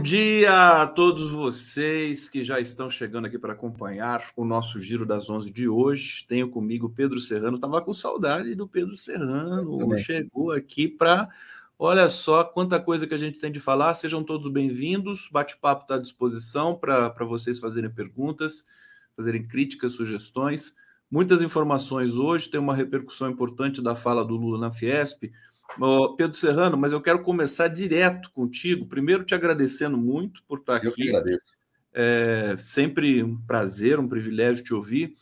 bom dia a todos vocês que já estão chegando aqui para acompanhar o nosso Giro das Onze de hoje. Tenho comigo Pedro Serrano. Estava com saudade do Pedro Serrano. Chegou aqui para. Olha só quanta coisa que a gente tem de falar. Sejam todos bem-vindos. Bate-papo está à disposição para vocês fazerem perguntas, fazerem críticas, sugestões. Muitas informações hoje. Tem uma repercussão importante da fala do Lula na Fiesp Pedro Serrano, mas eu quero começar direto contigo. Primeiro, te agradecendo muito por estar eu aqui. Eu que agradeço. É sempre um prazer, um privilégio te ouvir.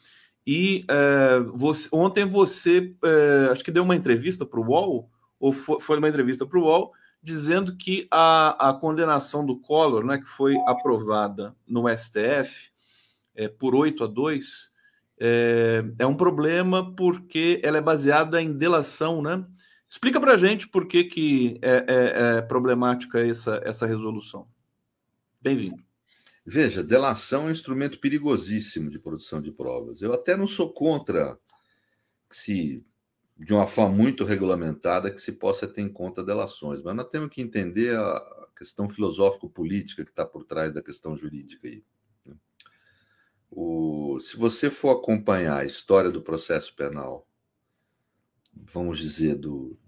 E é, você, ontem você, é, acho que deu uma entrevista para o UOL, ou foi, foi uma entrevista para o UOL, dizendo que a, a condenação do Collor, né, que foi aprovada no STF é, por 8 a 2, é, é um problema porque ela é baseada em delação, né? Explica para a gente por que, que é, é, é problemática essa, essa resolução. Bem-vindo. Veja, delação é um instrumento perigosíssimo de produção de provas. Eu até não sou contra que se, de uma forma muito regulamentada, que se possa ter em conta delações, mas nós temos que entender a questão filosófico-política que está por trás da questão jurídica aí. Né? O, se você for acompanhar a história do processo penal vamos dizer, do,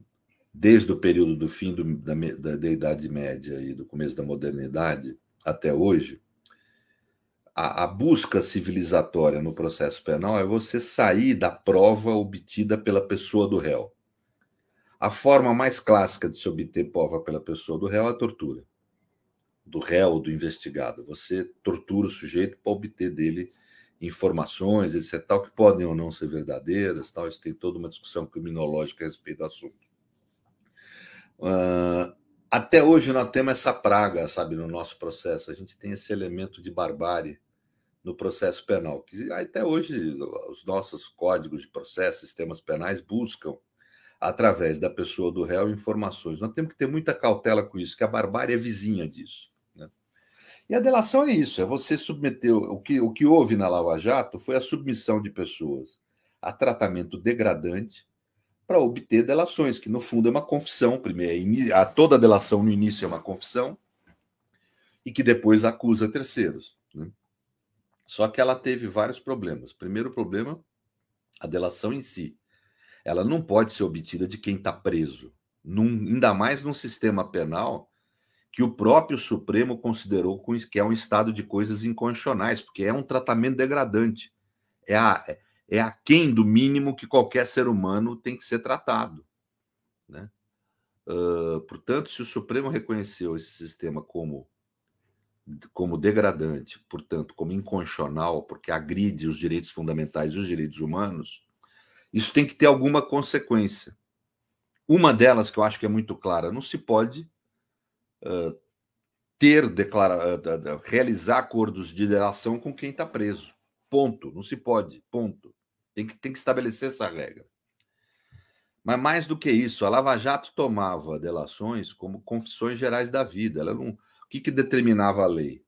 desde o período do fim do, da, da, da, Idade Média e do começo da modernidade até hoje, a, a, busca civilizatória no processo penal é você sair da prova obtida pela pessoa do réu. A forma mais clássica de se obter prova pela pessoa do réu é a tortura. Do réu, do investigado. Você tortura o sujeito para obter dele informações, etc., tal, que podem ou não ser verdadeiras, tal, isso tem toda uma discussão criminológica a respeito do assunto. Uh, até hoje nós temos essa praga, sabe, no nosso processo, a gente tem esse elemento de barbárie no processo penal, que até hoje os nossos códigos de processo, sistemas penais buscam, através da pessoa do réu, informações. Nós temos que ter muita cautela com isso, que a barbárie é vizinha disso. E a delação é isso, é você submeter o que, o que houve na Lava Jato foi a submissão de pessoas a tratamento degradante para obter delações, que no fundo é uma confissão, primeiro, a toda delação no início é uma confissão e que depois acusa terceiros. Né? Só que ela teve vários problemas. Primeiro problema, a delação em si. Ela não pode ser obtida de quem está preso, num, ainda mais num sistema penal que o próprio Supremo considerou que é um estado de coisas inconstitucionais, porque é um tratamento degradante. É a, é a quem do mínimo que qualquer ser humano tem que ser tratado. Né? Uh, portanto, se o Supremo reconheceu esse sistema como, como degradante, portanto, como inconstitucional, porque agride os direitos fundamentais e os direitos humanos, isso tem que ter alguma consequência. Uma delas que eu acho que é muito clara, não se pode ter declara, uh, realizar acordos de delação com quem está preso. Ponto. Não se pode. Ponto. Tem que, tem que estabelecer essa regra. Mas mais do que isso, a Lava Jato tomava delações como confissões gerais da vida. Ela não, o que, que determinava a lei?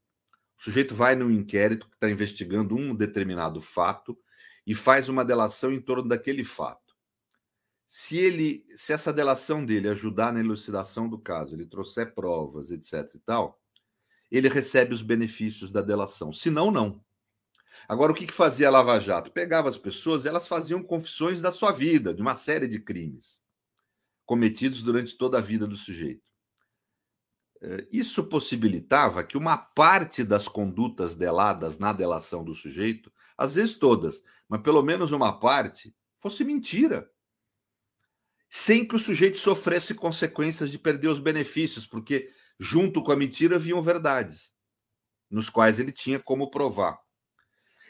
O sujeito vai num inquérito que está investigando um determinado fato e faz uma delação em torno daquele fato se ele, se essa delação dele ajudar na elucidação do caso, ele trouxer provas, etc e tal, ele recebe os benefícios da delação. Se não, não. Agora, o que, que fazia a Lava Jato? Pegava as pessoas, elas faziam confissões da sua vida, de uma série de crimes cometidos durante toda a vida do sujeito. É, isso possibilitava que uma parte das condutas deladas na delação do sujeito, às vezes todas, mas pelo menos uma parte, fosse mentira sem que o sujeito sofresse consequências de perder os benefícios, porque junto com a mentira vinham verdades, nos quais ele tinha como provar.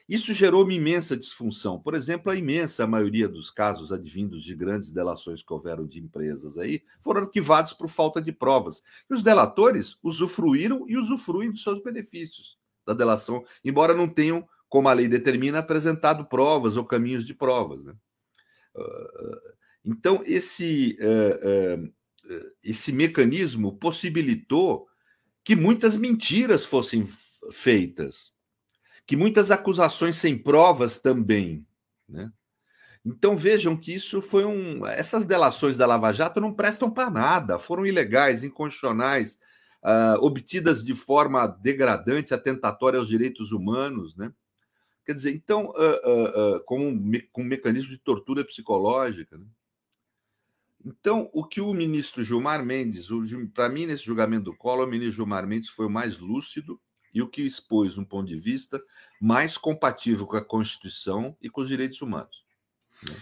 Isso gerou uma imensa disfunção. Por exemplo, a imensa maioria dos casos advindos de grandes delações que houveram de empresas aí foram arquivados por falta de provas. E os delatores usufruíram e usufruem dos seus benefícios da delação, embora não tenham, como a lei determina, apresentado provas ou caminhos de provas. Né? Uh, então, esse, uh, uh, esse mecanismo possibilitou que muitas mentiras fossem feitas, que muitas acusações sem provas também. Né? Então vejam que isso foi um. Essas delações da Lava Jato não prestam para nada, foram ilegais, inconstitucionais. uh, obtidas de forma degradante, atentatória aos direitos humanos, né? Quer dizer, então, uh, uh, com, um, com um mecanismo de tortura psicológica. Né? Então, o que o ministro Gilmar Mendes, para mim, nesse julgamento do Collor, o ministro Gilmar Mendes foi o mais lúcido e o que expôs um ponto de vista mais compatível com a Constituição e com os direitos humanos. Né?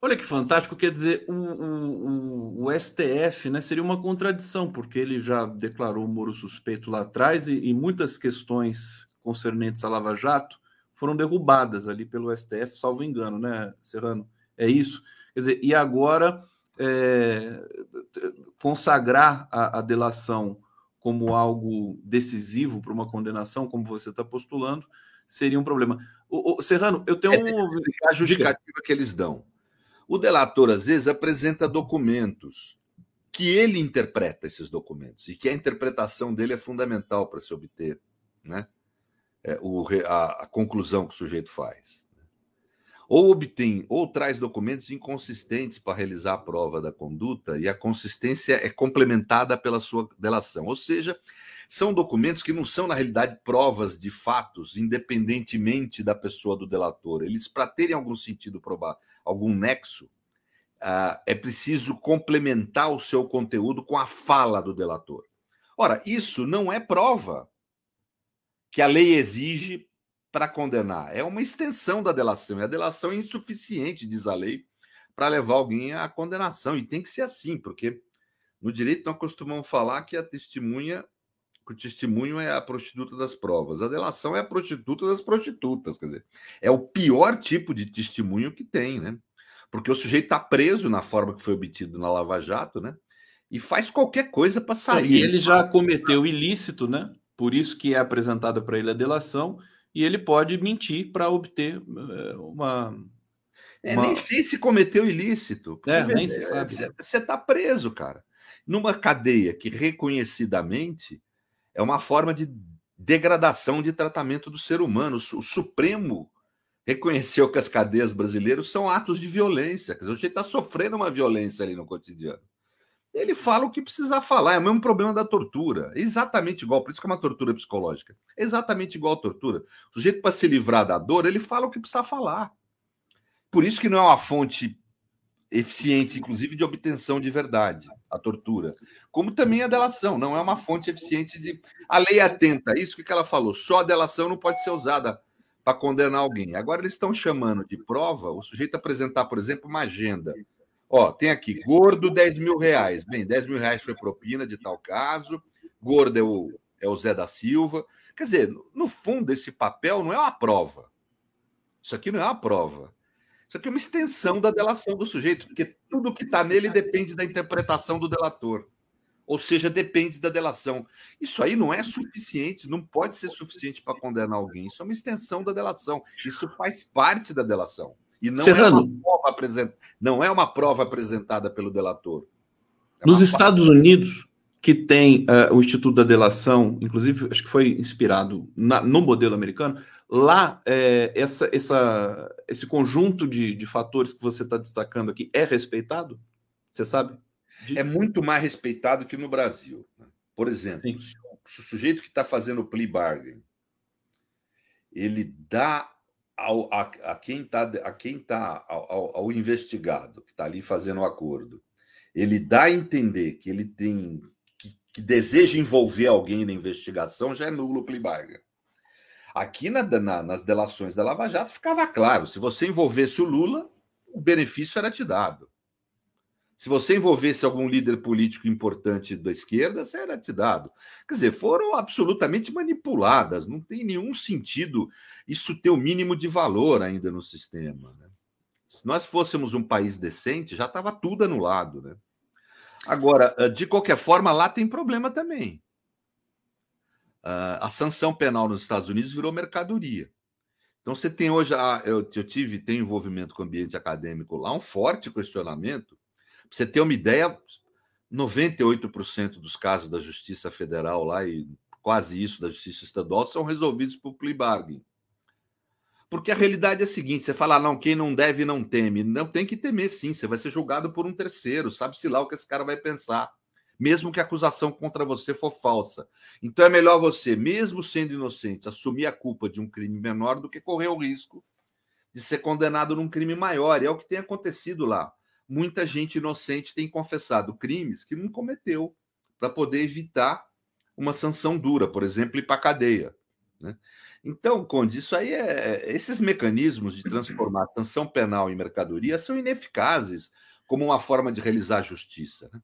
Olha que fantástico, quer dizer, o, o, o, STF né, seria uma contradição, porque ele já declarou o Moro suspeito lá atrás e, e muitas questões concernentes à Lava Jato foram derrubadas ali pelo STF, salvo engano, né, Serrano? É isso. Quer dizer, e agora é, consagrar a, a, delação como algo decisivo para uma condenação, como você está postulando, seria um problema. O, o Serrano, eu tenho é, um. A justificativa que eles dão. O delator, às vezes, apresenta documentos que ele interpreta esses documentos e que a interpretação dele é fundamental para se obter né, é, o, a, a, conclusão que o sujeito faz. Ou obtém, ou traz documentos inconsistentes para realizar a prova da conduta e a consistência é complementada pela sua delação. Ou seja, são documentos que não são, na realidade, provas de fatos, independentemente da pessoa do delator. Eles, para terem algum sentido provar, algum nexo, uh, é preciso complementar o seu conteúdo com a fala do delator. Ora, isso não é prova que a lei exige para condenar. É uma extensão da delação. E a delação é insuficiente, diz a lei, para levar alguém à condenação. E tem que ser assim, porque no direito nós costumamos falar que a testemunha que o testemunho é a prostituta das provas. A delação é a prostituta das prostitutas, quer dizer, é o pior tipo de testemunho que tem, né? Porque o sujeito está preso na forma que foi obtido na Lava Jato, né? E faz qualquer coisa para sair. E ele já cometeu ilícito, né? Por isso que é apresentada para ele a delação, e ele pode mentir para obter eh, uma, é, nem sei se cometeu ilícito. É, nem se sabe. Você está preso, cara. Numa cadeia que reconhecidamente é uma forma de degradação de tratamento do ser humano. O Supremo reconheceu que as cadeias brasileiras são atos de violência. Quer dizer, o gente está sofrendo uma violência ali no cotidiano. Ele fala o que precisa falar, é o mesmo problema da tortura. É exatamente igual, por isso que é uma tortura psicológica. É exatamente igual à tortura. O sujeito, para se livrar da dor, ele fala o que precisa falar. Por isso que não é uma fonte eficiente, inclusive de obtenção de verdade, a tortura, como também a delação, não é uma fonte eficiente de. A lei atenta a isso que ela falou, só a delação não pode ser usada para condenar alguém. Agora eles estão chamando de prova o sujeito apresentar, por exemplo, uma agenda. Ó, tem aqui, gordo 10 mil reais. Bem, 10 mil reais foi propina de tal caso, gordo é o, é o Zé da Silva. Quer dizer, no fundo, esse papel não é uma prova. Isso aqui não é uma prova. Isso aqui é uma extensão da delação do sujeito, porque tudo que está nele depende da interpretação do delator. Ou seja, depende da delação. Isso aí não é suficiente, não pode ser suficiente para condenar alguém. Isso é uma extensão da delação. Isso faz parte da delação. E não, é uma, prova apresent... não é uma prova apresentada pelo delator. É Nos Estados Unidos, que tem uh, o Instituto da Delação, inclusive acho que foi inspirado na, no modelo americano, Lá, é, essa, essa, esse conjunto de, de fatores que você está destacando aqui é respeitado? Você sabe? Disso? É muito mais respeitado que no Brasil. Né? Por exemplo, se o sujeito que está fazendo o plea bargain, ele dá ao, a, a quem está quem tá ao, ao investigado que está ali fazendo o acordo, ele dá a entender que ele tem que, que deseja envolver alguém na investigação, já é nulo bargain. Aqui na, na, nas delações da Lava Jato ficava claro: se você envolvesse o Lula, o benefício era te dado. Se você envolvesse algum líder político importante da esquerda, era te dado. Quer dizer, foram absolutamente manipuladas, não tem nenhum sentido isso ter o mínimo de valor ainda no sistema. Né? Se nós fôssemos um país decente, já estava tudo anulado. Né? Agora, de qualquer forma, lá tem problema também. Uh, a sanção penal nos Estados Unidos virou mercadoria. Então você tem hoje, a, eu, eu tive, tenho envolvimento com o ambiente acadêmico lá, um forte questionamento. Você ter uma ideia, 98% dos casos da Justiça Federal lá e quase isso da Justiça Estadual são resolvidos por plea bargain. Porque a realidade é a seguinte: você fala, ah, não, quem não deve não teme. Não tem que temer, sim. Você vai ser julgado por um terceiro, sabe-se lá o que esse cara vai pensar. mesmo que a acusação contra você for falsa. Então é melhor você, mesmo sendo inocente, assumir a culpa de um crime menor do que correr o risco de ser condenado num crime maior. E é o que tem acontecido lá. Muita gente inocente tem confessado crimes que não cometeu para poder evitar uma sanção dura, por exemplo, ir para a cadeia. Né? Então, Conde, isso aí é. Esses mecanismos de transformar sanção penal em mercadoria são ineficazes como uma forma de realizar justiça. Né?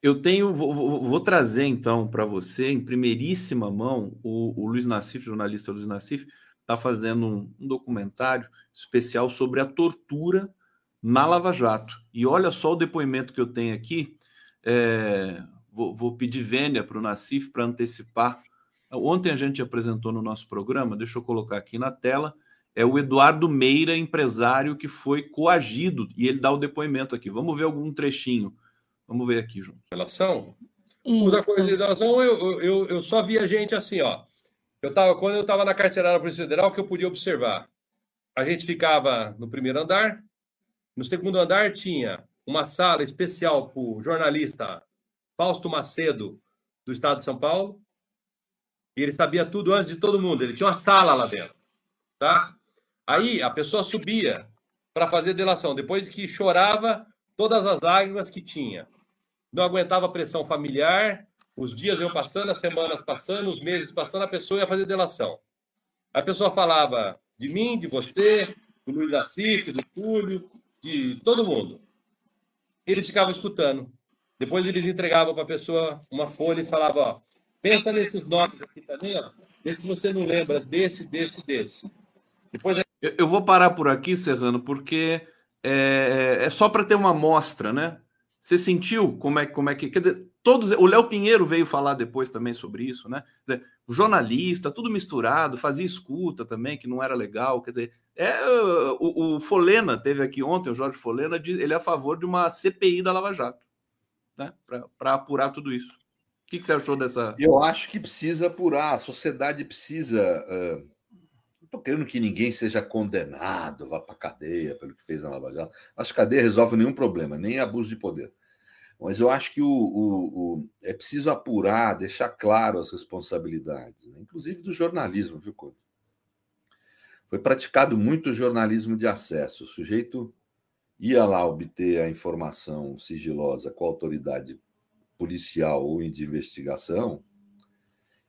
Eu tenho, vou, vou, vou trazer então para você, em primeiríssima mão, o, o Luiz Nassif, jornalista Luiz Nassif, está fazendo um, um, documentário especial sobre a tortura na Lava Jato. E olha só o depoimento que eu tenho aqui. É, vou, vou, pedir vênia para o Nassif para antecipar. Ontem a gente apresentou no nosso programa, deixa eu colocar aqui na tela, é o Eduardo Meira, empresário que foi coagido, e ele dá o depoimento aqui. Vamos ver algum trechinho Vamos ver aqui, João. Relação? Usa coisa de relação, eu, eu, eu só via gente assim, ó. Eu tava, quando eu estava na carcerária Polícia Federal, que eu podia observar. A gente ficava no primeiro andar, no segundo andar tinha uma sala especial para o jornalista Fausto Macedo, do estado de São Paulo. E ele sabia tudo antes de todo mundo. Ele tinha uma sala lá dentro. Tá? Aí a pessoa subia para fazer delação. Depois que chorava todas as lágrimas que tinha não aguentava a pressão familiar, os dias iam passando, as semanas passando, os meses passando, a pessoa ia fazer delação. A pessoa falava de mim, de você, do Luiz da do Túlio, de todo mundo. Eles ficavam escutando. Depois eles entregavam para a pessoa uma folha e falavam, ó, pensa nesses nomes aqui também, ó, vê se você não lembra desse, desse, desse. Depois... Eu, eu vou parar por aqui, Serrano, porque é, é só para ter uma amostra, né? Você sentiu como é, como é que. Quer dizer, todos. O Léo Pinheiro veio falar depois também sobre isso, né? Quer dizer, jornalista, tudo misturado, fazia escuta também, que não era legal. Quer dizer, é, o, o Folena teve aqui ontem, o Jorge Folena, ele é a favor de uma CPI da Lava Jato, né? Para apurar tudo isso. O que, que, você achou dessa. Eu acho que precisa apurar, a sociedade precisa. Uh estou querendo que ninguém seja condenado, vá para cadeia pelo que fez na Lava Jato. Acho que cadeia resolve nenhum problema, nem abuso de poder. Mas eu acho que o, o, o é preciso apurar, deixar claro as responsabilidades, né? inclusive do jornalismo, viu, Couto? Foi praticado muito jornalismo de acesso. O sujeito ia lá obter a informação sigilosa com a autoridade policial ou de investigação,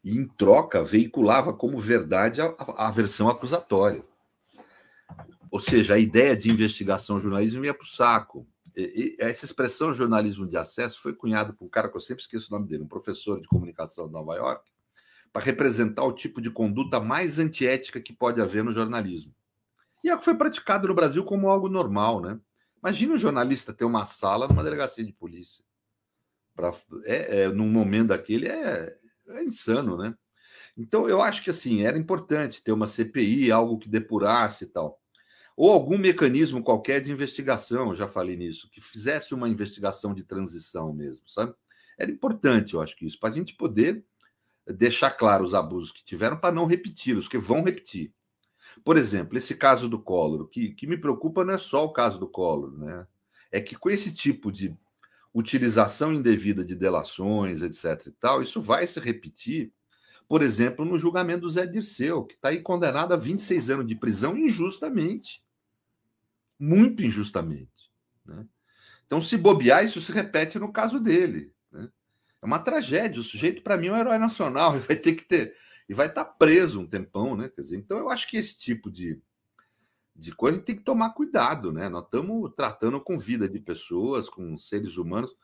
e, em troca, veiculava como verdade a, a versão acusatória. Ou seja, a ideia de investigação jornalismo ia para o saco. E, e, essa expressão jornalismo de acesso foi cunhada por um cara que eu sempre esqueço o nome dele, um professor de comunicação de Nova York, para representar o tipo de conduta mais antiética que pode haver no jornalismo. E é o que foi praticado no Brasil como algo normal, né? Imagina um jornalista ter uma sala numa delegacia de polícia. Pra, é, é, num momento daquele é, é insano, né? Então, eu acho que assim, era importante ter uma CPI, algo que depurasse e tal. Ou algum mecanismo qualquer de investigação, já falei nisso, que fizesse uma investigação de transição mesmo, sabe? Era importante, eu acho que isso, para a gente poder deixar claro os abusos que tiveram para não repeti-los, que vão repetir. Por exemplo, esse caso do Collor, que, que me preocupa não é só o caso do Collor, né? É que com esse tipo de utilização indevida de delações, etc. e tal, isso vai se repetir, por exemplo, no julgamento do Zé Dirceu, que está aí condenado a 26 anos de prisão injustamente. Muito injustamente. Né? Então, se bobear, isso se repete no caso dele. Né? É uma tragédia. O sujeito, para mim, é um herói nacional e vai ter que ter. E vai estar tá preso um tempão, né? Quer dizer, então eu acho que esse tipo de, de coisa tem que tomar cuidado, né? Nós estamos tratando com vida de pessoas, com seres humanos.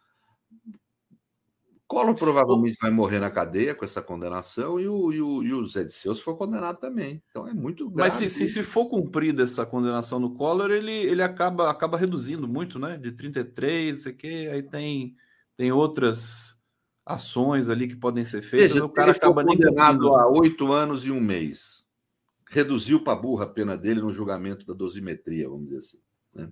Collor provavelmente vai morrer na cadeia com essa condenação e o, e o, e o Zé de Seus foi condenado também. Então é muito grave. Mas se, se, se, for cumprida essa condenação no Collor, ele, ele acaba, acaba reduzindo muito, né? De 33, sei que, aí tem, tem outras ações ali que podem ser feitas. Veja, o cara acaba nem condenado a oito anos e um mês reduziu para burra a pena dele no julgamento da dosimetria, vamos dizer assim. Né?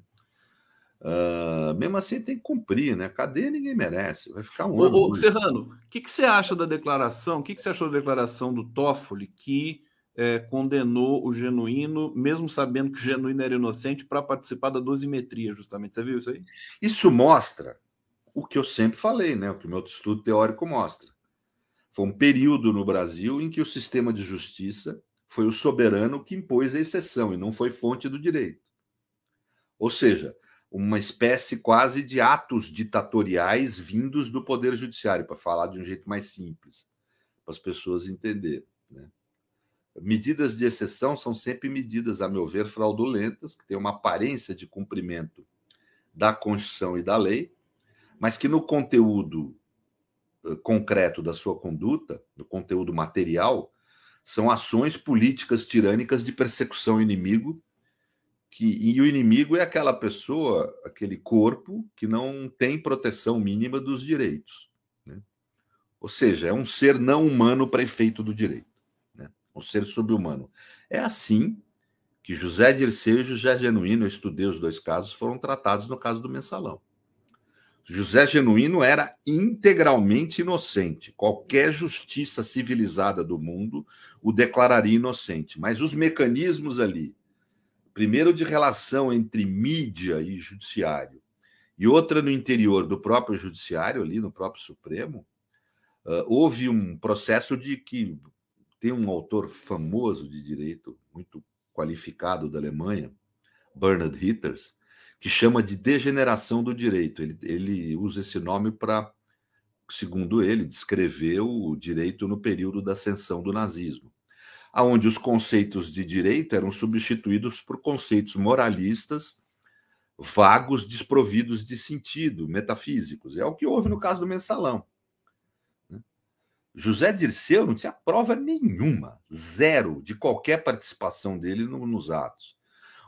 Uh, mesmo assim, tem que cumprir, né? Cadeia ninguém merece, vai ficar um ô, ano. Ô, Serrano, o que, que você acha da declaração? O que, que você achou da declaração do Toffoli que é, condenou o genuíno, mesmo sabendo que o genuíno era inocente, para participar da dosimetria, justamente? Você viu isso aí? Isso mostra o que eu sempre falei, né? O que o meu estudo teórico mostra. Foi um período no Brasil em que o sistema de justiça foi o soberano que impôs a exceção e não foi fonte do direito. Ou seja, uma espécie quase de atos ditatoriais vindos do Poder Judiciário, para falar de um jeito mais simples, para as pessoas entenderem. Né? Medidas de exceção são sempre medidas, a meu ver, fraudulentas, que têm uma aparência de cumprimento da Constituição e da lei, mas que no conteúdo concreto da sua conduta, no conteúdo material, são ações políticas tirânicas de persecução inimigo que e o inimigo é aquela pessoa, aquele corpo que não tem proteção mínima dos direitos. Né? Ou seja, é um ser não humano para efeito do direito, né? um ser subhumano. É assim que José Dirceu e José Genuíno, eu estudei os dois casos, foram tratados no caso do mensalão. José Genuíno era integralmente inocente. Qualquer justiça civilizada do mundo o declararia inocente. Mas os mecanismos ali primeiro de relação entre mídia e judiciário, e outra no interior do próprio judiciário, ali no próprio Supremo, uh, houve um processo de que tem um autor famoso de direito, muito qualificado da Alemanha, Bernard Hitters, que chama de degeneração do direito. Ele, ele usa esse nome para, segundo ele, descrever o direito no período da ascensão do nazismo aonde os conceitos de direito eram substituídos por conceitos moralistas vagos, desprovidos de sentido, metafísicos. É o que houve no caso do mensalão. Né? José Dirceu não tinha prova nenhuma, zero, de qualquer participação dele nos atos.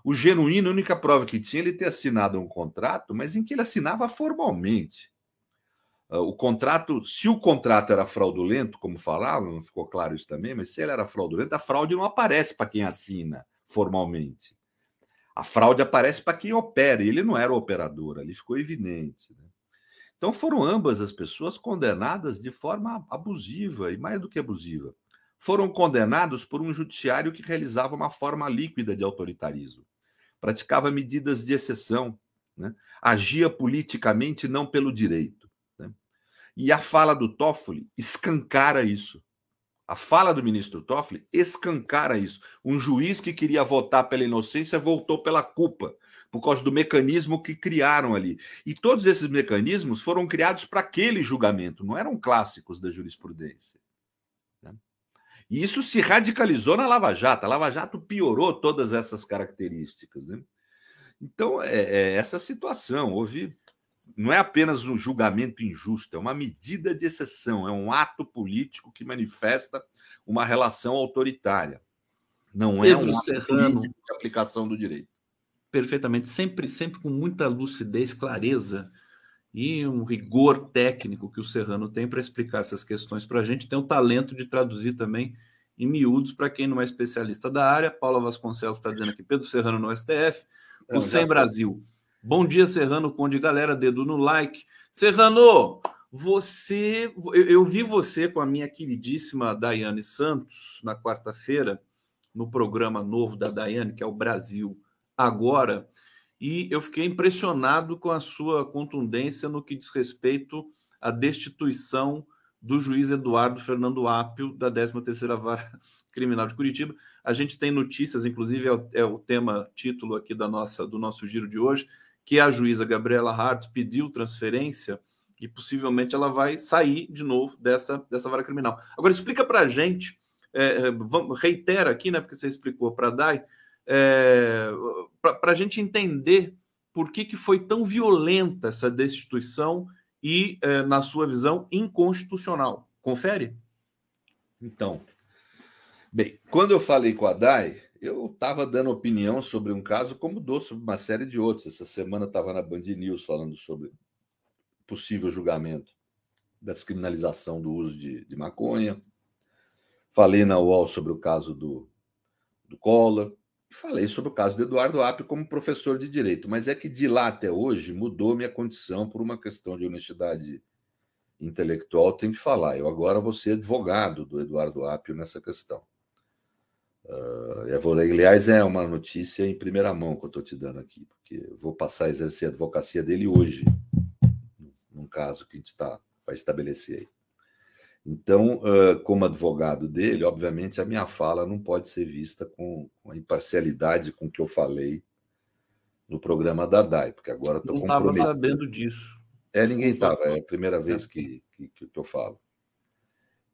O genuíno, a única prova que tinha, ele ter assinado um contrato, mas em que ele assinava formalmente. Ah, o contrato, se o contrato era fraudulento, como falavam, não ficou claro isso também, mas se ele era fraudulento, a fraude não aparece para quem assina formalmente. A fraude aparece para quem opera, e ele não era o operador, ali ficou evidente. Né? Então foram ambas as pessoas condenadas de forma abusiva, e mais do que abusiva. Foram condenados por um judiciário que realizava uma forma líquida de autoritarismo, praticava medidas de exceção, né? agia politicamente não pelo direito e a fala do Toffoli escancara isso. A fala do ministro Toffoli escancara isso. Um juiz que queria votar pela inocência voltou pela culpa, por causa do mecanismo que criaram ali. E todos esses mecanismos foram criados para aquele julgamento, não eram clássicos da jurisprudência. Né? E isso se radicalizou na Lava Jato. A Lava Jato piorou todas essas características. Né? Então, é, é essa situação. Houve não é apenas um julgamento injusto, é uma medida de exceção, é um ato político que manifesta uma relação autoritária. Não é Pedro é um ato Serrano, de aplicação do direito. Perfeitamente, sempre, sempre com muita lucidez, clareza e um rigor técnico que o Serrano tem para explicar essas questões para a gente. Tem o talento de traduzir também em miúdos para quem não é especialista da área. Paula Vasconcelos está dizendo aqui, Pedro Serrano no STF, o Sem Brasil. Bom dia, Serrano Conde. Galera, dedo no like. Serrano, você. Eu, eu vi você com a minha queridíssima Daiane Santos na quarta-feira, no programa novo da Daiane, que é o Brasil Agora, e eu fiquei impressionado com a sua contundência no que diz respeito à destituição do juiz Eduardo Fernando Apio, da 13ª Vara Criminal de Curitiba. A gente tem notícias, inclusive é o, é o tema, título aqui da nossa, do nosso giro de hoje, que a juíza Gabriela Hart pediu transferência e possivelmente ela vai sair de novo dessa, dessa vara criminal. Agora, explica para a gente, é, é reitera aqui, né, porque você explicou para a Dai, é, para a gente entender por que, que foi tão violenta essa destituição e, é, na sua visão, inconstitucional. Confere? Então, bem, quando eu falei com a Dai, eu estava dando opinião sobre um caso, como dou sobre uma série de outros. Essa semana estava na Band News falando sobre possível julgamento da descriminalização do uso de, de maconha. Falei na UOL sobre o caso do, do Collor. E falei sobre o caso do Eduardo Apio como professor de direito. Mas é que de lá até hoje mudou minha condição por uma questão de honestidade intelectual. Tenho que falar. Eu agora vou ser advogado do Eduardo Apio nessa questão. Uh, aliás, é uma notícia em primeira mão que eu estou te dando aqui, porque vou passar a exercer a advocacia dele hoje, num, caso que a gente tá, vai estabelecer aí. Então, uh, como advogado dele, obviamente a minha fala não pode ser vista com, com a imparcialidade com que eu falei no programa da DAI, porque agora estou comprometido. Não estava sabendo disso. É, ninguém estava, é a primeira vez que, que, que eu falo.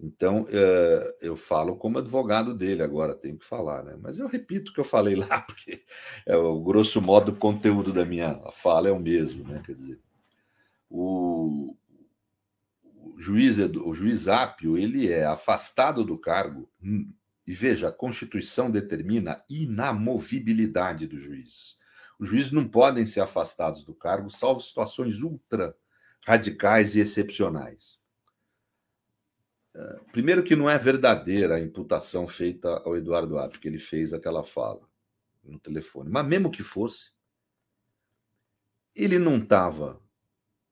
Então, uh, eu falo como advogado dele agora, tenho que falar, né? Mas eu repito o que eu falei lá, porque é, o grosso modo o conteúdo da minha fala é o mesmo, né? Quer dizer, o, o juiz, o juiz Ápio, ele é afastado do cargo, hum, e veja, a Constituição determina a inamovibilidade do juiz. Os juízes não podem ser afastados do cargo, salvo situações ultra radicais e excepcionais. Primeiro que não é verdadeira a imputação feita ao Eduardo Apio, que ele fez aquela fala no telefone. Mas mesmo que fosse, ele não estava.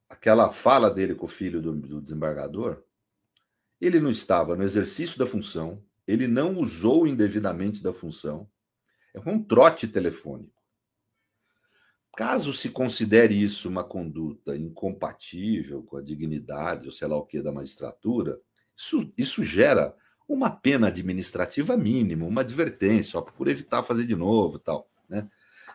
Aquela fala dele com o filho do, do desembargador, ele não estava no exercício da função, ele não usou indevidamente da função. É um trote telefônico. Caso se considere isso uma conduta incompatível com a dignidade, ou sei lá o que, da magistratura, isso, isso gera uma pena administrativa mínima, uma advertência, ó, por evitar fazer de novo tal, né?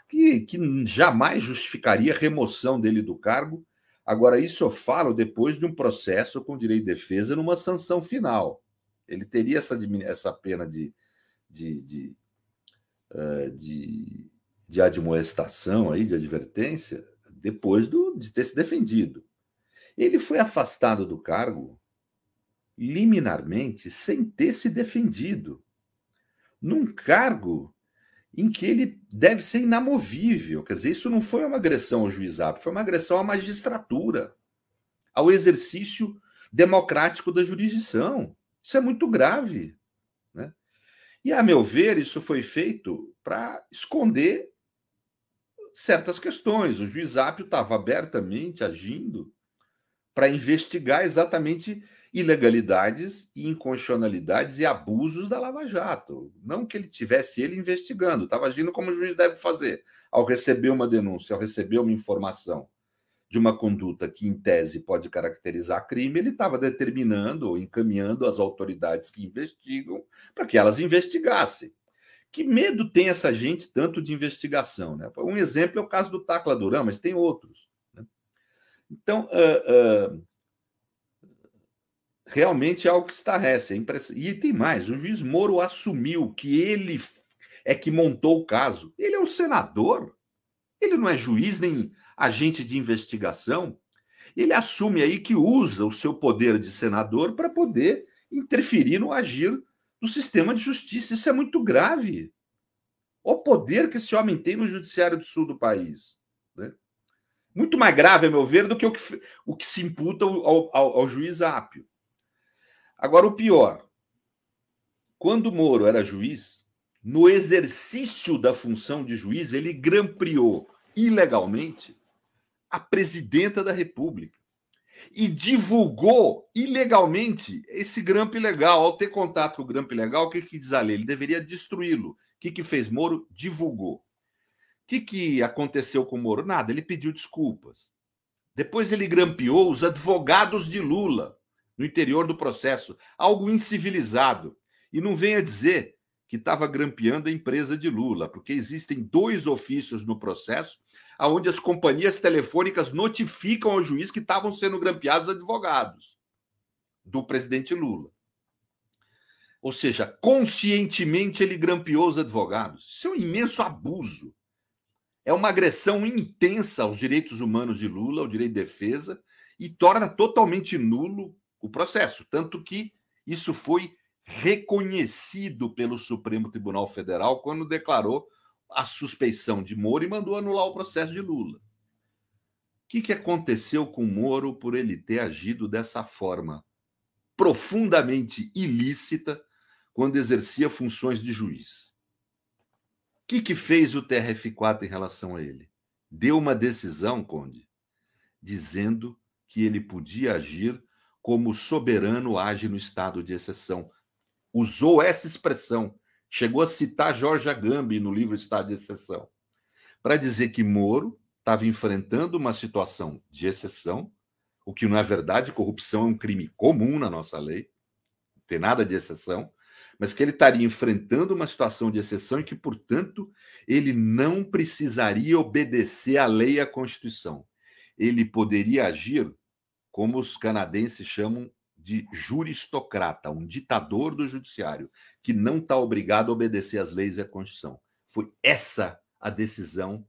Que, que jamais justificaria a remoção dele do cargo. Agora, isso eu falo depois de um processo com direito de defesa numa sanção final. Ele teria essa, essa pena de, de, de, uh, de, de admoestação, aí, de advertência, depois do, de ter se defendido. Ele foi afastado do cargo liminarmente sem ter se defendido, num cargo em que ele deve ser inamovível. Quer dizer, isso não foi uma agressão ao juizado, foi uma agressão à magistratura, ao exercício democrático da jurisdição. Isso é muito grave. Né? E, a meu ver, isso foi feito para esconder certas questões. O juiz Ápio estava abertamente agindo para investigar exatamente ilegalidades e inconstitucionalidades e abusos da Lava Jato. Não que ele tivesse ele investigando, estava agindo como o juiz deve fazer. Ao receber uma denúncia, ao receber uma informação de uma conduta que, em tese, pode caracterizar crime, ele estava determinando ou encaminhando as autoridades que investigam para que elas investigassem. Que medo tem essa gente tanto de investigação? Né? Um exemplo é o caso do Tacla Duran, mas tem outros. Né? Então, uh, uh, realmente é algo que estarrece. É. E tem mais: o juiz Moro assumiu que ele é que montou o caso. Ele é um senador, ele não é juiz nem agente de investigação. Ele assume aí que usa o seu poder de senador para poder interferir no agir do sistema de justiça. Isso é muito grave. O poder que esse homem tem no judiciário do sul do país. Né? Muito mais grave, a meu ver, do que o que, o que se imputa ao, ao, ao juiz Ápio. Agora, o pior: quando Moro era juiz, no exercício da função de juiz, ele grampriou ilegalmente a presidenta da República e divulgou ilegalmente esse grampo ilegal. Ao ter contato com o grampo ilegal, o que, que diz a lei? Ele deveria destruí-lo. O que, que fez Moro? Divulgou. O que, que aconteceu com Moro? Nada, ele pediu desculpas. Depois ele grampeou os advogados de Lula no interior do processo, algo incivilizado. E não venha dizer que estava grampeando a empresa de Lula, porque existem dois ofícios no processo onde as companhias telefônicas notificam ao juiz que estavam sendo grampeados advogados do presidente Lula. Ou seja, conscientemente ele grampeou os advogados. Isso é um imenso abuso. É uma agressão intensa aos direitos humanos de Lula, ao direito de defesa, e torna totalmente nulo o processo. Tanto que isso foi reconhecido pelo Supremo Tribunal Federal quando declarou a suspeição de Moro e mandou anular o processo de Lula. O que, que aconteceu com Moro por ele ter agido dessa forma profundamente ilícita quando exercia funções de juiz? O que, que fez o TRF4 em relação a ele? Deu uma decisão, Conde, dizendo que ele podia agir como o soberano age no estado de exceção. Usou essa expressão. Chegou a citar Jorge Agamben no livro Estado de Exceção, para dizer que Moro estava enfrentando uma situação de exceção, o que não é verdade, corrupção é um crime comum na nossa lei, não tem nada de exceção, mas que ele estaria enfrentando uma situação de exceção e que, portanto, ele não precisaria obedecer à lei e à Constituição. Ele poderia agir como os canadenses chamam de juristocrata, um ditador do judiciário, que não está obrigado a obedecer às leis e à Constituição. Foi essa a decisão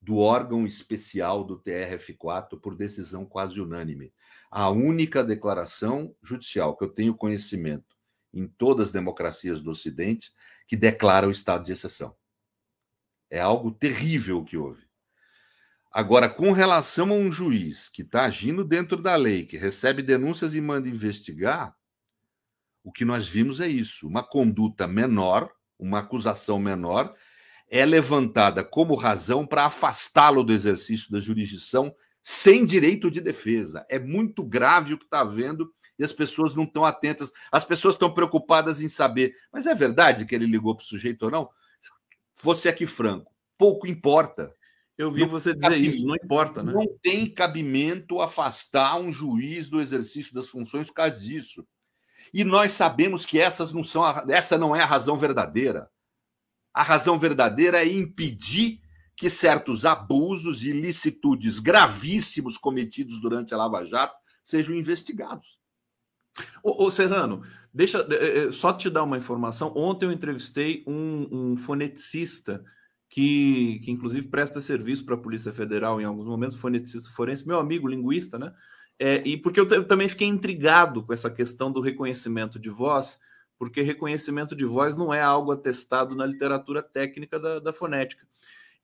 do órgão especial do TRF4 por decisão quase unânime. A única declaração judicial que eu tenho conhecimento em todas as democracias do Ocidente que declara o estado de exceção. É algo terrível o que houve. Agora, com relação a um juiz que está agindo dentro da lei, que recebe denúncias e manda investigar, o que nós vimos é isso: uma conduta menor, uma acusação menor, é levantada como razão para afastá-lo do exercício da jurisdição sem direito de defesa. É muito grave o que está havendo e as pessoas não estão atentas. As pessoas estão preocupadas em saber, mas é verdade que ele ligou para o sujeito ou não? Você aqui franco, pouco importa. Eu vi não você dizer isso, não importa, né? Não tem cabimento afastar um juiz do exercício das funções por causa disso. E nós sabemos que essas não são a, essa não é a razão verdadeira. A razão verdadeira é impedir que certos abusos e ilicitudes gravíssimos cometidos durante a Lava Jato sejam investigados. Ô, ô Serrano, deixa é, só te dar uma informação. Ontem eu entrevistei um, um foneticista que, que, inclusive, presta serviço para a Polícia Federal em alguns momentos, foneticista forense, meu amigo linguista, né? É, e porque eu, eu também fiquei intrigado com essa questão do reconhecimento de voz porque reconhecimento de voz não é algo atestado na literatura técnica da, da fonética.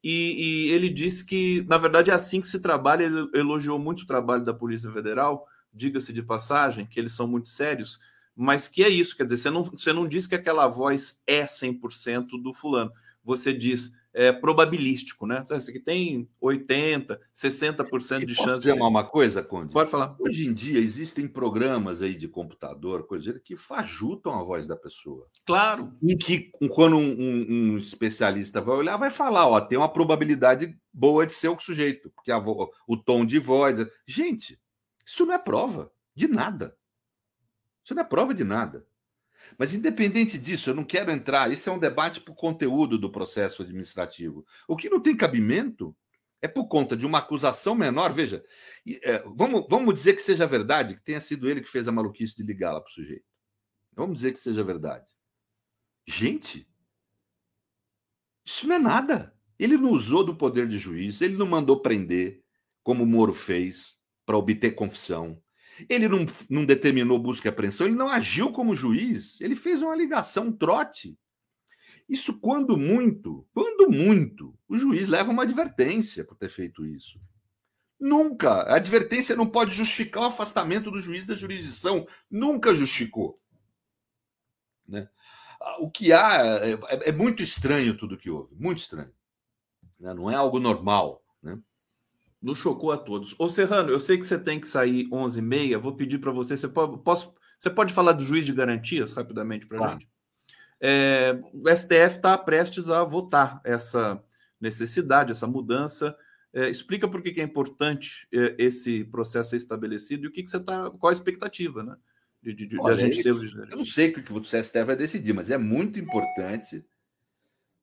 E, e, ele disse que, na verdade, é assim que se trabalha. Ele elogiou muito o trabalho da Polícia Federal, diga-se de passagem, que eles são muito sérios, mas que é isso, quer dizer, você não, você não diz que aquela voz é 100% do fulano. Você diz, é, probabilístico, né? Isso aqui tem 80, 60% de chance. Posso dizer de... uma coisa, Conde? Pode falar. Hoje em dia existem programas aí de computador, coisa que fajutam a voz da pessoa. Claro. Em que, quando um, um, um, especialista vai olhar, vai falar, ó, tem uma probabilidade boa de ser o sujeito, porque a, o tom de voz. Gente, isso não é prova de nada. Isso não é prova de nada. Mas, independente disso, eu não quero entrar. Isso é um debate para o conteúdo do processo administrativo. O que não tem cabimento é por conta de uma acusação menor. Veja, é, vamos, vamos dizer que seja verdade, que tenha sido ele que fez a maluquice de ligar lá para o sujeito. Vamos dizer que seja verdade. Gente, isso não é nada. Ele não usou do poder de juiz, ele não mandou prender, como o Moro fez, para obter confissão. Ele não, não determinou busca e apreensão, ele não agiu como juiz, ele fez uma ligação, um trote. Isso, quando muito, quando muito, o juiz leva uma advertência por ter feito isso. Nunca. A advertência não pode justificar o afastamento do juiz da jurisdição. Nunca justificou. Né? O que há é, é, é muito estranho tudo que houve. Muito estranho. Né? Não é algo normal. Né? Nos chocou a todos. Ô Serrano, eu sei que você tem que sair 11h30. Vou pedir para você. Você pode, posso, você pode falar do juiz de garantias rapidamente para a claro. gente? É, o STF está prestes a votar essa necessidade, essa mudança. É, explica por que, que é importante é, esse processo ser estabelecido e o que, que você está. Qual a expectativa, né? De, de, de Olha, a gente ter os Eu não sei o que o STF vai decidir, mas é muito importante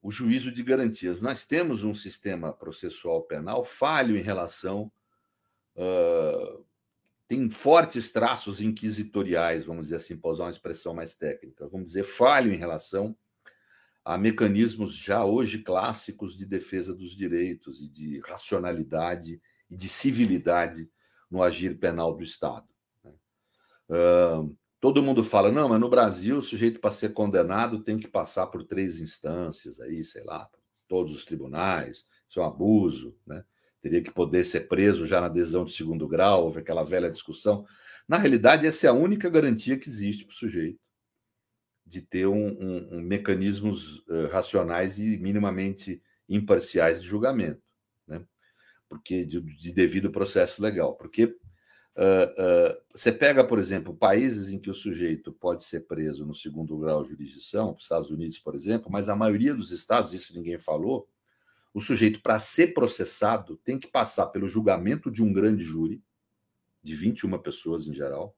o juízo de garantias. Nós temos um sistema processual penal falho em relação. Uh, tem fortes traços inquisitoriais, vamos dizer assim, para usar uma expressão mais técnica. Vamos dizer, falho em relação a mecanismos já hoje clássicos de defesa dos direitos e de racionalidade e de civilidade no agir penal do Estado. Uh, Todo mundo fala, não, mas no Brasil o sujeito para ser condenado tem que passar por três instâncias aí, sei lá, todos os tribunais, isso é um abuso, né? Teria que poder ser preso já na decisão de segundo grau, houve aquela velha discussão. Na realidade, essa é a única garantia que existe para o sujeito de ter um, um, um mecanismos uh, racionais e minimamente imparciais de julgamento, né? Porque de, de devido processo legal, porque Você pega, por exemplo, países em que o sujeito pode ser preso no segundo grau de jurisdição, Estados Unidos, por exemplo, mas a maioria dos estados, isso ninguém falou, o sujeito, para ser processado, tem que passar pelo julgamento de um grande júri, de 21 pessoas em geral.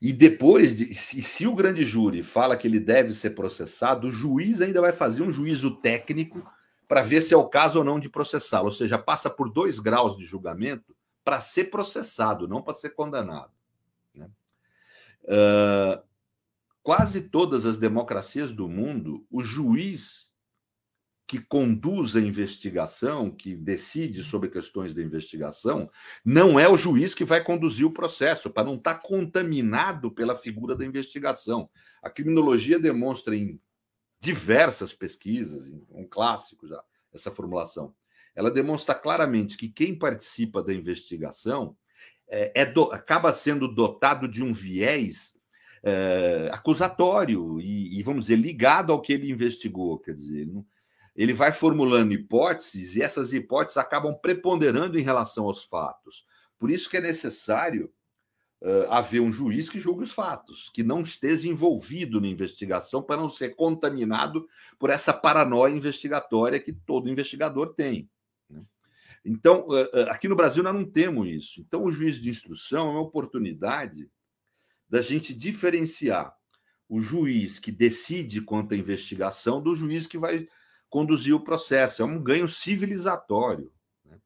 E depois, de, se, se, o grande júri fala que ele deve ser processado, o juiz ainda vai fazer um juízo técnico para ver se é o caso ou não de processá-lo. Ou seja, passa por dois graus de julgamento para ser processado, não para ser condenado. Né? Uh, quase todas as democracias do mundo, o juiz que conduz a investigação, que decide sobre questões da investigação, não é o juiz que vai conduzir o processo, para não estar tá contaminado pela figura da investigação. A criminologia demonstra em diversas pesquisas, um clássico já, essa formulação. Ela demonstra claramente que quem participa da investigação é, é do, acaba sendo dotado de um viés é, acusatório e, e, vamos dizer, ligado ao que ele investigou. Quer dizer, não, ele vai formulando hipóteses e essas hipóteses acabam preponderando em relação aos fatos. Por isso que é necessário uh, haver um juiz que julgue os fatos, que não esteja envolvido na investigação para não ser contaminado por essa paranoia investigatória que todo investigador tem. Então, uh, aqui no Brasil nós não temos isso. Então, o juiz de instrução é uma oportunidade da gente diferenciar o juiz que decide quanto à investigação do juiz que vai conduzir o processo. É um ganho civilizatório. Né?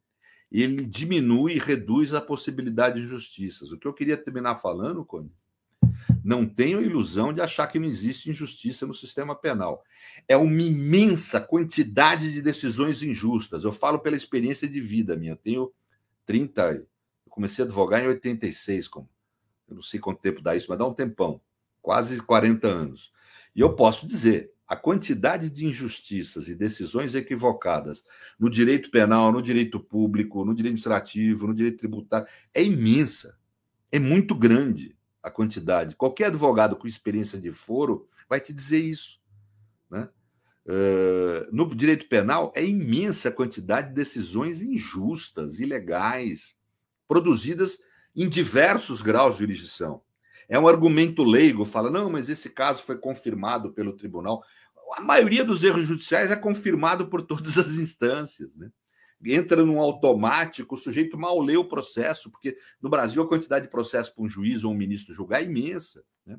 Ele diminui e reduz a possibilidade de injustiças. O que eu queria terminar falando, Cone, não tenho a ilusão de achar que não existe injustiça no sistema penal. É uma imensa quantidade de decisões injustas. Eu falo pela experiência de vida minha. Eu tenho 30. Eu comecei a advogar em 86, como eu não sei quanto tempo dá isso, mas dá um tempão quase 40 anos. E eu posso dizer, a quantidade de injustiças e decisões equivocadas no direito penal, no direito público, no direito administrativo, no direito tributário é imensa. É muito grande a quantidade. Qualquer advogado com experiência de foro vai te dizer isso. Né? Uh, no direito penal, é imensa a quantidade de decisões injustas, ilegais, produzidas em diversos graus de jurisdição. É um argumento leigo, fala, não, mas esse caso foi confirmado pelo tribunal a maioria dos erros judiciais é confirmado por todas as instâncias, né? Entra num automático, o sujeito mal lê o processo, porque no Brasil a quantidade de processo para um juiz ou um ministro julgar é imensa. Né?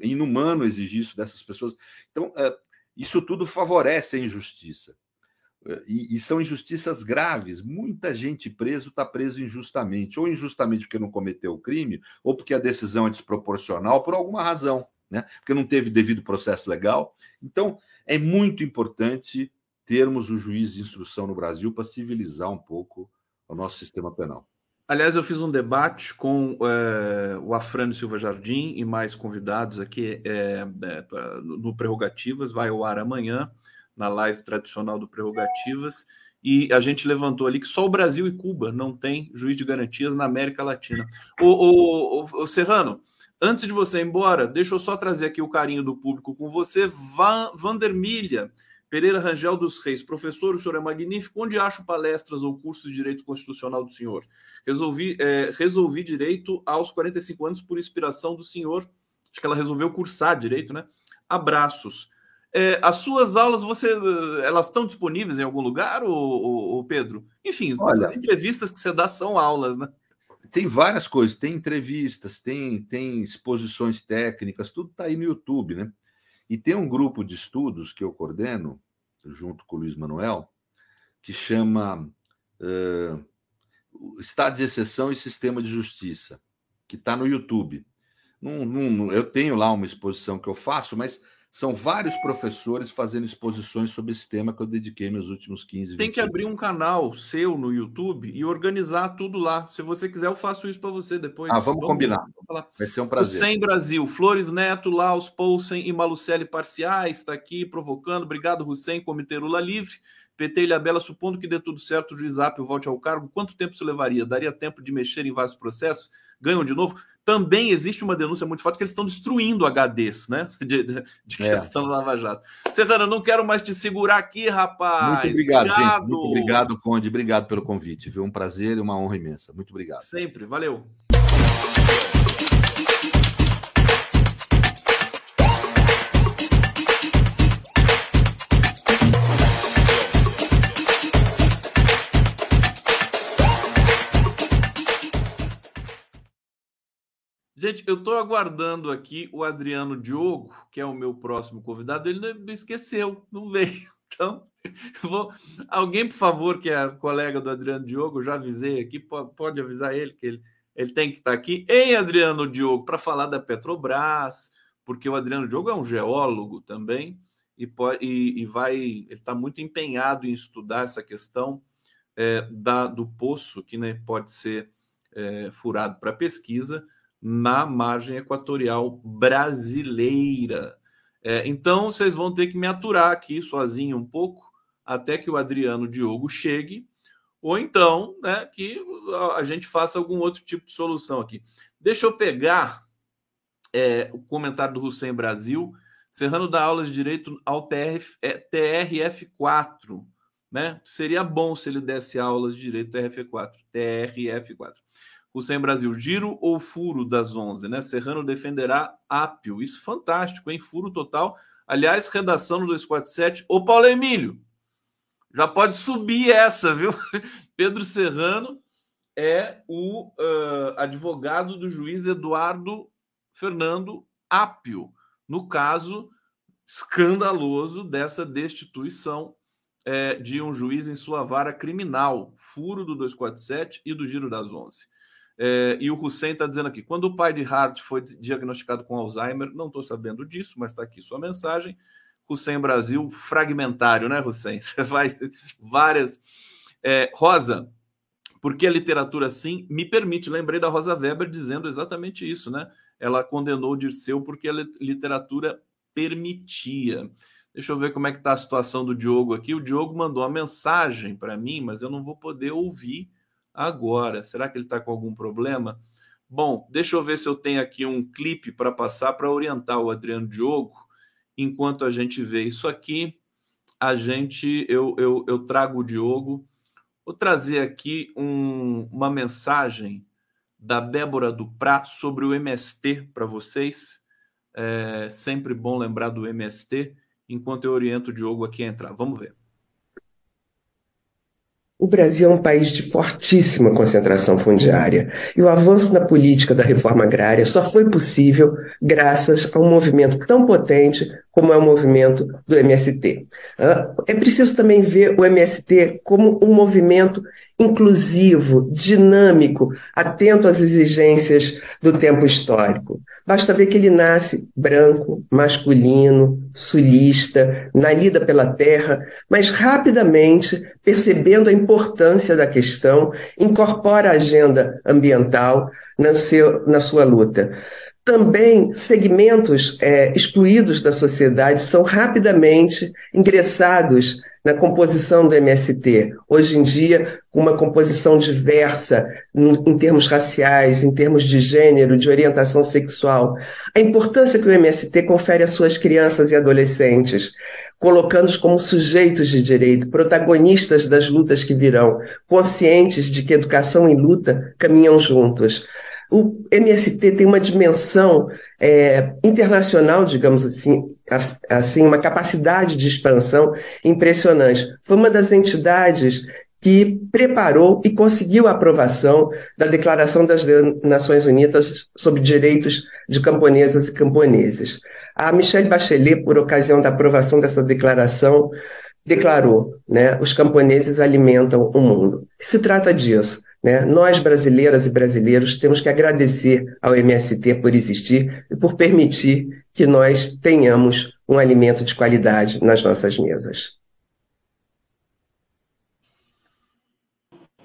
É inumano exigir isso dessas pessoas. Então, é, isso tudo favorece a injustiça. É, e, e, são injustiças graves. Muita gente preso está preso injustamente, ou injustamente porque não cometeu o crime, ou porque a decisão é desproporcional por alguma razão né? porque não teve devido processo legal. Então, é muito importante termos o juiz de instrução no Brasil para civilizar um pouco o nosso sistema penal. Aliás, eu fiz um debate com é, o Afrânio Silva Jardim e mais convidados aqui é, é, no Prerrogativas, vai ao ar amanhã, na live tradicional do Prerrogativas, e a gente levantou ali que só o Brasil e Cuba não tem juiz de garantias na América Latina. O, o Serrano, Antes de você ir embora, deixa eu só trazer aqui o carinho do público com você. Van, Vandermilha Pereira Rangel dos Reis. Professor, o senhor é magnífico. Onde acho palestras ou cursos de direito constitucional do senhor? Resolvi, é, resolvi direito aos 45 anos por inspiração do senhor. Acho que ela resolveu cursar direito, né? Abraços. É, as suas aulas, você, elas estão disponíveis em algum lugar, ou, Pedro? Enfim, Olha, as entrevistas que você dá são aulas, né? tem várias coisas, tem entrevistas, tem, tem exposições técnicas, tudo está aí no YouTube, né? E tem um grupo de estudos que eu coordeno, junto com o Luiz Manuel, que chama uh, Estado de Exceção e Sistema de Justiça, que está no YouTube. Num, num, eu tenho lá uma exposição que eu faço, mas são vários professores fazendo exposições sobre esse tema que eu dediquei meus últimos 15 Tem que abrir um canal seu no YouTube e organizar tudo lá. Se você quiser, eu faço isso para você depois. Ah, vamos, vamos combinar. Vai ser um prazer. Sem Brasil, Flores Neto, Laos, Poulsen e Malucelli Parciais, está aqui provocando. Obrigado, Hussein, Comitê Lula Livre. PT Ilha Bela, supondo que dê tudo certo, o juiz Apio volte ao cargo, quanto tempo isso levaria? Daria tempo de mexer em vários processos? Ganham de novo? Também existe uma denúncia muito forte que eles estão destruindo HDs, né? De, de, de questão é. Lava Jato. Serrano, não quero mais te segurar aqui, rapaz. Muito obrigado, obrigado. gente. Muito obrigado, Conde. Obrigado pelo convite. Viu? Um prazer e uma honra imensa. Muito obrigado. Sempre. Valeu. Gente, eu estou aguardando aqui o Adriano Diogo, que é o meu próximo convidado. Ele não esqueceu, não veio. Então, vou... alguém, por favor, que é colega do Adriano Diogo, já avisei aqui, pode avisar ele que ele, ele tem que estar aqui. Em Adriano Diogo, para falar da Petrobras, porque o Adriano Diogo é um geólogo também e, pode, e, e vai, ele está muito empenhado em estudar essa questão é, da, do poço que né, pode ser é, furado para pesquisa na margem equatorial brasileira. É, então, vocês vão ter que me aturar aqui sozinho um pouco até que o Adriano Diogo chegue, ou então né, que a gente faça algum outro tipo de solução aqui. Deixa eu pegar é, o comentário do Hussein Brasil. Serrano dá aulas de direito ao TRF, é, TRF4. Né? Seria bom se ele desse aulas de direito TRF4. TRF4. Hussein Brasil, giro ou furo das 11, né? Serrano defenderá Ápio. Isso fantástico, hein? Furo total. Aliás, redação no 247. Ô, Paulo Emílio, já pode subir essa, viu? Pedro Serrano é o uh, advogado do juiz Eduardo Fernando Ápio, no caso escandaloso dessa destituição é, de um juiz em sua vara criminal, furo do 247 e do giro das 11. É, e o Hussein está dizendo aqui: quando o pai de Hart foi diagnosticado com Alzheimer, não estou sabendo disso, mas está aqui sua mensagem. Hussein Brasil, fragmentário, né, Hussein? Você vai várias. É, Rosa, porque a literatura sim me permite. Lembrei da Rosa Weber dizendo exatamente isso, né? Ela condenou Dirceu porque a literatura permitia. Deixa eu ver como é que está a situação do Diogo aqui. O Diogo mandou uma mensagem para mim, mas eu não vou poder ouvir agora. Será que ele está com algum problema? Bom, deixa eu ver se eu tenho aqui um clipe para passar para orientar o Adriano Diogo. Enquanto a gente vê isso aqui, a gente eu, eu, eu trago o Diogo. Vou trazer aqui um, uma mensagem da Débora Duprá sobre o MST para vocês. É sempre bom lembrar do MST, enquanto eu oriento o Diogo aqui a entrar. Vamos ver. O Brasil é um país de fortíssima concentração fundiária e o avanço na política da reforma agrária só foi possível graças a um movimento tão potente como é o movimento do MST. É preciso também ver o MST como um movimento inclusivo, dinâmico, atento às exigências do tempo histórico. Basta ver que ele nasce branco, masculino, sulista, na lida pela terra, mas rapidamente, percebendo a importância da questão, incorpora a agenda ambiental na, seu, na sua luta. Também segmentos é, excluídos da sociedade são rapidamente ingressados na composição do MST. Hoje em dia, uma composição diversa em termos raciais, em termos de gênero, de orientação sexual. A importância que o MST confere às suas crianças e adolescentes, colocando-os como sujeitos de direito, protagonistas das lutas que virão, conscientes de que educação e luta caminham juntos. O MST tem uma dimensão é, internacional, digamos assim, assim, uma capacidade de expansão impressionante. Foi uma das entidades que preparou e conseguiu a aprovação da Declaração das Nações Unidas sobre Direitos de Camponesas e Camponeses. A Michelle Bachelet, por ocasião da aprovação dessa declaração, declarou, né, os camponeses alimentam o mundo. Se trata disso. Né? Nós, brasileiras e brasileiros, temos que agradecer ao MST por existir e por permitir que nós tenhamos um alimento de qualidade nas nossas mesas.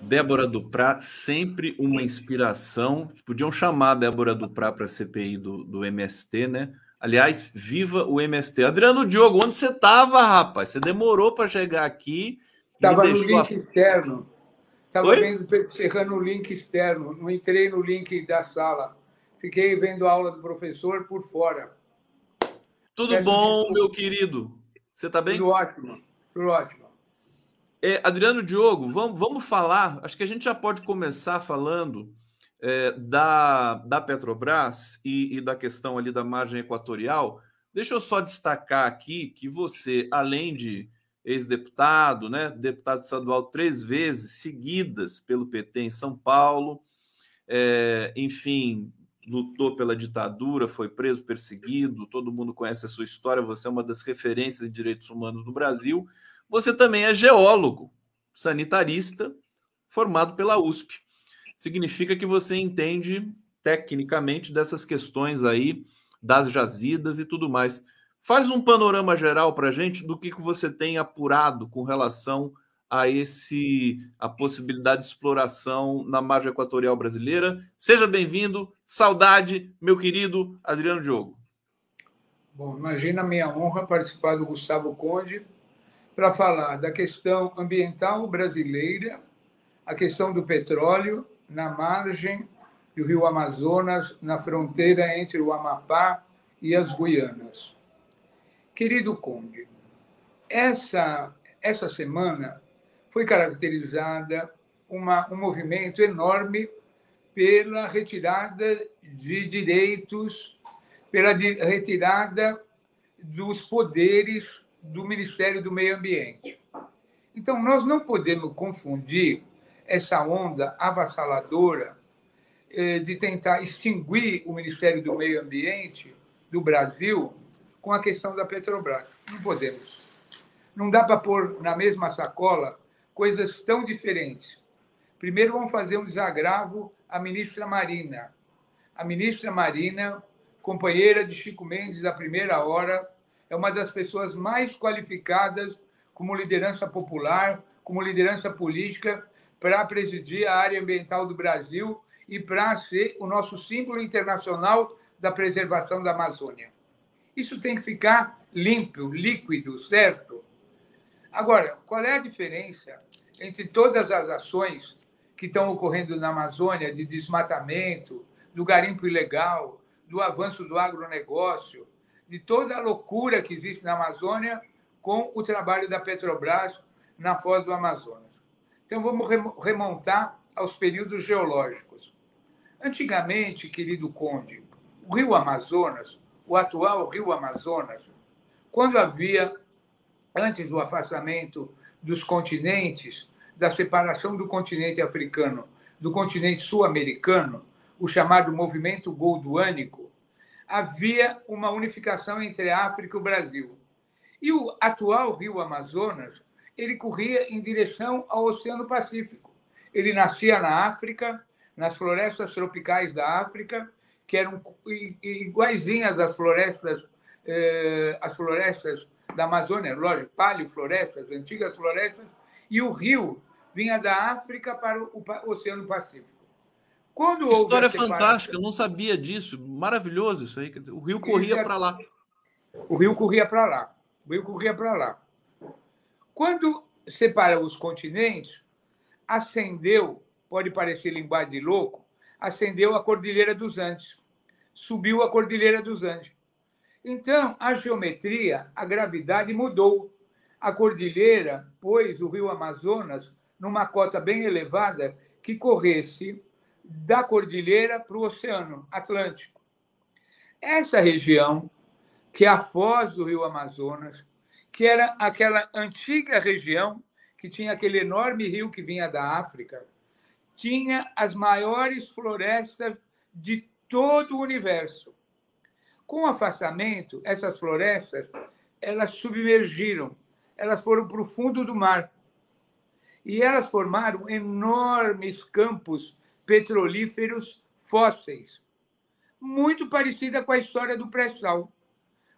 Débora Duprá, sempre uma inspiração. Podiam chamar a Débora Duprá para a CPI do, do MST, né? Aliás, viva o MST. Adriano Diogo, onde você estava, rapaz? Você demorou para chegar aqui. Estava no link a... externo. Estava vendo, cerrando o link externo, não entrei no link da sala. Fiquei vendo a aula do professor por fora. Tudo Peço bom, meu querido? Você está bem? Tudo ótimo, tudo ótimo. É, Adriano Diogo, vamos, vamos falar. Acho que a gente já pode começar falando é, da, da Petrobras e, e da questão ali da margem equatorial. Deixa eu só destacar aqui que você, além de ex-deputado, né, deputado estadual três vezes seguidas pelo PT em São Paulo, é, enfim, lutou pela ditadura, foi preso, perseguido, todo mundo conhece a sua história, você é uma das referências de direitos humanos no Brasil. Você também é geólogo, sanitarista, formado pela USP. Significa que você entende tecnicamente dessas questões aí das jazidas e tudo mais. Faz um panorama geral para a gente do que, que você tem apurado com relação a esse a possibilidade de exploração na margem equatorial brasileira. Seja bem-vindo, saudade, meu querido Adriano Diogo. Bom, imagina a minha honra participar do Gustavo Conde para falar da questão ambiental brasileira, a questão do petróleo na margem do rio Amazonas, na fronteira entre o Amapá e as Guianas. Querido Conde, essa, essa semana foi caracterizada uma, um movimento enorme pela retirada de direitos, pela retirada dos poderes do Ministério do Meio Ambiente. Então, nós não podemos confundir essa onda avassaladora eh, de tentar extinguir o Ministério do Meio Ambiente do Brasil com a questão da Petrobras. Não podemos. Não dá para pôr na mesma sacola coisas tão diferentes. Primeiro, vamos fazer um desagravo à ministra Marina. A ministra Marina, companheira de Chico Mendes da primeira hora, é uma das pessoas mais qualificadas como liderança popular, como liderança política, para presidir a área ambiental do Brasil e para ser o nosso símbolo internacional da preservação da Amazônia. Isso tem que ficar limpo, líquido, certo? Agora, qual é a diferença entre todas as ações que estão ocorrendo na Amazônia de desmatamento, do garimpo ilegal, do avanço do agronegócio, de toda a loucura que existe na Amazônia com o trabalho da Petrobras na foz do Amazonas. Então, vamos remontar aos períodos geológicos. Antigamente, querido Conde, o rio Amazonas, o atual rio Amazonas, quando havia, antes do afastamento dos continentes, da separação do continente africano do continente sul-americano, o chamado movimento golduânico, havia uma unificação entre a África e o Brasil. E o atual rio Amazonas, ele corria em direção ao Oceano Pacífico. Ele nascia na África, nas florestas tropicais da África, que eram iguaizinhas às florestas, eh, as florestas da Amazônia, lógico, paleoflorestas, antigas florestas, e o rio vinha da África para o Oceano Pacífico. Quando História fantástica, eu não sabia disso. Maravilhoso isso aí. O rio corria para lá. O rio corria para lá. O rio corria para lá. Quando separa os continentes, ascendeu, pode parecer linguagem de louco, ascendeu a Cordilheira dos Andes. Subiu a Cordilheira dos Andes. Então, a geometria, a gravidade mudou. A cordilheira pôs o rio Amazonas numa cota bem elevada que corresse da cordilheira para o Oceano Atlântico. Essa região, que é a foz do rio Amazonas, que era aquela antiga região que tinha aquele enorme rio que vinha da África, tinha as maiores florestas de todo o universo. Com o afastamento, essas florestas elas submergiram, elas foram para o fundo do mar. E elas formaram enormes campos petrolíferos fósseis, muito parecida com a história do pré-sal.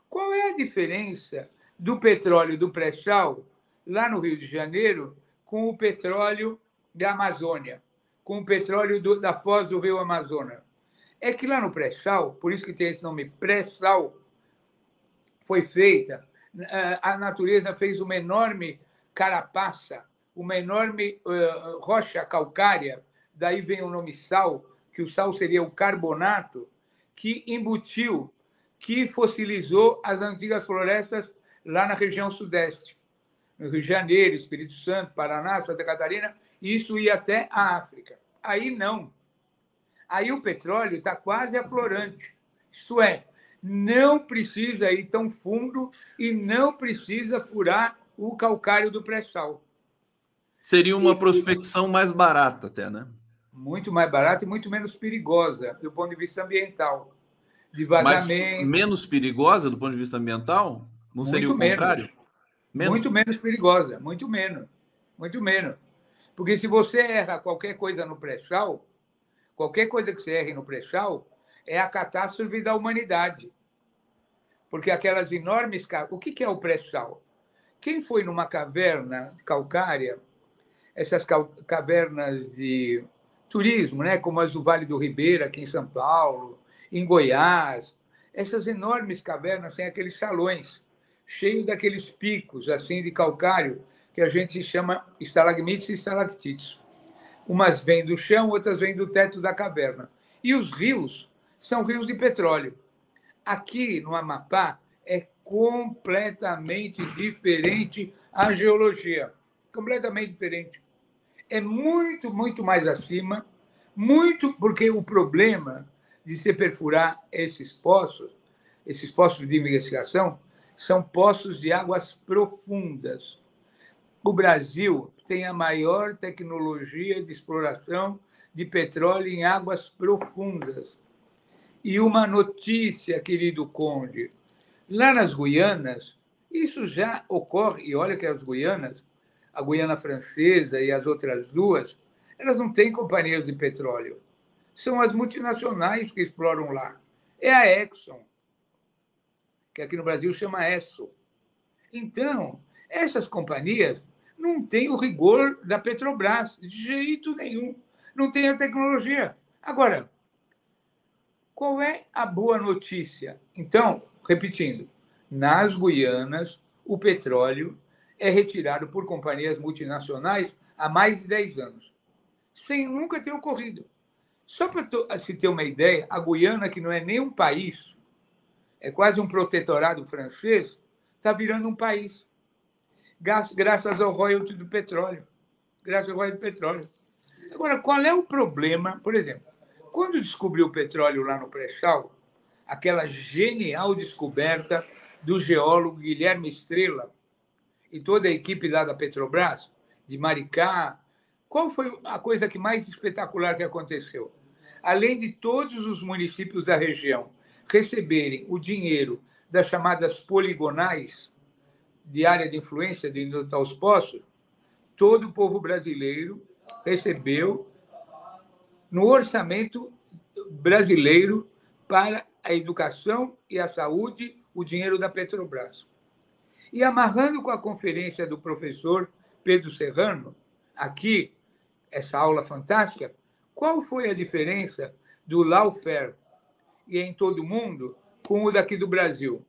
Qual é a diferença do petróleo do pré-sal, lá no Rio de Janeiro, com o petróleo da Amazônia, com o petróleo do, da foz do rio Amazonas? É que lá no pré-sal, por isso que tem esse nome pré-sal, foi feita, a natureza fez uma enorme carapaça, uma enorme uh, rocha calcária daí vem o nome sal, que o sal seria o carbonato, que embutiu, que fossilizou as antigas florestas lá na região sudeste, no Rio de Janeiro, Espírito Santo, Paraná, Santa Catarina, e isso ia até a África. Aí não. Aí o petróleo está quase aflorante. Isto é, não precisa ir tão fundo e não precisa furar o calcário do pré-sal. Seria uma prospecção mais barata até, né? Muito mais barata e muito menos perigosa do ponto de vista ambiental. De vazamento. Mas menos perigosa do ponto de vista ambiental? Não seria o contrário? Menos. Muito menos perigosa, muito menos. Muito menos. Porque se você erra qualquer coisa no pré-sal, qualquer coisa que você erre no pré-sal, é a catástrofe da humanidade. Porque aquelas enormes. O que é o pré-sal? Quem foi numa caverna calcária, essas cavernas de turismo, né? como as do Vale do Ribeira, aqui em São Paulo, em Goiás, essas enormes cavernas têm aqueles salões cheios daqueles picos assim de calcário que a gente chama estalagmites e estalactites. Umas vêm do chão, outras vêm do teto da caverna. E os rios são rios de petróleo. Aqui no Amapá é completamente diferente a geologia. Completamente diferente. É muito, muito mais acima, muito porque o problema de se perfurar esses poços, esses poços de investigação, são poços de águas profundas. O Brasil tem a maior tecnologia de exploração de petróleo em águas profundas. E uma notícia, querido Conde, Lá nas Guianas, isso já ocorre, e olha que as Guianas, a Guiana Francesa e as outras duas, elas não têm companhias de petróleo. São as multinacionais que exploram lá. É a Exxon, que aqui no Brasil chama ESSO. Então, essas companhias não têm o rigor da Petrobras, de jeito nenhum. Não tem a tecnologia. Agora, qual é a boa notícia? Então, repetindo, nas Guianas, o petróleo é retirado por companhias multinacionais há mais de 10 anos, sem nunca ter ocorrido. Só para se ter uma ideia, a Guiana, que não é nem um país, é quase um protetorado francês, está virando um país, graças ao royalty do petróleo. Graças ao royalty do petróleo. Agora, qual é o problema? Por exemplo, quando descobriu o petróleo lá no pré-sal, aquela genial descoberta do geólogo Guilherme Estrela e toda a equipe lá da Petrobras, de Maricá. Qual foi a coisa que mais espetacular que aconteceu? Além de todos os municípios da região receberem o dinheiro das chamadas poligonais de área de influência de aos poços, todo o povo brasileiro recebeu no orçamento brasileiro para a educação e a saúde o dinheiro da Petrobras. E amarrando com a conferência do professor Pedro Serrano, aqui, essa aula fantástica, qual foi a diferença do lawfare e em todo o mundo com o daqui do Brasil?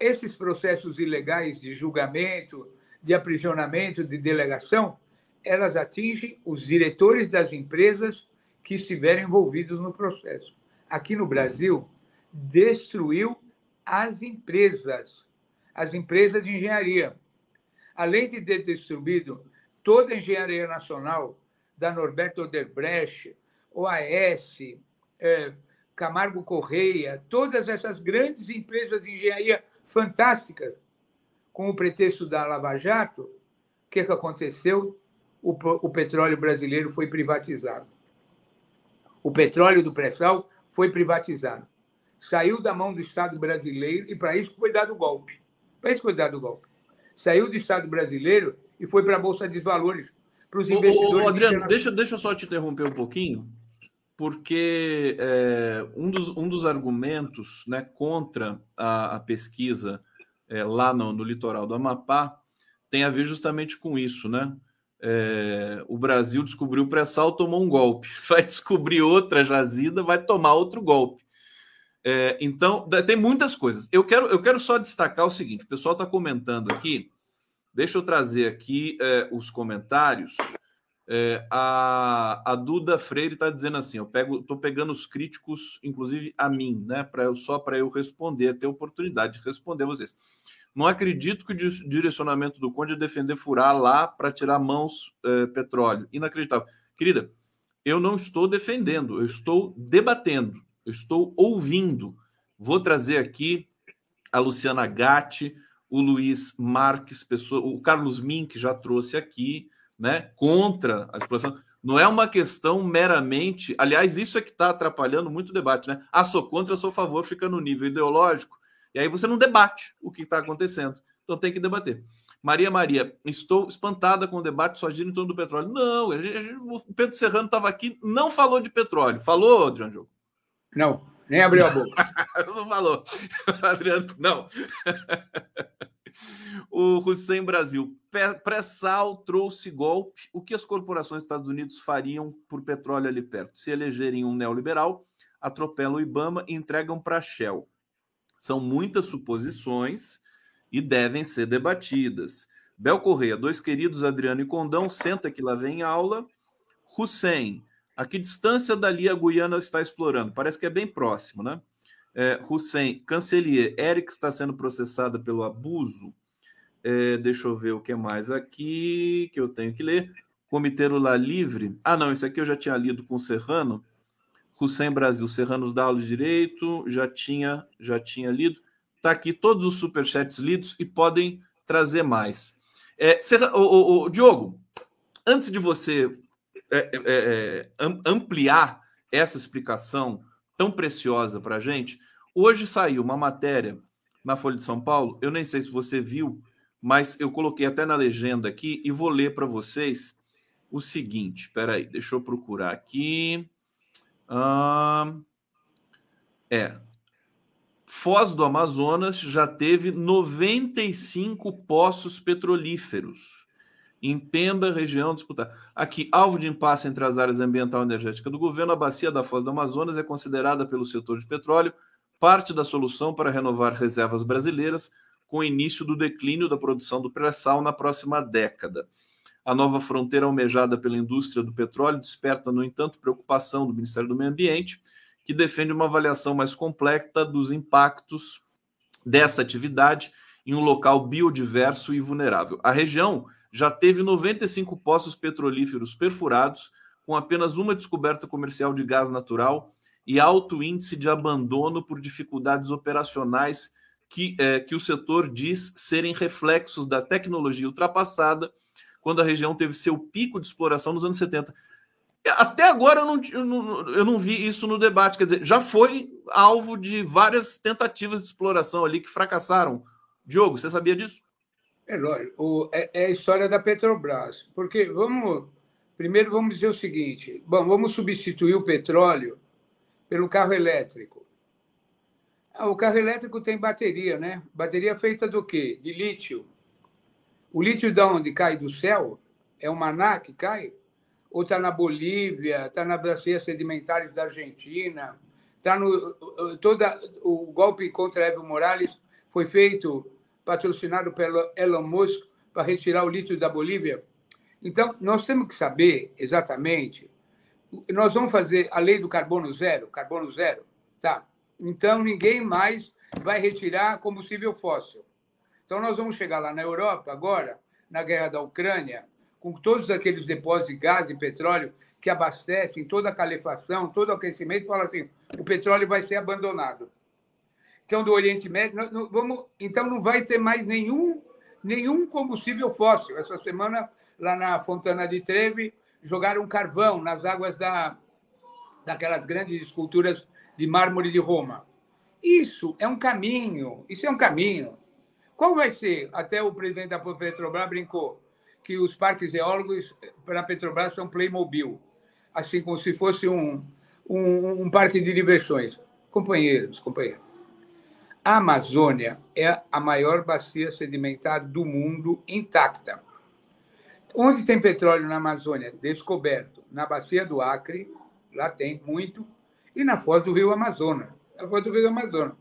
Esses processos ilegais de julgamento, de aprisionamento, de delegação, elas atingem os diretores das empresas que estiverem envolvidos no processo aqui no Brasil, destruiu as empresas, as empresas de engenharia. Além de ter destruído toda a engenharia nacional, da Norberto Oderbrecht, OAS, é, Camargo Correia, todas essas grandes empresas de engenharia fantásticas, com o pretexto da Lava Jato, o que, que aconteceu? O, o petróleo brasileiro foi privatizado. O petróleo do pré-sal foi privatizado. Saiu da mão do Estado brasileiro e para isso foi dado o golpe. Para isso foi dado o golpe. Saiu do Estado brasileiro e foi para a Bolsa de Valores, para os investidores. Ô, Adriano, deixa, deixa eu só te interromper um pouquinho, porque é, um, dos, um dos argumentos né, contra a, a pesquisa é, lá no, no litoral do Amapá tem a ver justamente com isso, né? É, o Brasil descobriu o pré-sal, tomou um golpe. Vai descobrir outra jazida, vai tomar outro golpe. É, então, tem muitas coisas. Eu quero, eu quero só destacar o seguinte: o pessoal está comentando aqui. Deixa eu trazer aqui é, os comentários. É, a, a Duda Freire está dizendo assim: eu pego, estou pegando os críticos, inclusive a mim, né? Para eu só para eu responder, ter oportunidade de responder vocês. Não acredito que o direcionamento do Conde é defender furar lá para tirar mãos é, petróleo. Inacreditável. Querida, eu não estou defendendo, eu estou debatendo, eu estou ouvindo. Vou trazer aqui a Luciana Gatti, o Luiz Marques, pessoa, o Carlos Min, que já trouxe aqui, né, contra a exploração. Não é uma questão meramente. Aliás, isso é que está atrapalhando muito o debate, né? Ah, sou contra, sou a favor, fica no nível ideológico. E aí você não debate o que está acontecendo. Então tem que debater. Maria Maria, estou espantada com o debate só gira em torno do petróleo. Não, a gente, o Pedro Serrano estava aqui, não falou de petróleo. Falou, Adriano Diogo? Não, nem abriu a boca. não falou. Adriano, não. o Hussein Brasil. Pré-sal trouxe golpe. O que as corporações dos Estados Unidos fariam por petróleo ali perto? Se elegerem um neoliberal, atropelam o Ibama e entregam para a Shell. São muitas suposições e devem ser debatidas. Bel Correia, dois queridos Adriano e Condão, senta que lá vem aula. Hussein, a que distância dali a Guiana está explorando? Parece que é bem próximo, né? É, Hussein, Cancelier, Eric está sendo processada pelo abuso. É, deixa eu ver o que mais aqui que eu tenho que ler. Comitê Lula Livre. Ah, não, isso aqui eu já tinha lido com o Serrano. Hussein Brasil, Serranos da aula de direito, já tinha, já tinha lido. Está aqui todos os superchats lidos e podem trazer mais. É, Serra, o, o, o, Diogo, antes de você é, é, é ampliar essa explicação tão preciosa para a gente, hoje saiu uma matéria na Folha de São Paulo. Eu nem sei se você viu, mas eu coloquei até na legenda aqui e vou ler para vocês o seguinte. Espera aí, deixa eu procurar aqui. Ah, é, Foz do Amazonas já teve 95 poços petrolíferos. Em Pemba, região disputada. Aqui, alvo de impasse entre as áreas ambiental e energética do governo, a bacia da Foz do Amazonas é considerada pelo setor de petróleo parte da solução para renovar reservas brasileiras com o início do declínio da produção do pré-sal na próxima década. A nova fronteira almejada pela indústria do petróleo desperta, no entanto, preocupação do Ministério do Meio Ambiente que defende uma avaliação mais completa dos impactos dessa atividade em um local biodiverso e vulnerável. A região já teve 95 poços petrolíferos perfurados, com apenas uma descoberta comercial de gás natural e alto índice de abandono por dificuldades operacionais que, é, que o setor diz serem reflexos da tecnologia ultrapassada quando a região teve seu pico de exploração nos anos 70. Até agora eu não, eu não, eu não vi isso no debate. Quer dizer, já foi alvo de várias tentativas de exploração ali que fracassaram. Diogo, você sabia disso? É lógico. É, é a história da Petrobras. Porque vamos. Primeiro vamos dizer o seguinte: bom, vamos substituir o petróleo pelo carro elétrico. Ah, o carro elétrico tem bateria, né? Bateria feita do quê? De lítio. O lítio de onde cai do céu? É o maná que cai? ou está na Bolívia, está na bacias sedimentares da Argentina, está no toda o golpe contra Evo Morales foi feito patrocinado pelo Elon Musk para retirar o lítio da Bolívia. Então nós temos que saber exatamente. Nós vamos fazer a lei do carbono zero, carbono zero, tá? Então ninguém mais vai retirar combustível fóssil. Então nós vamos chegar lá na Europa agora, na guerra da Ucrânia, com todos aqueles depósitos de gás e petróleo que abastecem toda a calefação, todo o aquecimento, fala assim: o petróleo vai ser abandonado. Então, do Oriente Médio, nós, vamos, então não vai ter mais nenhum, nenhum combustível fóssil. Essa semana, lá na Fontana de Trevi, jogaram carvão nas águas da, daquelas grandes esculturas de mármore de Roma. Isso é um caminho, isso é um caminho. Qual vai ser? Até o presidente da Petrobras brincou que os parques eólogos para a Petrobras são Playmobil, assim como se fosse um, um, um parque de diversões. Companheiros, companheiros, a Amazônia é a maior bacia sedimentar do mundo intacta. Onde tem petróleo na Amazônia? Descoberto. Na bacia do Acre, lá tem muito, e na foz do rio Amazonas. Na foz do rio Amazonas.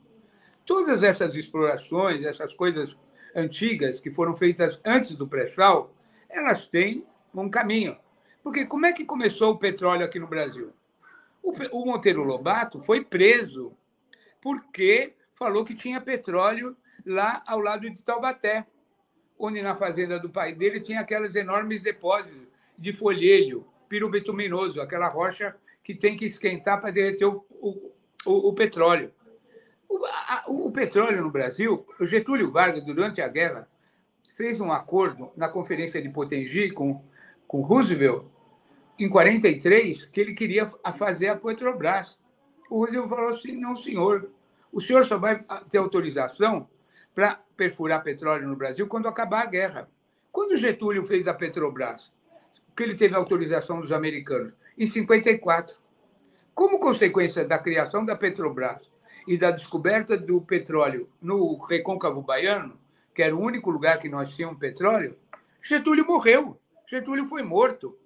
Todas essas explorações, essas coisas antigas que foram feitas antes do pré-sal, elas têm um caminho. Porque como é que começou o petróleo aqui no Brasil? O, Monteiro Lobato foi preso porque falou que tinha petróleo lá ao lado de Taubaté, onde na fazenda do pai dele tinha aqueles enormes depósitos de folhelho pirubetuminoso, aquela rocha que tem que esquentar para derreter o, o, o, o petróleo. A, o, petróleo no Brasil, o Getúlio Vargas, durante a guerra, fez um acordo na Conferência de Potengi com, com Roosevelt em 43, que ele queria fazer a Petrobras. O Roosevelt falou assim: não, senhor, o senhor só vai ter autorização para perfurar petróleo no Brasil quando acabar a guerra. Quando Getúlio fez a Petrobras, que ele teve autorização dos americanos? Em 54. Como consequência da criação da Petrobras e da descoberta do petróleo no recôncavo baiano, que era o único lugar que nós tínhamos petróleo, Getúlio morreu. Getúlio foi morto,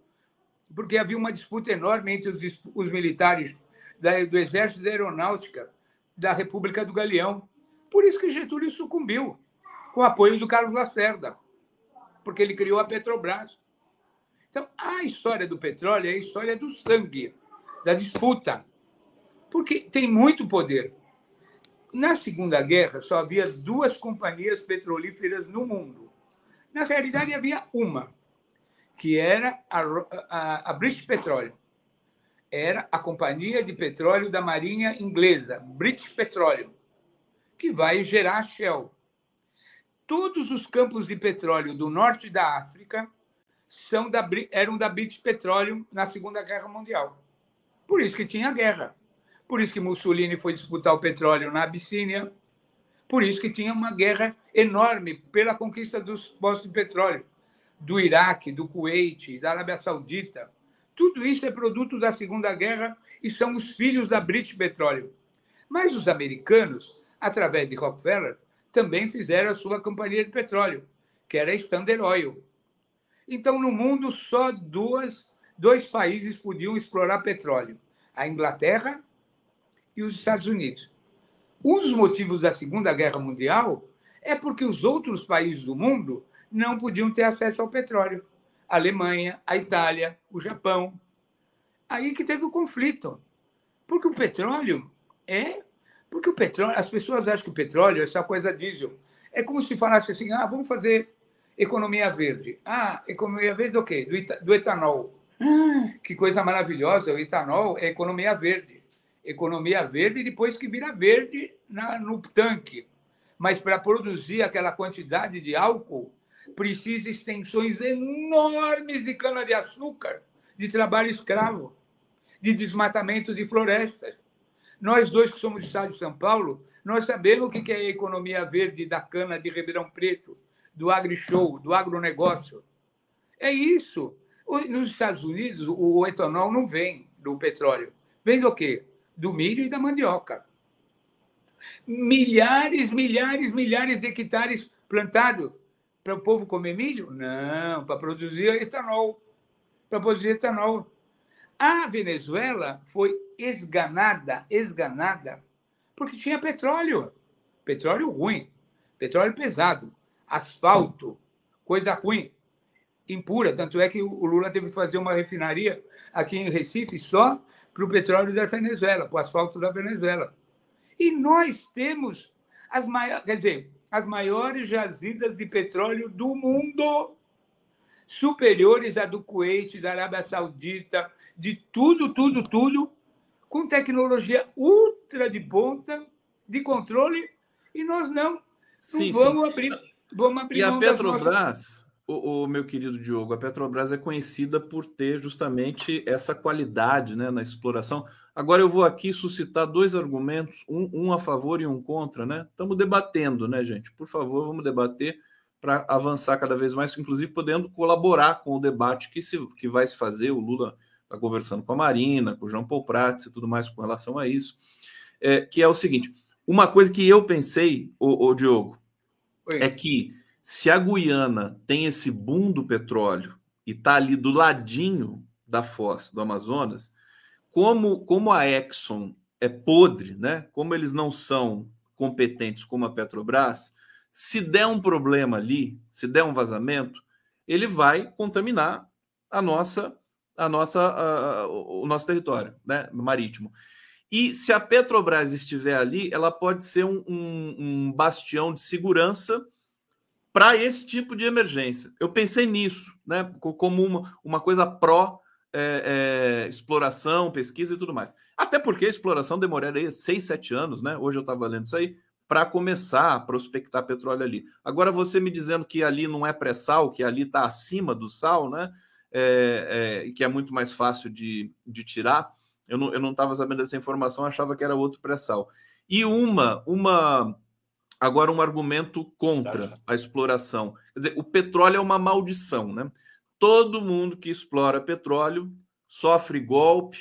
porque havia uma disputa enorme entre os, os militares da, do Exército da Aeronáutica da República do Galeão. Por isso que Getúlio sucumbiu, com o apoio do Carlos Lacerda, porque ele criou a Petrobras. Então, a história do petróleo é a história do sangue, da disputa, porque tem muito poder. Na Segunda Guerra, só havia duas companhias petrolíferas no mundo. Na realidade, havia uma, que era a, a, a British Petroleum. Era a companhia de petróleo da Marinha Inglesa, British Petroleum, que vai gerar Shell. Todos os campos de petróleo do norte da África são da, eram da British Petroleum na Segunda Guerra Mundial. Por isso que tinha guerra. Por isso que Mussolini foi disputar o petróleo na Abissínia. Por isso que tinha uma guerra enorme pela conquista dos postos de petróleo do Iraque, do Kuwait, da Arábia Saudita. Tudo isso é produto da Segunda Guerra e são os filhos da British Petroleum. Mas os americanos, através de Rockefeller, também fizeram a sua companhia de petróleo, que era a Standard Oil. Então, no mundo, só duas, dois países podiam explorar petróleo: a Inglaterra e os Estados Unidos. Um dos motivos da Segunda Guerra Mundial é porque os outros países do mundo não podiam ter acesso ao petróleo. A Alemanha, a Itália, o Japão. Aí que teve o conflito. Porque o petróleo é. Porque o petróleo. As pessoas acham que o petróleo é essa coisa diesel. É como se falasse assim: ah, vamos fazer economia verde. Ah, economia verde do quê? Do, etanol. Ah, que coisa maravilhosa! O etanol é economia verde economia verde depois que vira verde na, no tanque. Mas para produzir aquela quantidade de álcool, precisa extensões enormes de cana-de-açúcar, de trabalho escravo, de desmatamento de florestas. Nós dois que somos do estado de São Paulo, nós sabemos o que é a economia verde da cana de Ribeirão Preto, do agri-show, do agronegócio. É isso. Nos Estados Unidos, o etanol não vem do petróleo. Vem do quê? do milho e da mandioca. Milhares, milhares, milhares de hectares plantados para o povo comer milho? Não, para produzir etanol. Para produzir etanol. A Venezuela foi esganada, esganada, porque tinha petróleo. Petróleo ruim, petróleo pesado, asfalto, coisa ruim, impura. Tanto é que o Lula teve que fazer uma refinaria aqui em Recife só para o petróleo da Venezuela, para o asfalto da Venezuela. E nós temos as maiores, quer dizer, as maiores jazidas de petróleo do mundo, superiores à do Kuwait, da Arábia Saudita, de tudo, tudo, tudo, com tecnologia ultra de ponta, de controle, e nós não. Não sim, vamos, sim. Abrir, vamos abrir. E a Petrobras. O, o, meu querido Diogo, a Petrobras é conhecida por ter justamente essa qualidade né, na exploração. Agora eu vou aqui suscitar dois argumentos, um, um a favor e um contra, né? Estamos debatendo, né, gente? Por favor, vamos debater para avançar cada vez mais, inclusive podendo colaborar com o debate que, se, que vai se fazer. O Lula está conversando com a Marina, com o João Paul Prats e tudo mais com relação a isso. É, que é o seguinte: uma coisa que eu pensei, o, o Diogo, Oi. é que se a Guiana tem esse boom do petróleo e está ali do ladinho da foz do Amazonas, como, como a Exxon é podre, né? como eles não são competentes como a Petrobras, se der um problema ali, se der um vazamento, ele vai contaminar a nossa, a nossa, o nosso território né? marítimo. E se a Petrobras estiver ali, ela pode ser um, um, um bastião de segurança para esse tipo de emergência. Eu pensei nisso, né, como uma, uma coisa pró é, é, exploração, pesquisa e tudo mais. Até porque a exploração demoraria seis, sete anos, né? Hoje eu estava lendo isso aí, para começar a prospectar petróleo ali. Agora, você me dizendo que ali não é pré-sal, que ali está acima do sal, né? É, é, que é muito mais fácil de, de tirar. Eu não estava sabendo dessa informação, achava que era outro pré-sal. E uma, uma agora um argumento contra a exploração. Quer dizer, o petróleo é uma maldição, né? Todo mundo que explora petróleo sofre golpe,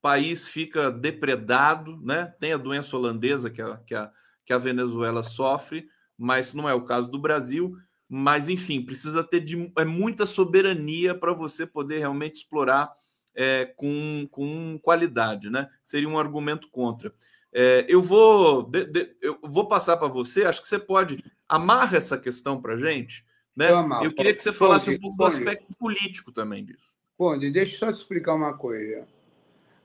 país fica depredado, né? Tem a doença holandesa que a, que a, que a Venezuela sofre, mas não é o caso do Brasil. Mas, enfim, precisa ter de, é muita soberania para você poder realmente explorar é, com, com qualidade, né? Seria um argumento contra. É, eu vou de, de, eu vou passar para você. Acho que você pode amarra essa questão para gente, né? Eu, eu queria que você falasse um pouco do aspecto político também disso. Ponde, deixa eu só te explicar uma coisa.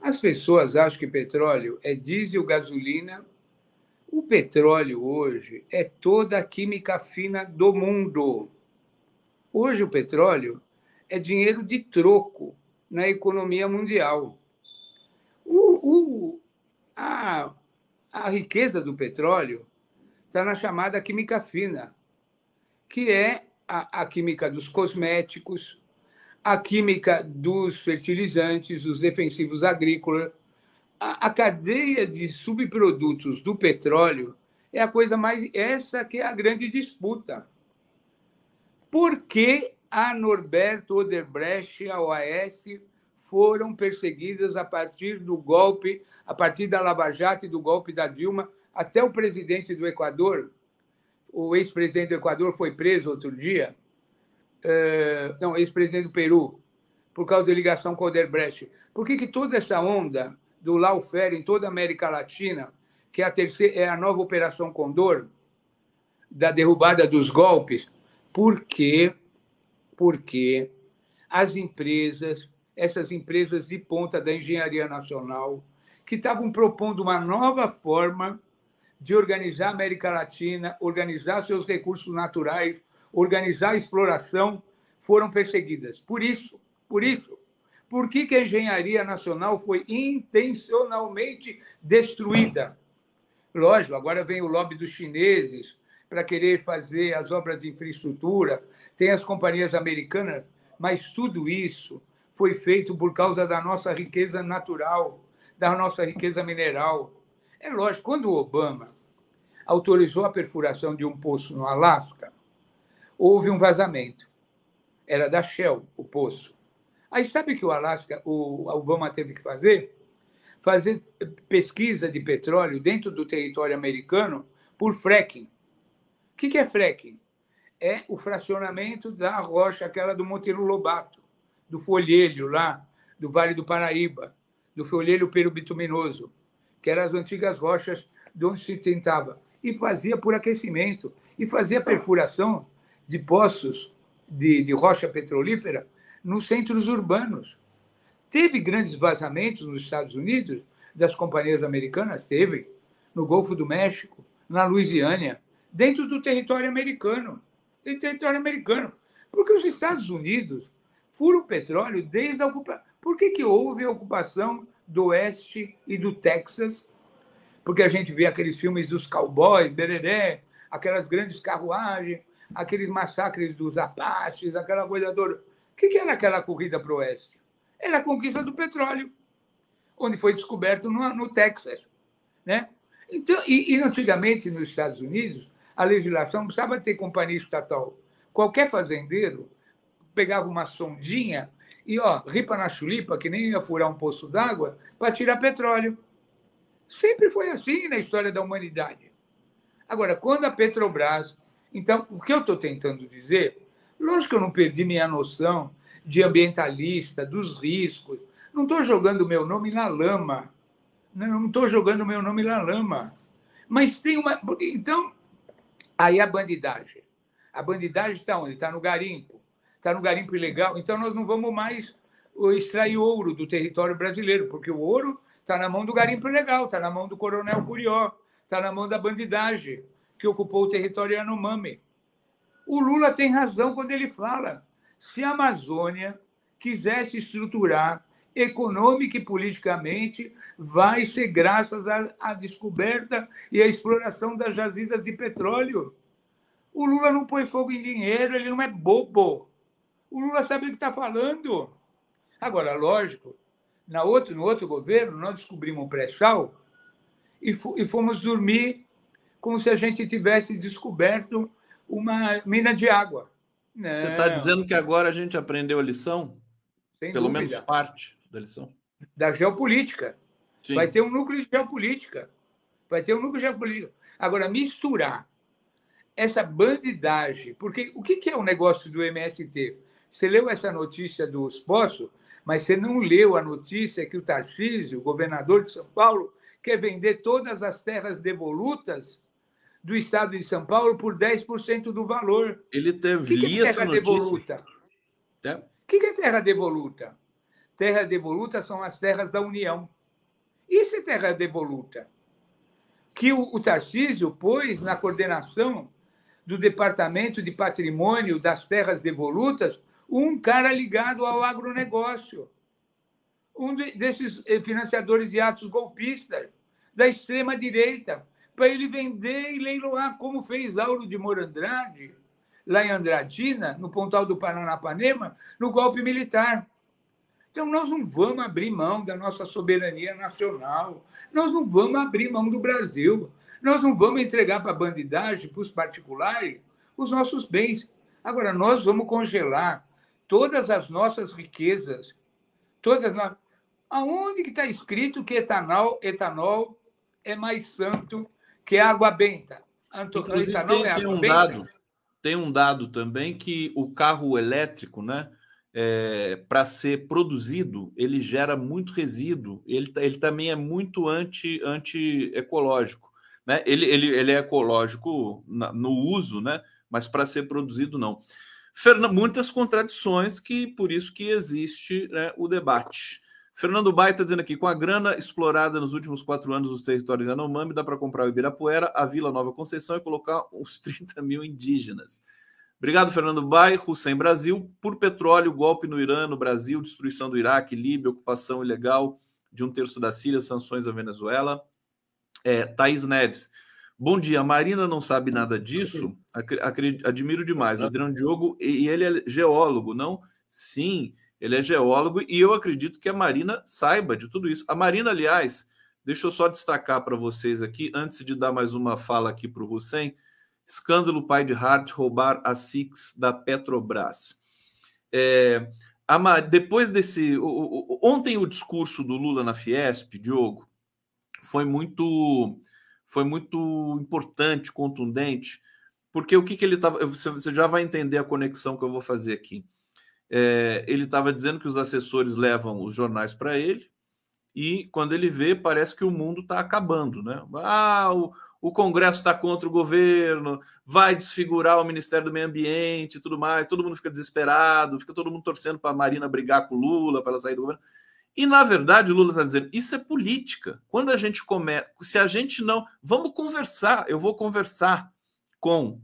As pessoas acham que petróleo é diesel, gasolina. O petróleo hoje é toda a química fina do mundo. Hoje o petróleo é dinheiro de troco na economia mundial. O, o, a, a riqueza do petróleo está na chamada química fina, que é a, a química dos cosméticos, a química dos fertilizantes, dos defensivos agrícolas, a, a, cadeia de subprodutos do petróleo é a coisa mais. Essa que é a grande disputa. Por que a Norberto Oderbrecht e a OAS foram perseguidas a partir do golpe, a partir da Lava Jato e do golpe da Dilma, até o presidente do Equador, o ex-presidente do Equador foi preso outro dia, é, não, ex-presidente do Peru, por causa da ligação com o Odebrecht. Por que, que toda essa onda do lawfare em toda a América Latina, que é a, terceira, é a nova Operação Condor, da derrubada dos golpes, por quê? Porque as empresas, essas empresas de ponta da engenharia nacional, que estavam propondo uma nova forma de organizar a América Latina, organizar seus recursos naturais, organizar a exploração, foram perseguidas. Por isso, por isso, por que, que a engenharia nacional foi intencionalmente destruída? Lógico, agora vem o lobby dos chineses para querer fazer as obras de infraestrutura, tem as companhias americanas, mas tudo isso foi feito por causa da nossa riqueza natural, da nossa riqueza mineral. É lógico, quando o Obama autorizou a perfuração de um poço no Alasca, houve um vazamento. Era da Shell, o poço. Aí sabe que o Alasca, o Obama teve que fazer? Fazer pesquisa de petróleo dentro do território americano por fracking. O que é fracking? É o fracionamento da rocha, aquela do Monteiro Lobato, do folhelho lá, do Vale do Paraíba, do folhelho perubituminoso, que eram as antigas rochas de onde se tentava. E fazia por aquecimento. E fazia perfuração de poços de, de rocha petrolífera nos centros urbanos. Teve grandes vazamentos nos Estados Unidos das companhias americanas? Teve. No Golfo do México, na Louisiana, dentro do território americano. Dentro do território americano. Porque os Estados Unidos furam petróleo desde a ocupação. Por que, que houve a ocupação do Oeste e do Texas? Porque a gente vê aqueles filmes dos cowboys, bereré, aquelas grandes carruagens, aqueles massacres dos Apaches, aquela coisa toda. O que era aquela corrida para o oeste? Era a conquista do petróleo, onde foi descoberto no, no Texas. Né? Então, e, e antigamente, nos Estados Unidos, a legislação precisava ter companhia estatal. Qualquer fazendeiro pegava uma sondinha e, ó, ripa na chulipa, que nem ia furar um poço d'água, para tirar petróleo. Sempre foi assim na história da humanidade. Agora, quando a Petrobras então, o que eu estou tentando dizer, lógico que eu não perdi minha noção de ambientalista, dos riscos. Não estou jogando meu nome na lama. Não estou jogando meu nome na lama. Mas tem uma. Então, aí a bandidagem. A bandidagem está onde? Está no garimpo. Está no garimpo ilegal. Então, nós não vamos mais extrair ouro do território brasileiro, porque o ouro está na mão do garimpo ilegal, está na mão do coronel Curió, está na mão da bandidagem que ocupou o território Yanomami. O Lula tem razão quando ele fala: se a Amazônia quisesse estruturar econômica e politicamente, vai ser graças à, à descoberta e à exploração das jazidas de petróleo. O Lula não põe fogo em dinheiro, ele não é bobo. O Lula sabe o que está falando. Agora, lógico, na outro, no outro governo, nós descobrimos o pré-sal e, e fomos dormir como se a gente tivesse descoberto uma mina de água. Não. Você está dizendo que agora a gente aprendeu a lição? Sem Pelo dúvida. menos parte da lição. Da geopolítica. Sim. Vai ter um núcleo de geopolítica. Vai ter um núcleo de geopolítica. Agora, misturar essa bandidagem, porque o que é o negócio do MST? Você leu essa notícia dos Poços, mas você não leu a notícia que o Tarcísio, governador de São Paulo, quer vender todas as terras devolutas do estado de São Paulo por 10% do valor. Ele teve que, que é terra devoluta? É. O que é terra devoluta? Terra devoluta são as terras da União. Isso é terra devoluta. Que o, o Tarcísio pôs na coordenação do Departamento de Patrimônio das Terras Devolutas um cara ligado ao agronegócio. Um de, desses financiadores de atos golpistas da extrema-direita, para ele vender e leiloar, como fez Lauro de Morandrade, lá em Andradina, no Pontal do Paranapanema, no golpe militar. Então, nós não vamos abrir mão da nossa soberania nacional, nós não vamos abrir mão do Brasil, nós não vamos entregar para a bandidagem, para os particulares, os nossos bens. Agora, nós vamos congelar todas as nossas riquezas, todas as Aonde que está escrito que etanol, etanol é mais santo que água benta? Inclusive, tem, é tem um benta? dado, tem um dado também que o carro elétrico, né? É, para ser produzido, ele gera muito resíduo, ele, ele também é muito anti, anti-ecológico. Né? Ele, ele, ele é ecológico na, no uso, né? mas para ser produzido, não. Fernando, muitas contradições que por isso que existe né, o debate. Fernando Baita está dizendo aqui, com a grana explorada nos últimos quatro anos dos territórios Yanomami, dá para comprar o Ibirapuera, a Vila Nova Conceição e colocar uns 30 mil indígenas. Obrigado, Fernando Bai. Hussein Brasil. Por petróleo, golpe no Irã, no Brasil, destruição do Iraque, Líbia, ocupação ilegal de um terço da Síria, sanções à Venezuela. É, Thaís Neves. Bom dia. Marina não sabe nada disso? Admiro demais. Adriano Diogo, e ele é geólogo, não? Sim, ele é geólogo e eu acredito que a Marina saiba de tudo isso. A Marina, aliás, deixa eu só destacar para vocês aqui, antes de dar mais uma fala aqui para o Hussein Escândalo pai de Hart roubar a Six da Petrobras. É, a, depois desse. O, o, ontem o discurso do Lula na Fiesp, Diogo, foi muito, foi muito importante, contundente, porque o que, que ele estava. Você já vai entender a conexão que eu vou fazer aqui. É, ele estava dizendo que os assessores levam os jornais para ele, e quando ele vê, parece que o mundo está acabando, né? Ah, o, o Congresso está contra o governo, vai desfigurar o Ministério do Meio Ambiente e tudo mais, todo mundo fica desesperado, fica todo mundo torcendo para a Marina brigar com o Lula, para ela sair do governo. E, na verdade, o Lula está dizendo: isso é política. Quando a gente começa, se a gente não. Vamos conversar, eu vou conversar com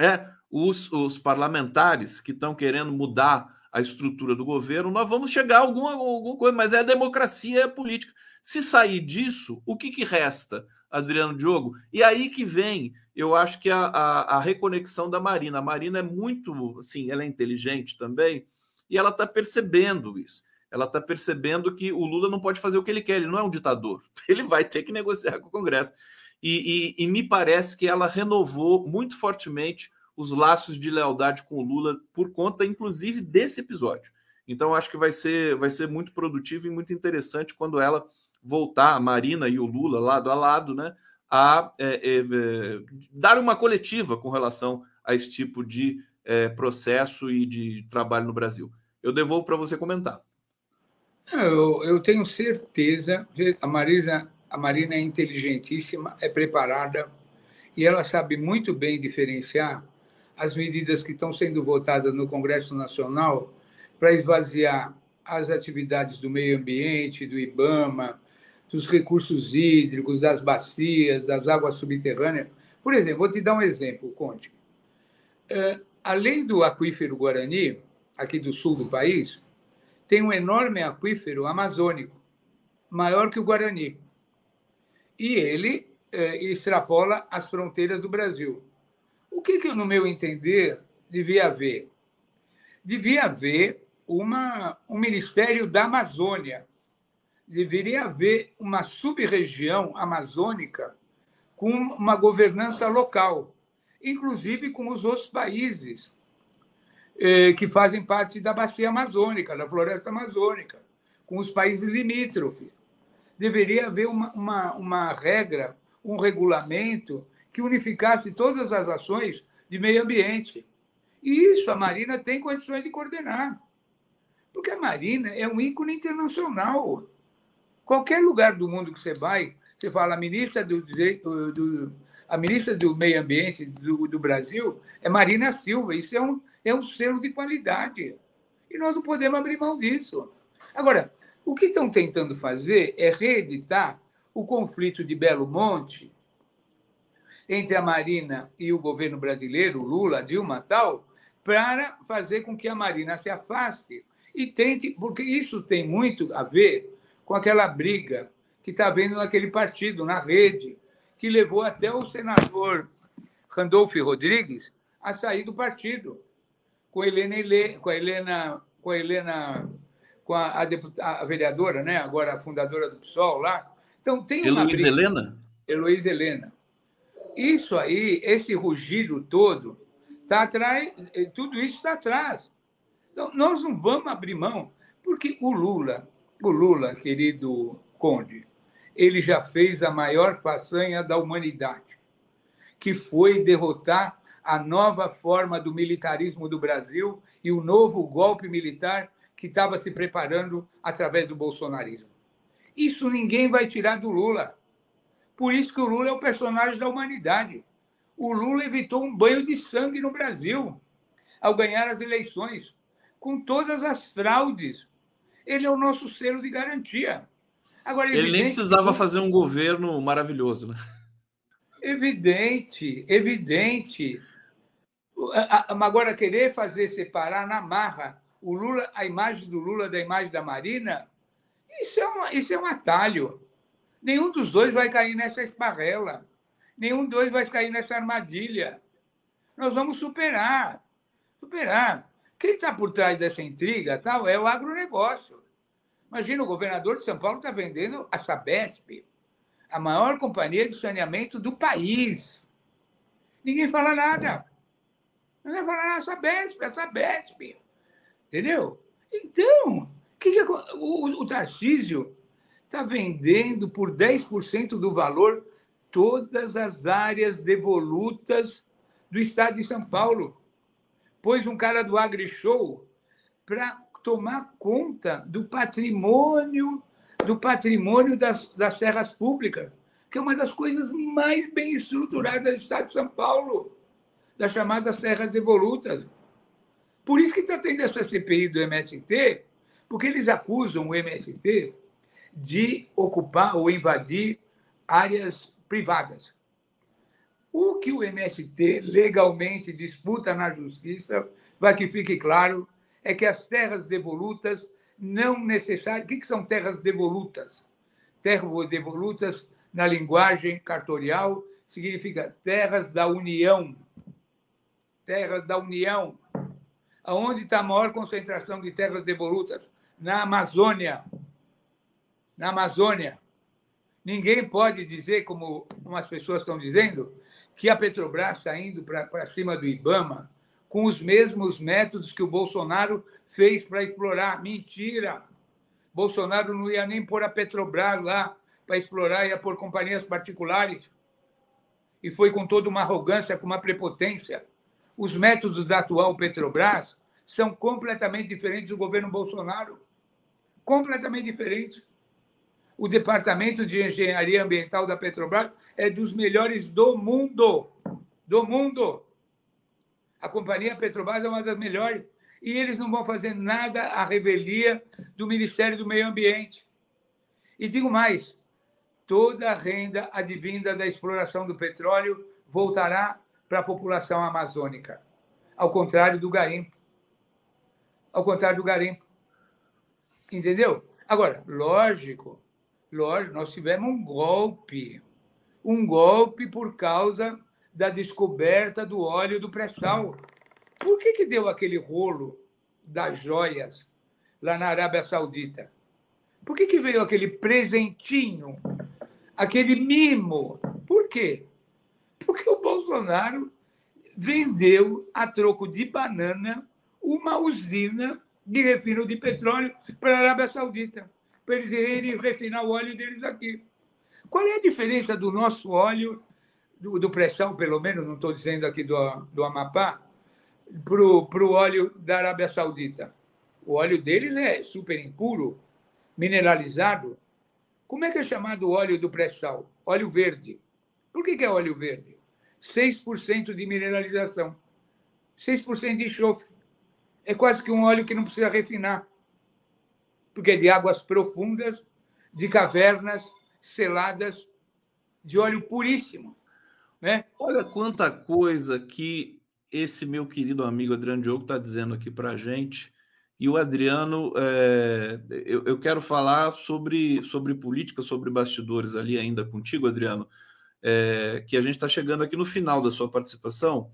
é, os, os parlamentares que estão querendo mudar a estrutura do governo, nós vamos chegar a alguma, alguma coisa, mas é democracia, é política. Se sair disso, o que, que resta? Adriano Diogo. E aí que vem, eu acho que a, a, a, reconexão da Marina. A Marina é muito, assim, ela é inteligente também, e ela está percebendo isso. Ela está percebendo que o Lula não pode fazer o que ele quer, ele não é um ditador. Ele vai ter que negociar com o Congresso. E, e, e me parece que ela renovou muito fortemente os laços de lealdade com o Lula por conta, inclusive, desse episódio. Então, acho que vai ser, vai ser muito produtivo e muito interessante quando ela voltar, a Marina e o Lula lado a lado, né, a é, é, dar uma coletiva com relação a esse tipo de é, processo e de trabalho no Brasil. Eu devolvo para você comentar. Eu, eu, tenho certeza que a Marina, a Marina é inteligentíssima, é preparada e ela sabe muito bem diferenciar as medidas que estão sendo votadas no Congresso Nacional para esvaziar as atividades do meio ambiente, do IBAMA, dos recursos hídricos, das bacias, das águas subterrâneas. Por exemplo, vou te dar um exemplo, Conte. É, além do aquífero Guarani, aqui do sul do país, tem um enorme aquífero amazônico, maior que o Guarani. E ele é, extrapola as fronteiras do Brasil. O que, que, no meu entender, devia haver? devia haver uma, um Ministério da Amazônia. Deveria haver uma sub-região amazônica com uma governança local, inclusive com os outros países eh, que fazem parte da bacia amazônica, da floresta amazônica, com os países limítrofes. Deveria haver uma, uma, uma regra, um regulamento que unificasse todas as ações de meio ambiente. E isso a Marina tem condições de coordenar. Porque a Marina é um ícone internacional. Qualquer lugar do mundo que você vai, você fala, a ministra do direito, do, a ministra do Meio Ambiente do, do, Brasil é Marina Silva. Isso é um, é um selo de qualidade. E nós não podemos abrir mão disso. Agora, o que estão tentando fazer é reeditar o conflito de Belo Monte entre a Marina e o governo brasileiro, Lula, Dilma tal, para fazer com que a Marina se afaste e tente, porque isso tem muito a ver com aquela briga que está havendo naquele partido, na rede, que levou até o senador Randolph Rodrigues a sair do partido, com a Helena, com a Helena, com a, Helena, com a, a, a vereadora, né? agora a fundadora do PSOL lá. Então tem uma Heloísa Helena? Heloísa Helena. Isso aí, esse rugido todo, está atrás, tudo isso está atrás. Então, nós não vamos abrir mão, porque o Lula, o Lula, querido Conde, ele já fez a maior façanha da humanidade, que foi derrotar a nova forma do militarismo do Brasil e o novo golpe militar que estava se preparando através do bolsonarismo. Isso ninguém vai tirar do Lula. Por isso que o Lula é o personagem da humanidade. O Lula evitou um banho de sangue no Brasil ao ganhar as eleições com todas as fraudes. Ele é o nosso selo de garantia. Agora, ele nem precisava que... fazer um governo maravilhoso, né? Evidente, evidente. Agora, querer fazer separar na marra o Lula, a imagem do Lula da imagem da Marina, isso é, uma, isso é um atalho. Nenhum dos dois vai cair nessa esparrela. Nenhum dos dois vai cair nessa armadilha. Nós vamos superar. Superar. Quem está por trás dessa intriga tal, é o agronegócio. Imagina, o governador de São Paulo está vendendo a Sabesp, a maior companhia de saneamento do país. Ninguém fala nada. Ninguém fala nada, a Sabesp, a Sabesp. Entendeu? Então, que que, o, o Tarcísio está vendendo por 10% do valor todas as áreas devolutas do estado de São Paulo pôs um cara do AgriShow para tomar conta do patrimônio do patrimônio das, das serras públicas, que é uma das coisas mais bem estruturadas do Estado de São Paulo, das chamadas serras devolutas. Por isso que está tendo essa CPI do MST, porque eles acusam o MST de ocupar ou invadir áreas privadas. O que o MST legalmente disputa na justiça, para que fique claro, é que as terras devolutas não necessariamente. O que são terras devolutas? Terras devolutas, na linguagem cartorial, significa terras da União. Terras da União. Aonde está a maior concentração de terras devolutas? Na Amazônia. Na Amazônia. Ninguém pode dizer, como umas pessoas estão dizendo, que a Petrobras está indo para cima do Ibama com os mesmos métodos que o Bolsonaro fez para explorar. Mentira! Bolsonaro não ia nem pôr a Petrobras lá para explorar, ia pôr companhias particulares. E foi com toda uma arrogância, com uma prepotência. Os métodos da atual Petrobras são completamente diferentes do governo Bolsonaro. Completamente diferentes. O Departamento de Engenharia Ambiental da Petrobras é dos melhores do mundo. Do mundo. A companhia Petrobras é uma das melhores. E eles não vão fazer nada à revelia do Ministério do Meio Ambiente. E digo mais: toda a renda advinda da exploração do petróleo voltará para a população amazônica, ao contrário do garimpo. Ao contrário do garimpo. Entendeu? Agora, lógico Lógico, nós tivemos um golpe. Um golpe por causa da descoberta do óleo do pré-sal. Por que, que deu aquele rolo das joias lá na Arábia Saudita? Por que, que veio aquele presentinho, aquele mimo? Por quê? Porque o Bolsonaro vendeu a troco de banana uma usina de refino de petróleo para a Arábia Saudita, para eles irem refinar o óleo deles aqui. Qual é a diferença do nosso óleo, do, do pressão, pelo menos, não estou dizendo aqui do, do Amapá, para o óleo da Arábia Saudita? O óleo deles é super impuro, mineralizado. Como é que é chamado o óleo do pré-sal? Óleo verde. Por que, que é óleo verde? 6% de mineralização, 6% de enxofre. É quase que um óleo que não precisa refinar, porque é de águas profundas, de cavernas seladas, de óleo puríssimo. Né? Olha quanta coisa que esse meu querido amigo Adriano Diogo está dizendo aqui para a gente. E o Adriano, é, eu, eu, quero falar sobre, sobre política, sobre bastidores ali ainda contigo, Adriano, é, que a gente está chegando aqui no final da sua participação.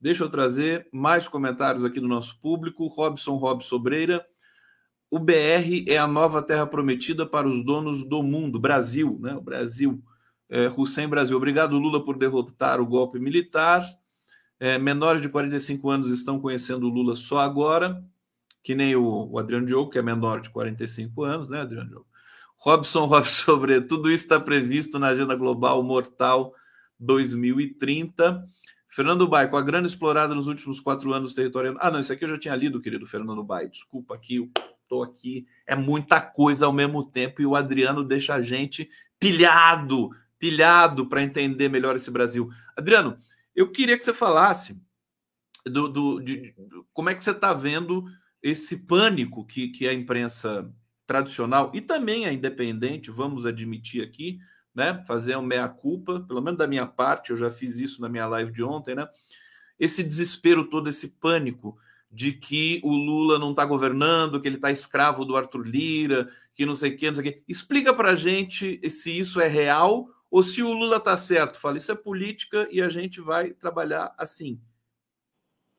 Deixa eu trazer mais comentários aqui do nosso público. Robson Rob Sobreira. O BR é a nova terra prometida para os donos do mundo, Brasil, né? O Brasil. É, Hussein Brasil. Obrigado, Lula, por derrotar o golpe militar. É, menores de 45 anos estão conhecendo o Lula só agora que nem o, o Adriano Diogo, que é menor de 45 anos, né, Adriano Diogo? Robson Robson sobre tudo isso está previsto na Agenda Global Mortal 2030. Fernando Bai, com a grana explorada nos últimos quatro anos territorial. Ah, não, isso aqui eu já tinha lido, querido Fernando Bai. Desculpa aqui, tô aqui. É muita coisa ao mesmo tempo e o Adriano deixa a gente pilhado, pilhado para entender melhor esse Brasil. Adriano, eu queria que você falasse do, do de, de, como é que você está vendo esse pânico que, que a imprensa tradicional e também a independente, vamos admitir aqui, né, fazer um meia-culpa, pelo menos da minha parte, eu já fiz isso na minha live de ontem, né? Esse desespero todo, esse pânico de que o Lula não está governando, que ele está escravo do Arthur Lira, que não sei o que, não sei o que. Explica para a gente se isso é real ou se o Lula está certo. Fala, isso é política e a gente vai trabalhar assim.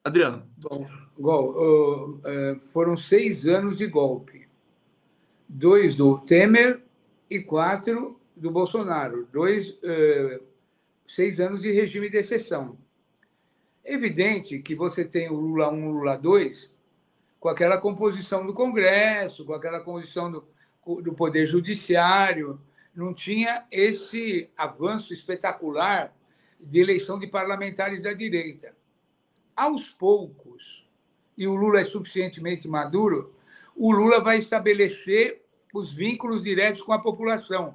Adriano. Bom, uh, foram seis anos de golpe. Dois do Temer e quatro do Bolsonaro. Dois, uh, seis anos de regime de exceção. Evidente que você tem o Lula 1, Lula 2, com aquela composição do Congresso, com aquela composição do, do Poder Judiciário, não tinha esse avanço espetacular de eleição de parlamentares da direita. Aos poucos, e o Lula é suficientemente maduro, o Lula vai estabelecer os vínculos diretos com a população,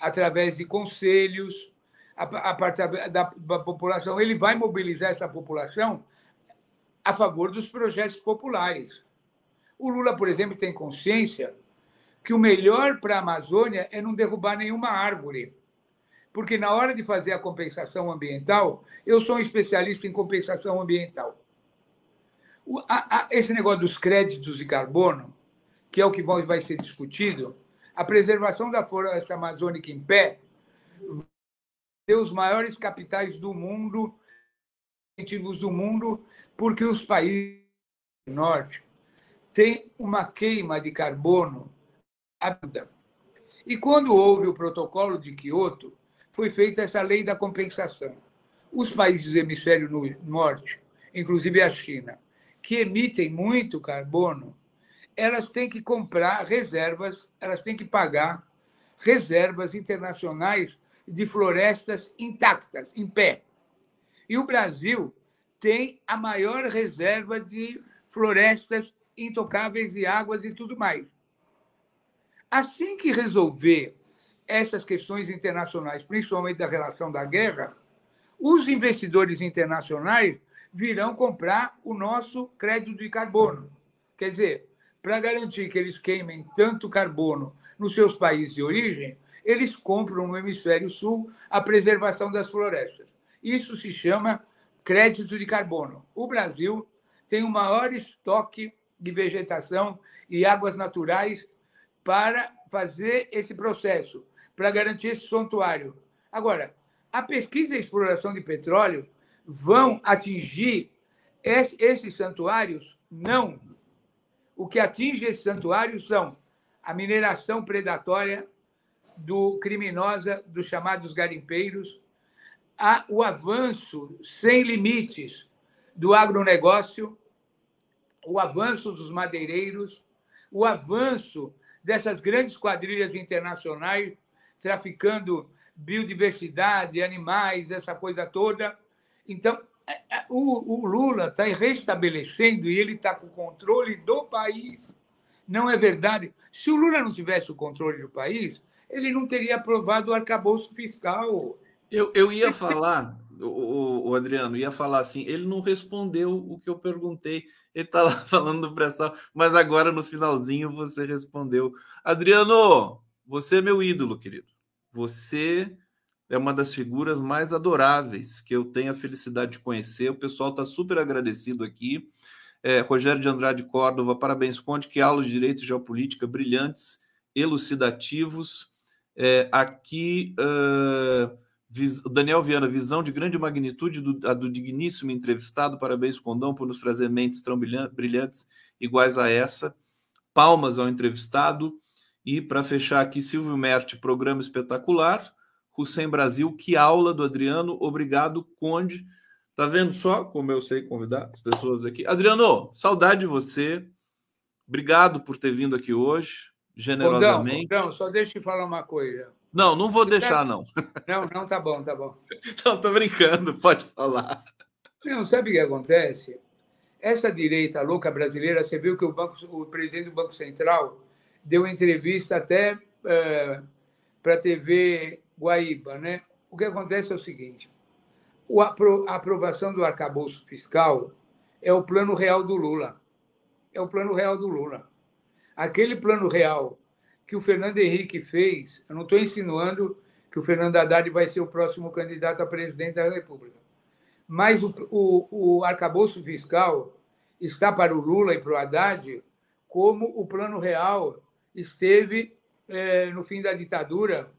através de conselhos, a, partir da, da população. Ele vai mobilizar essa população a favor dos projetos populares. O Lula, por exemplo, tem consciência que o melhor para a Amazônia é não derrubar nenhuma árvore porque na hora de fazer a compensação ambiental, eu sou um especialista em compensação ambiental. O, a, a, esse negócio dos créditos de carbono, que é o que vai ser discutido, a preservação da floresta amazônica em pé ter os maiores capitais do mundo, do mundo, porque os países do norte têm uma queima de carbono absurda. E quando houve o protocolo de Quioto, foi feita essa lei da compensação. Os países do hemisfério norte, inclusive a China, que emitem muito carbono, elas têm que comprar reservas, elas têm que pagar reservas internacionais de florestas intactas, em pé. E o Brasil tem a maior reserva de florestas intocáveis e águas e tudo mais. Assim que resolver essas questões internacionais, principalmente da relação da guerra, os investidores internacionais virão comprar o nosso crédito de carbono. Quer dizer, para garantir que eles queimem tanto carbono nos seus países de origem, eles compram no hemisfério sul a preservação das florestas. Isso se chama crédito de carbono. O Brasil tem o maior estoque de vegetação e águas naturais para fazer esse processo para garantir esse santuário. Agora, a pesquisa e exploração de petróleo vão atingir esses santuários? Não. O que atinge esse santuário são a mineração predatória do criminosa dos chamados garimpeiros, o avanço sem limites do agronegócio, o avanço dos madeireiros, o avanço dessas grandes quadrilhas internacionais traficando biodiversidade, animais, essa coisa toda. Então, é, é, o, o Lula está restabelecendo e ele está com o controle do país. Não é verdade? Se o Lula não tivesse o controle do país, ele não teria aprovado o arcabouço fiscal. Eu, eu ia falar, o, o, Adriano, ia falar assim, ele não respondeu o que eu perguntei. Ele está lá falando do pressão, mas agora no finalzinho você respondeu. Adriano, você é meu ídolo, querido. Você é uma das figuras mais adoráveis que eu tenho a felicidade de conhecer. O pessoal está super agradecido aqui. É, Rogério de Andrade Córdova, parabéns, Conde, que aulas de direito e geopolítica brilhantes, elucidativos. É, aqui, uh, Daniel Viana, visão de grande magnitude do, a do digníssimo entrevistado. Parabéns, Condão, por nos trazer mentes tão brilhantes iguais a essa. Palmas ao entrevistado. E para fechar aqui, Silvio Merti, programa espetacular. Hussein Brasil, que aula do Adriano. Obrigado, Conde. Tá vendo só como eu sei convidar as pessoas aqui? Adriano, saudade de você. Obrigado por ter vindo aqui hoje, generosamente. Não, só deixa eu falar uma coisa. Não, não vou deixar, não. Não, não, tá bom, tá bom. Não, tô brincando, pode falar. Não, sabe o que acontece? Essa direita louca brasileira, você viu que o, banco, o presidente do Banco Central deu entrevista até é, para a TV Guaíba. Né? O que acontece é o seguinte: a aprovação do arcabouço fiscal é o plano real do Lula. É o plano real do Lula. Aquele plano real que o Fernando Henrique fez, eu não estou insinuando que o Fernando Haddad vai ser o próximo candidato a presidente da República. Mas o, o, o arcabouço fiscal está para o Lula e para o Haddad como o plano real esteve é, no fim da ditadura,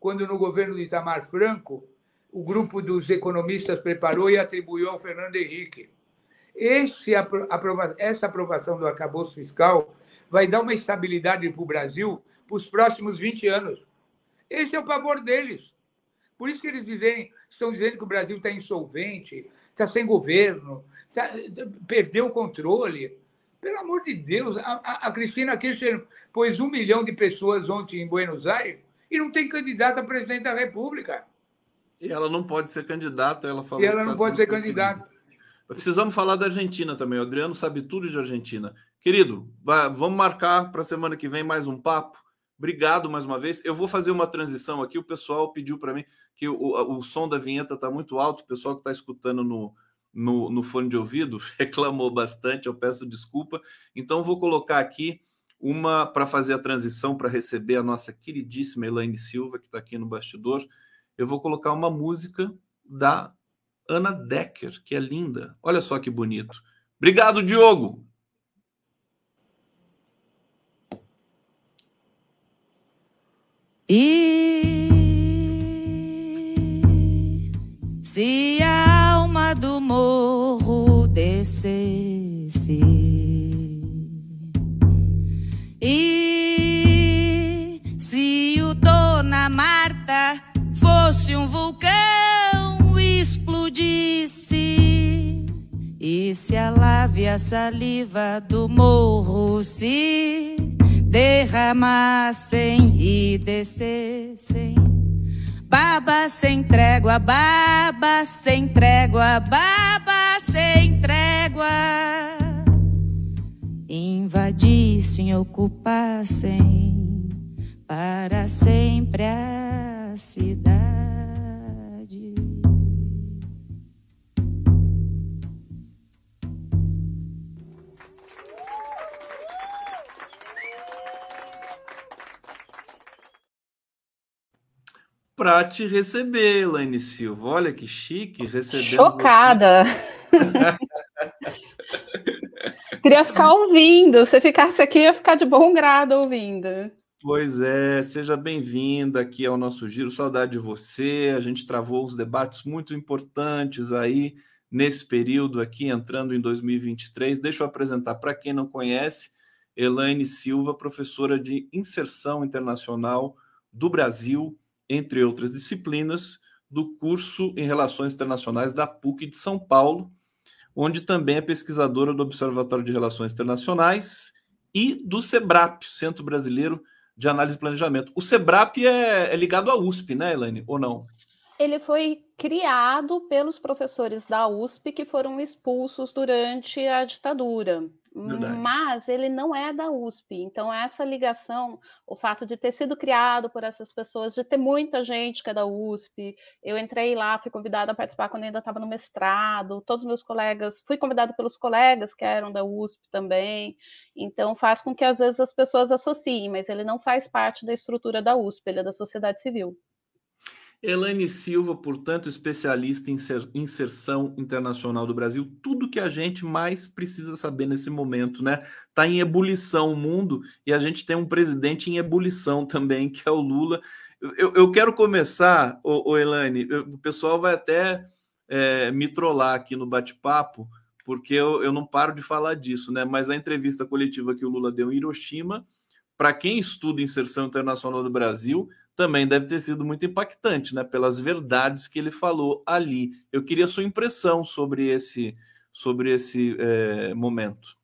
quando no governo de Itamar Franco, o grupo dos economistas preparou e atribuiu ao Fernando Henrique. Esse, essa aprovação do arcabouço fiscal vai dar uma estabilidade para o Brasil para os próximos 20 anos. Esse é o pavor deles. Por isso que eles dizem, estão dizendo que o Brasil está insolvente, está sem governo, tá, perdeu o controle. Pelo amor de Deus, a, a Cristina Kirchner pôs um milhão de pessoas ontem em Buenos Aires e não tem candidato a presidente da República. E ela não pode ser candidata, ela falou. E ela não tá pode ser candidata. Precisamos falar da Argentina também. O Adriano sabe tudo de Argentina. Querido, vamos marcar para semana que vem mais um papo. Obrigado mais uma vez. Eu vou fazer uma transição aqui. O pessoal pediu para mim que o, o, o som da vinheta está muito alto. O pessoal que está escutando no, no, no fone de ouvido, reclamou bastante, eu peço desculpa. Então, vou colocar aqui uma para fazer a transição para receber a nossa queridíssima Elaine Silva, que está aqui no bastidor. Eu vou colocar uma música da Ana Decker, que é linda. Olha só que bonito. Obrigado, Diogo. E se a alma do morro descesse? E se o Dona Marta fosse um vulcão explodisse? E se a lave a saliva do morro se derramassem e descessem Baba sem trégua, baba sem trégua, baba sem trégua. Invadissem, ocupassem para sempre a cidade. Para te receber, Elaine Silva. Olha que chique receber. Chocada! Queria ficar ouvindo. Se ficasse aqui, ia ficar de bom grado ouvindo. Pois é, seja bem-vinda aqui ao nosso giro. Saudade de você. A gente travou os debates muito importantes aí nesse período aqui, entrando em 2023. Deixa eu apresentar para quem não conhece. Elaine Silva, professora de inserção internacional do Brasil, entre outras disciplinas, do curso em Relações Internacionais da PUC de São Paulo, onde também é pesquisadora do Observatório de Relações Internacionais e do SEBRAP, Centro Brasileiro de Análise e Planejamento. O SEBRAP é, é ligado à USP, né, Elaine, ou não? Ele foi criado pelos professores da USP que foram expulsos durante a ditadura. Verdade. Mas ele não é da USP. Então, essa ligação, o fato de ter sido criado por essas pessoas, de ter muita gente que é da USP. Eu entrei lá, fui convidada a participar quando ainda estava no mestrado. Todos os meus colegas, fui convidada pelos colegas que eram da USP também. Então, faz com que às vezes as pessoas associem, mas ele não faz parte da estrutura da USP, ele é da sociedade civil. Elaine Silva, portanto, especialista em inserção internacional do Brasil, tudo que a gente mais precisa saber nesse momento, né? Está em ebulição o mundo e a gente tem um presidente em ebulição também, que é o Lula. Eu, eu quero começar, ô, ô Elaine, o pessoal vai até é, me trollar aqui no bate-papo, porque eu, eu não paro de falar disso, né? Mas a entrevista coletiva que o Lula deu em Hiroshima, para quem estuda inserção internacional do Brasil, também deve ter sido muito impactante, né? Pelas verdades que ele falou ali. Eu queria sua impressão sobre esse, sobre esse é, momento.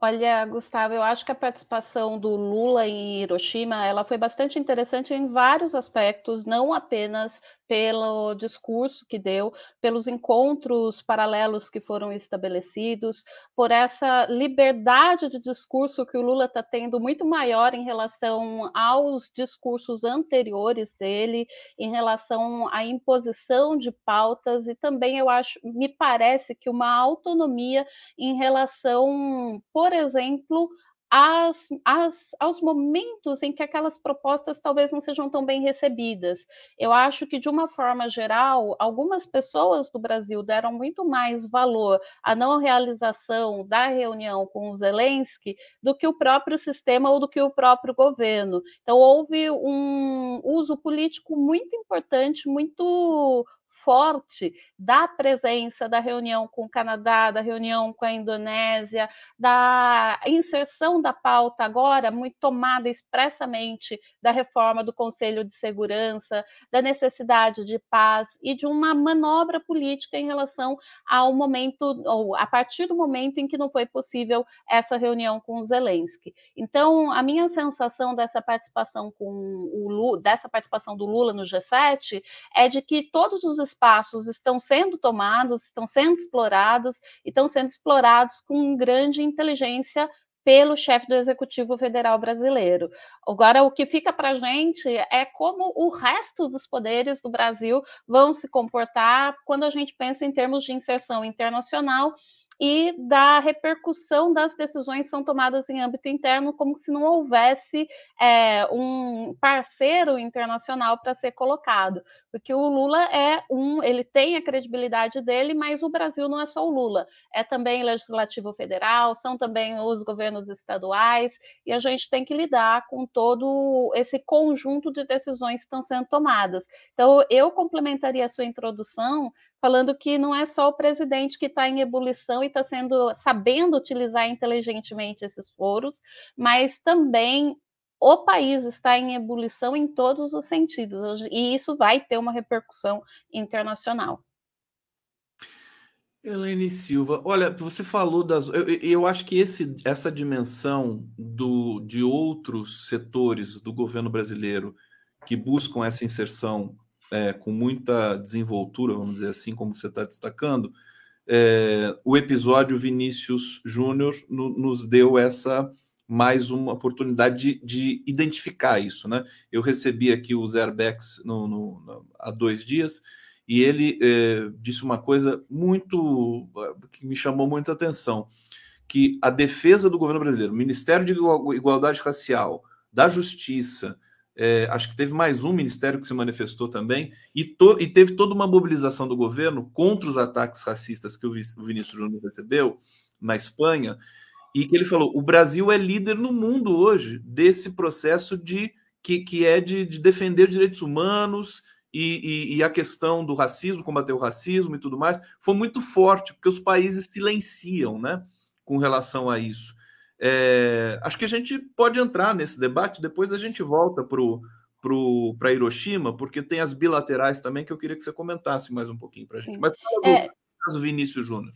Olha, Gustavo, eu acho que a participação do Lula em Hiroshima, ela foi bastante interessante em vários aspectos, não apenas pelo discurso que deu, pelos encontros paralelos que foram estabelecidos, por essa liberdade de discurso que o Lula está tendo muito maior em relação aos discursos anteriores dele, em relação à imposição de pautas e também eu acho, me parece que uma autonomia em relação, por exemplo, aos momentos em que aquelas propostas talvez não sejam tão bem recebidas. Eu acho que, de uma forma geral, algumas pessoas do Brasil deram muito mais valor à não realização da reunião com o Zelensky do que o próprio sistema ou do que o próprio governo. Então, houve um uso político muito importante, muito forte da presença da reunião com o Canadá, da reunião com a Indonésia, da inserção da pauta agora muito tomada expressamente da reforma do Conselho de Segurança, da necessidade de paz e de uma manobra política em relação ao momento, ou a partir do momento em que não foi possível essa reunião com o Zelensky. Então, a minha sensação dessa participação com o Lula, dessa participação do Lula no G7 é de que todos os espaços estão sendo tomados, estão sendo explorados e estão sendo explorados com grande inteligência pelo chefe do Executivo Federal brasileiro. Agora, o que fica para a gente é como o resto dos poderes do Brasil vão se comportar quando a gente pensa em termos de inserção internacional e da repercussão das decisões que são tomadas em âmbito interno, como se não houvesse é, um parceiro internacional para ser colocado. Porque o Lula é um, ele tem a credibilidade dele, mas o Brasil não é só o Lula, é também legislativo federal, são também os governos estaduais, e a gente tem que lidar com todo esse conjunto de decisões que estão sendo tomadas. Então, eu complementaria a sua introdução falando que não é só o presidente que está em ebulição e está sendo sabendo utilizar inteligentemente esses foros, mas também o país está em ebulição em todos os sentidos e isso vai ter uma repercussão internacional. Helene Silva, olha, você falou das. Eu, eu acho que esse, essa dimensão do, de outros setores do governo brasileiro que buscam essa inserção é, com muita desenvoltura, vamos dizer assim, como você está destacando, é, o episódio Vinícius Júnior no, nos deu essa mais uma oportunidade de, de, identificar isso, né? Eu recebi aqui o Zerbex no, no, no, há dois dias e ele é, disse uma coisa muito que me chamou muita atenção, que a defesa do governo brasileiro, Ministério de Igualdade Racial, da Justiça, é, acho que teve mais um ministério que se manifestou também, e, to, e, teve toda uma mobilização do governo contra os ataques racistas que o, o Vinícius Júnior recebeu na Espanha, e que ele falou: o Brasil é líder no mundo hoje desse processo de que, que é de, de defender direitos humanos e, e, e, a questão do racismo, combater o racismo e tudo mais, foi muito forte, porque os países silenciam né, com relação a isso. É, acho que a gente pode entrar nesse debate, depois a gente volta para Hiroshima, porque tem as bilaterais também que eu queria que você comentasse mais um pouquinho para a gente. Mas fala do é, caso Vinícius Júnior.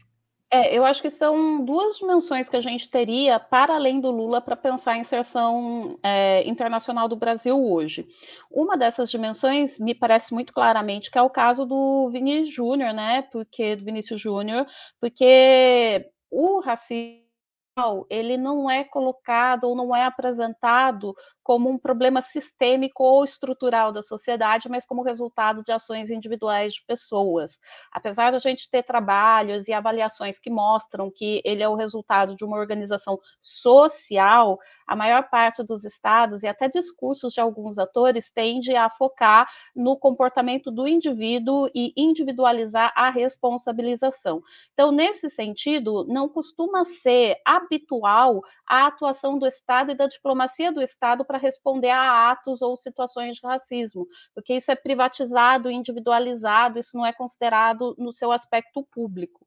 É, eu acho que são duas dimensões que a gente teria para além do Lula para pensar a inserção é, internacional do Brasil hoje. Uma dessas dimensões me parece muito claramente que é o caso do Vinícius Júnior, né? Porque do Vinícius Júnior, porque o racismo ele não é colocado ou não é apresentado como um problema sistêmico ou estrutural da sociedade, mas como resultado de ações individuais de pessoas. Apesar de a gente ter trabalhos e avaliações que mostram que ele é o resultado de uma organização social, a maior parte dos estados e até discursos de alguns atores tende a focar no comportamento do indivíduo e individualizar a responsabilização. Então, nesse sentido, não costuma ser habitual a atuação do Estado e da diplomacia do Estado para responder a atos ou situações de racismo, porque isso é privatizado, individualizado, isso não é considerado no seu aspecto público.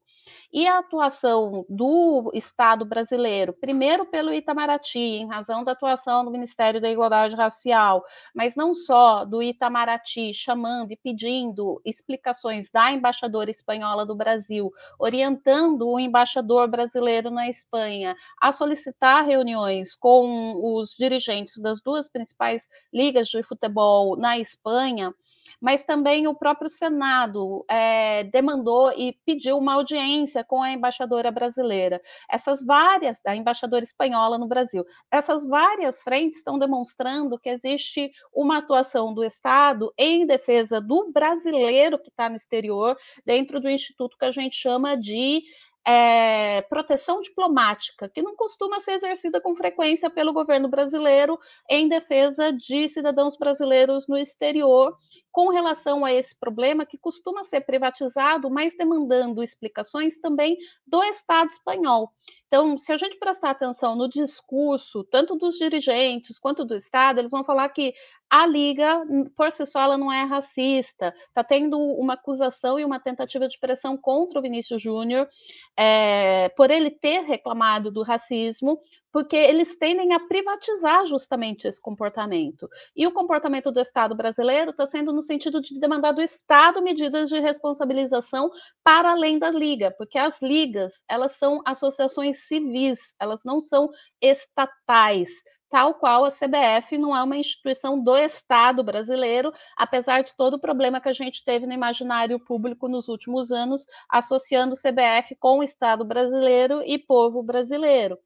E a atuação do Estado brasileiro, primeiro pelo Itamaraty, em razão da atuação do Ministério da Igualdade Racial, mas não só do Itamaraty chamando e pedindo explicações da embaixadora espanhola do Brasil, orientando o embaixador brasileiro na Espanha a solicitar reuniões com os dirigentes das duas principais ligas de futebol na Espanha mas também o próprio Senado é, demandou e pediu uma audiência com a embaixadora brasileira. Essas várias, a embaixadora espanhola no Brasil, essas várias frentes estão demonstrando que existe uma atuação do Estado em defesa do brasileiro que está no exterior, dentro do instituto que a gente chama de é, proteção diplomática, que não costuma ser exercida com frequência pelo governo brasileiro em defesa de cidadãos brasileiros no exterior com relação a esse problema que costuma ser privatizado, mas demandando explicações também do Estado espanhol. Então, se a gente prestar atenção no discurso, tanto dos dirigentes quanto do Estado, eles vão falar que a Liga, por si só, ela não é racista. Está tendo uma acusação e uma tentativa de pressão contra o Vinícius Júnior é, por ele ter reclamado do racismo, porque eles tendem a privatizar justamente esse comportamento. E o comportamento do Estado brasileiro está sendo no sentido de demandar do Estado medidas de responsabilização para além da liga, porque as ligas elas são associações civis, elas não são estatais tal qual a CBF não é uma instituição do Estado brasileiro, apesar de todo o problema que a gente teve no imaginário público nos últimos anos, associando o CBF com o Estado brasileiro e povo brasileiro.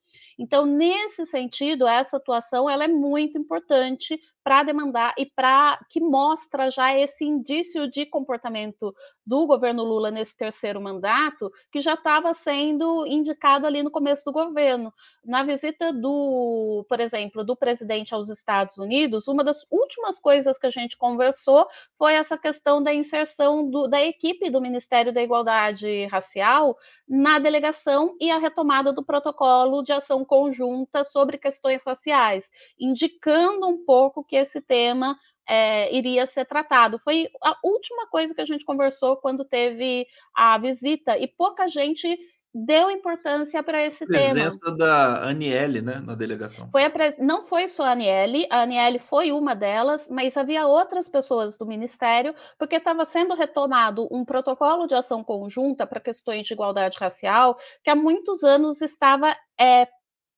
Então, nesse sentido, essa atuação ela é muito importante para demandar e para que mostra já esse indício de comportamento do governo Lula nesse terceiro mandato, que já estava sendo indicado ali no começo do governo. Na visita do, por exemplo, do presidente aos Estados Unidos, uma das últimas coisas que a gente conversou foi essa questão da inserção do, da equipe do Ministério da Igualdade Racial na delegação e a retomada do protocolo de ação conjunta sobre questões raciais, indicando um pouco que esse tema é, iria ser tratado. Foi a última coisa que a gente conversou quando teve a visita, e pouca gente deu importância para esse presença tema. Presença da Aniele, né, na delegação. Foi pre... Não foi só a Aniele, a Aniele foi uma delas, mas havia outras pessoas do Ministério, porque estava sendo retomado um protocolo de ação conjunta para questões de igualdade racial, que há muitos anos estava é,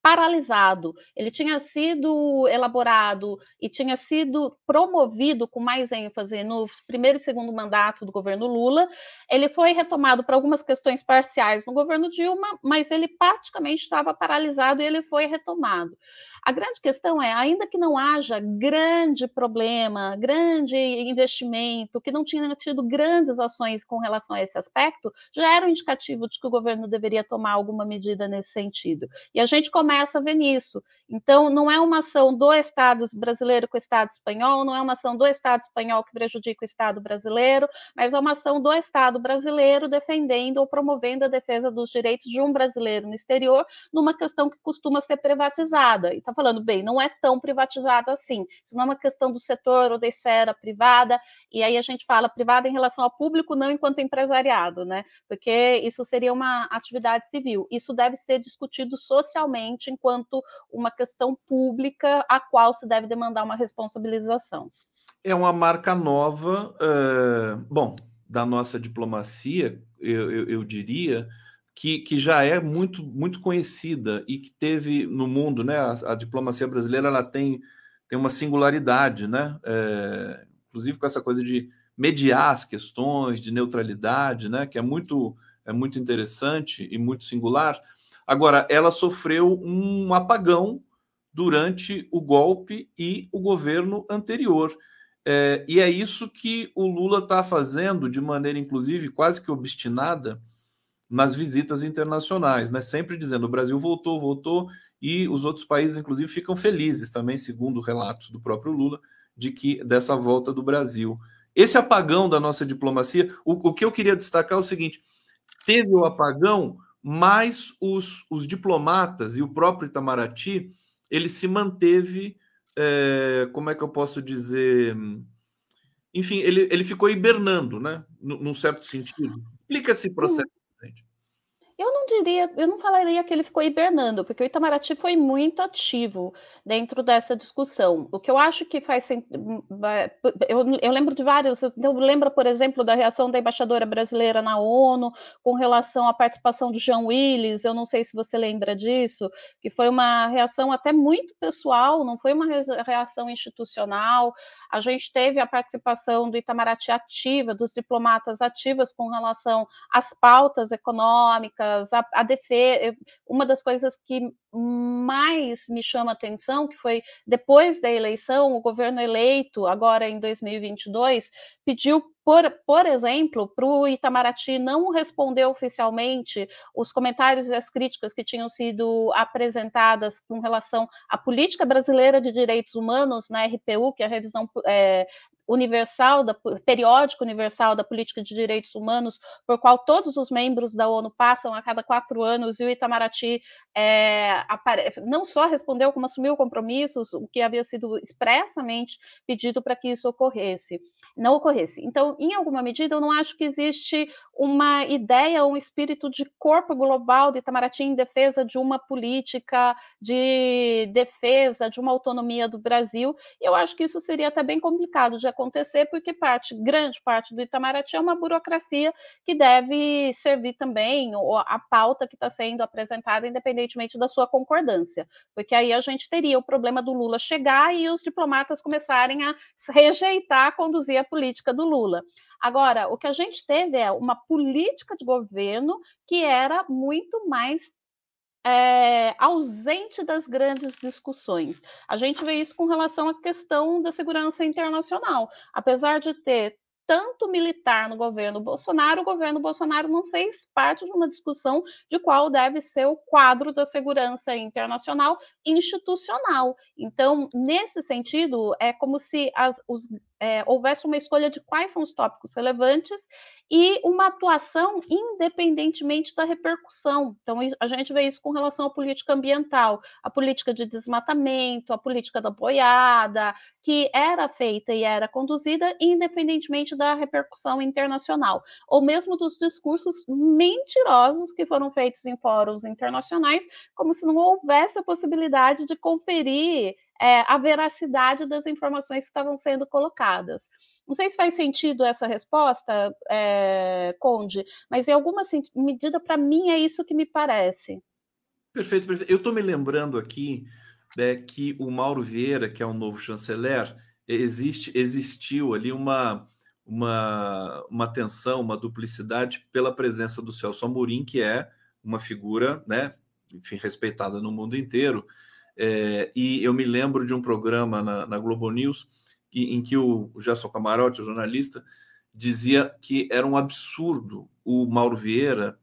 paralisado. Ele tinha sido elaborado e tinha sido promovido com mais ênfase no primeiro e segundo mandato do governo Lula. Ele foi retomado para algumas questões parciais no governo Dilma, mas ele praticamente estava paralisado e ele foi retomado. A grande questão é, ainda que não haja grande problema, grande investimento, que não tinha tido grandes ações com relação a esse aspecto, já era um indicativo de que o governo deveria tomar alguma medida nesse sentido. E a gente começa a ver nisso. Então, não é uma ação do Estado brasileiro com o Estado espanhol, não é uma ação do Estado espanhol que prejudica o Estado brasileiro, mas é uma ação do Estado brasileiro defendendo ou promovendo a defesa dos direitos de um brasileiro no exterior, numa questão que costuma ser privatizada. E está está falando, bem, não é tão privatizado assim. Isso não é uma questão do setor ou da esfera privada, e aí a gente fala privada em relação ao público, não enquanto empresariado, né? Porque isso seria uma atividade civil. Isso deve ser discutido socialmente enquanto uma questão pública a qual se deve demandar uma responsabilização. É uma marca nova, uh, bom, da nossa diplomacia, eu, eu, eu diria, que, que, já é muito, muito conhecida e que teve no mundo, né? A, a diplomacia brasileira ela tem, tem uma singularidade, né? É, inclusive com essa coisa de mediar as questões, de neutralidade, né? Que é muito, é muito interessante e muito singular. Agora, ela sofreu um apagão durante o golpe e o governo anterior. É, e é isso que o Lula está fazendo de maneira, inclusive, quase que obstinada nas visitas internacionais, né? Sempre dizendo o Brasil voltou, voltou, e os outros países, inclusive, ficam felizes também, segundo relatos do próprio Lula, de que dessa volta do Brasil. Esse apagão da nossa diplomacia, o, o que eu queria destacar é o seguinte: teve o apagão, mas os, os diplomatas e o próprio Itamaraty ele se manteve, é, como é que eu posso dizer? Enfim, ele, ele ficou hibernando, né? Num certo sentido. Explica esse processo. Eu não diria, eu não falaria que ele ficou hibernando, porque o Itamaraty foi muito ativo dentro dessa discussão. O que eu acho que faz eu, eu lembro de vários, eu lembro, por exemplo, da reação da embaixadora brasileira na ONU com relação à participação do Jean Willis, eu não sei se você lembra disso, que foi uma reação até muito pessoal, não foi uma reação institucional. A gente teve a participação do Itamaraty ativa, dos diplomatas ativas com relação às pautas econômicas a, a defesa, uma das coisas que mais me chama a atenção, que foi depois da eleição, o governo eleito, agora em 2022, pediu por, por exemplo, para o Itamaraty não responder oficialmente os comentários e as críticas que tinham sido apresentadas com relação à política brasileira de direitos humanos na RPU, que é a revisão é, universal, da, periódico universal da política de direitos humanos, por qual todos os membros da ONU passam a cada quatro anos, e o Itamaraty é, não só respondeu, como assumiu compromissos, o que havia sido expressamente pedido para que isso ocorresse não ocorresse. Então, em alguma medida, eu não acho que existe uma ideia, um espírito de corpo global de Itamaraty em defesa de uma política de defesa de uma autonomia do Brasil. E eu acho que isso seria até bem complicado de acontecer, porque parte, grande parte do Itamaraty é uma burocracia que deve servir também a pauta que está sendo apresentada, independentemente da sua concordância. Porque aí a gente teria o problema do Lula chegar e os diplomatas começarem a rejeitar conduzir a política do Lula. Agora, o que a gente teve é uma política de governo que era muito mais é, ausente das grandes discussões. A gente vê isso com relação à questão da segurança internacional. Apesar de ter tanto militar no governo Bolsonaro, o governo Bolsonaro não fez parte de uma discussão de qual deve ser o quadro da segurança internacional institucional. Então, nesse sentido, é como se as, os, é, houvesse uma escolha de quais são os tópicos relevantes e uma atuação independentemente da repercussão. Então, a gente vê isso com relação à política ambiental, a política de desmatamento, a política da boiada, que era feita e era conduzida independentemente da repercussão internacional, ou mesmo dos discursos mentirosos que foram feitos em fóruns internacionais, como se não houvesse a possibilidade de conferir é, a veracidade das informações que estavam sendo colocadas. Não sei se faz sentido essa resposta, é, Conde, mas em alguma medida, para mim, é isso que me parece. Perfeito, perfeito. Eu estou me lembrando aqui né, que o Mauro Vieira, que é o novo chanceler, existe, existiu ali uma, uma, uma tensão, uma duplicidade pela presença do Celso Amorim, que é uma figura, né, enfim, respeitada no mundo inteiro. É, e eu me lembro de um programa na, na Globo News em que o, o Gerson Camarote, o jornalista, dizia que era um absurdo o Mauro Vieira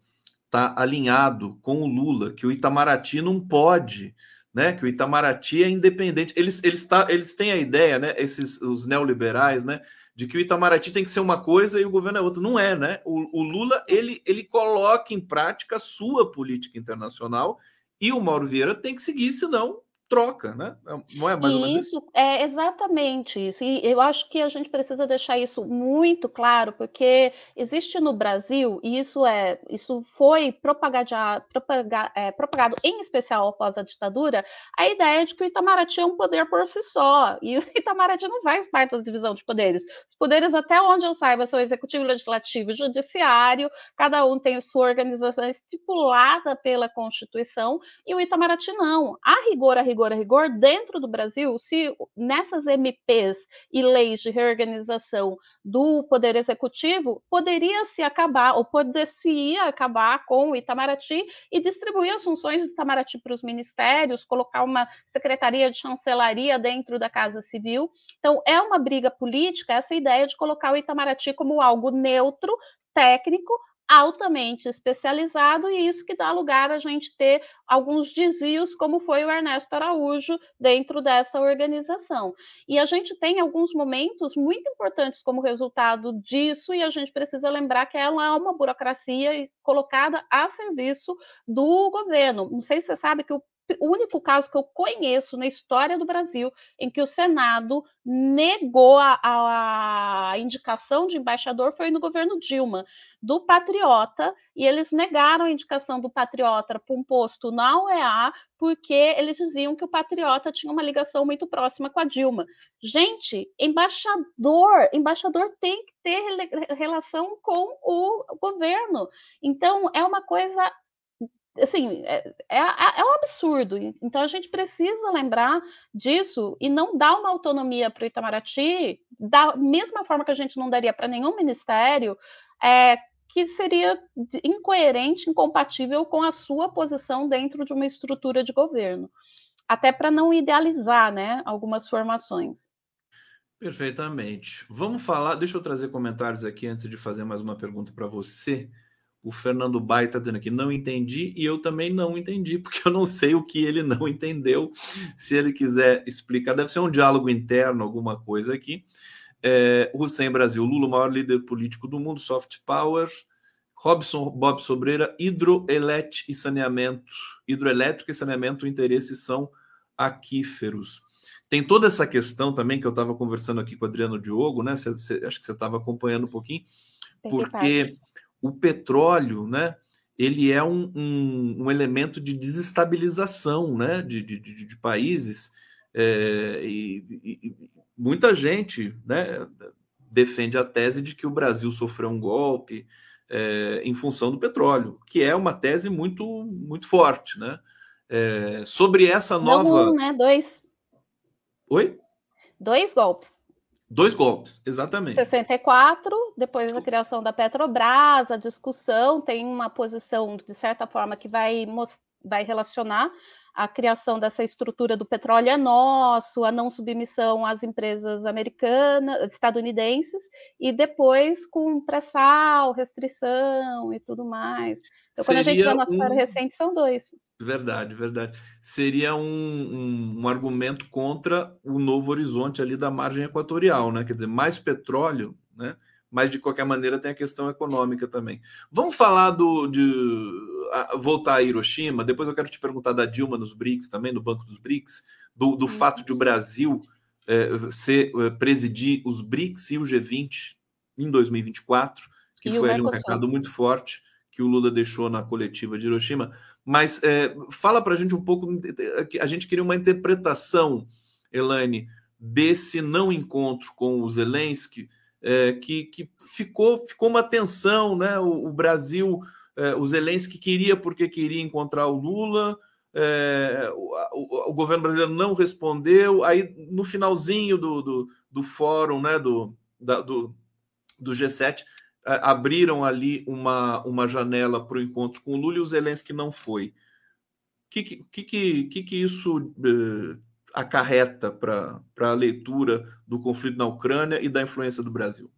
estar tá alinhado com o Lula, que o Itamaraty não pode, né? Que o Itamaraty é independente. Eles, eles, tá, eles têm a ideia, né? Esses os neoliberais, né? De que o Itamaraty tem que ser uma coisa e o governo é outra. Não é, né? O, o Lula ele, ele coloca em prática a sua política internacional e o Mauro Vieira tem que seguir, senão troca, né? É, não é mais menos isso? É exatamente isso. E eu acho que a gente precisa deixar isso muito claro, porque existe no Brasil, e isso é isso foi propagado, propaga, é, propagado em especial após a ditadura, a ideia de que o Itamaraty é um poder por si só. E o Itamaraty não faz parte da divisão de poderes. Os poderes, até onde eu saiba, são executivo, legislativo e judiciário, cada um tem sua organização estipulada pela Constituição, e o Itamaraty não. A rigor, a rigor, rigor a rigor, dentro do Brasil, se nessas MPs e leis de reorganização do Poder Executivo, poderia se acabar, ou poderia acabar com o Itamaraty e distribuir as funções do Itamaraty para os ministérios, colocar uma secretaria de chancelaria dentro da Casa Civil. Então, é uma briga política essa ideia de colocar o Itamaraty como algo neutro, técnico, altamente especializado e isso que dá lugar a gente ter alguns desvios, como foi o Ernesto Araújo dentro dessa organização. E a gente tem alguns momentos muito importantes como resultado disso e a gente precisa lembrar que ela é uma burocracia colocada a serviço do governo. Não sei se você sabe que o o único caso que eu conheço na história do Brasil em que o Senado negou a, a, indicação de embaixador foi no governo Dilma, do Patriota, e eles negaram a indicação do Patriota para um posto na OEA, porque eles diziam que o Patriota tinha uma ligação muito próxima com a Dilma. Gente, embaixador, embaixador tem que ter relação com o governo. Então, é uma coisa assim, é, é, é, um absurdo. Então a gente precisa lembrar disso e não dar uma autonomia para o Itamaraty da mesma forma que a gente não daria para nenhum ministério, é, que seria incoerente, incompatível com a sua posição dentro de uma estrutura de governo. Até para não idealizar né, algumas formações. Perfeitamente. Vamos falar. Deixa eu trazer comentários aqui antes de fazer mais uma pergunta para você. O Fernando Bai está dizendo aqui, não entendi, e eu também não entendi, porque eu não sei o que ele não entendeu. Se ele quiser explicar, deve ser um diálogo interno, alguma coisa aqui. É, Hussein Brasil, Lula, o maior líder político do mundo, soft power. Robson Bob Sobreira, hidroelétrico e saneamento. Hidroelétrico e saneamento, o interesse são aquíferos. Tem toda essa questão também que eu estava conversando aqui com o Adriano Diogo, né? Cê, cê, acho que você estava acompanhando um pouquinho, porque o petróleo, né? Ele é um, um, um elemento de desestabilização, né? De, de, de, países é, e, e, muita gente, né? Defende a tese de que o Brasil sofreu um golpe é, em função do petróleo, que é uma tese muito muito forte, né? É, sobre essa nova. Não um, né? Dois. Oi? Dois golpes. Dois golpes, exatamente. 64, depois da criação da Petrobras, a discussão tem uma posição, de certa forma, que vai, vai relacionar a criação dessa estrutura do petróleo é nosso, a não submissão às empresas americanas, estadunidenses, e depois com pré-sal, restrição e tudo mais. Então, Seria quando a gente vê na um... história recente, são dois. Verdade, verdade. Seria um, um, um, argumento contra o novo horizonte ali da margem equatorial, né? Quer dizer, mais petróleo, né? Mas de qualquer maneira tem a questão econômica também. Vamos falar do de voltar a Hiroshima. Depois eu quero te perguntar da Dilma nos BRICS também, no Banco dos BRICS, do, do fato de o Brasil é, ser, é, presidir os BRICS e o G20 em 2024, que e foi ali um recado muito forte que o Lula deixou na coletiva de Hiroshima. Mas é, fala para a gente um pouco. A gente queria uma interpretação, Elaine, desse não encontro com o Zelensky, é, que, que ficou, ficou uma tensão, né? O, o Brasil, é, o Zelensky queria porque queria encontrar o Lula. É, o, o, governo brasileiro não respondeu. Aí, no finalzinho do, do, do fórum né, do, da, do, do G7, abriram ali uma, uma janela para o encontro com o Lula e o Zelensky não foi. O que, que, que, que, isso uh, acarreta para a leitura do conflito na Ucrânia e da influência do Brasil?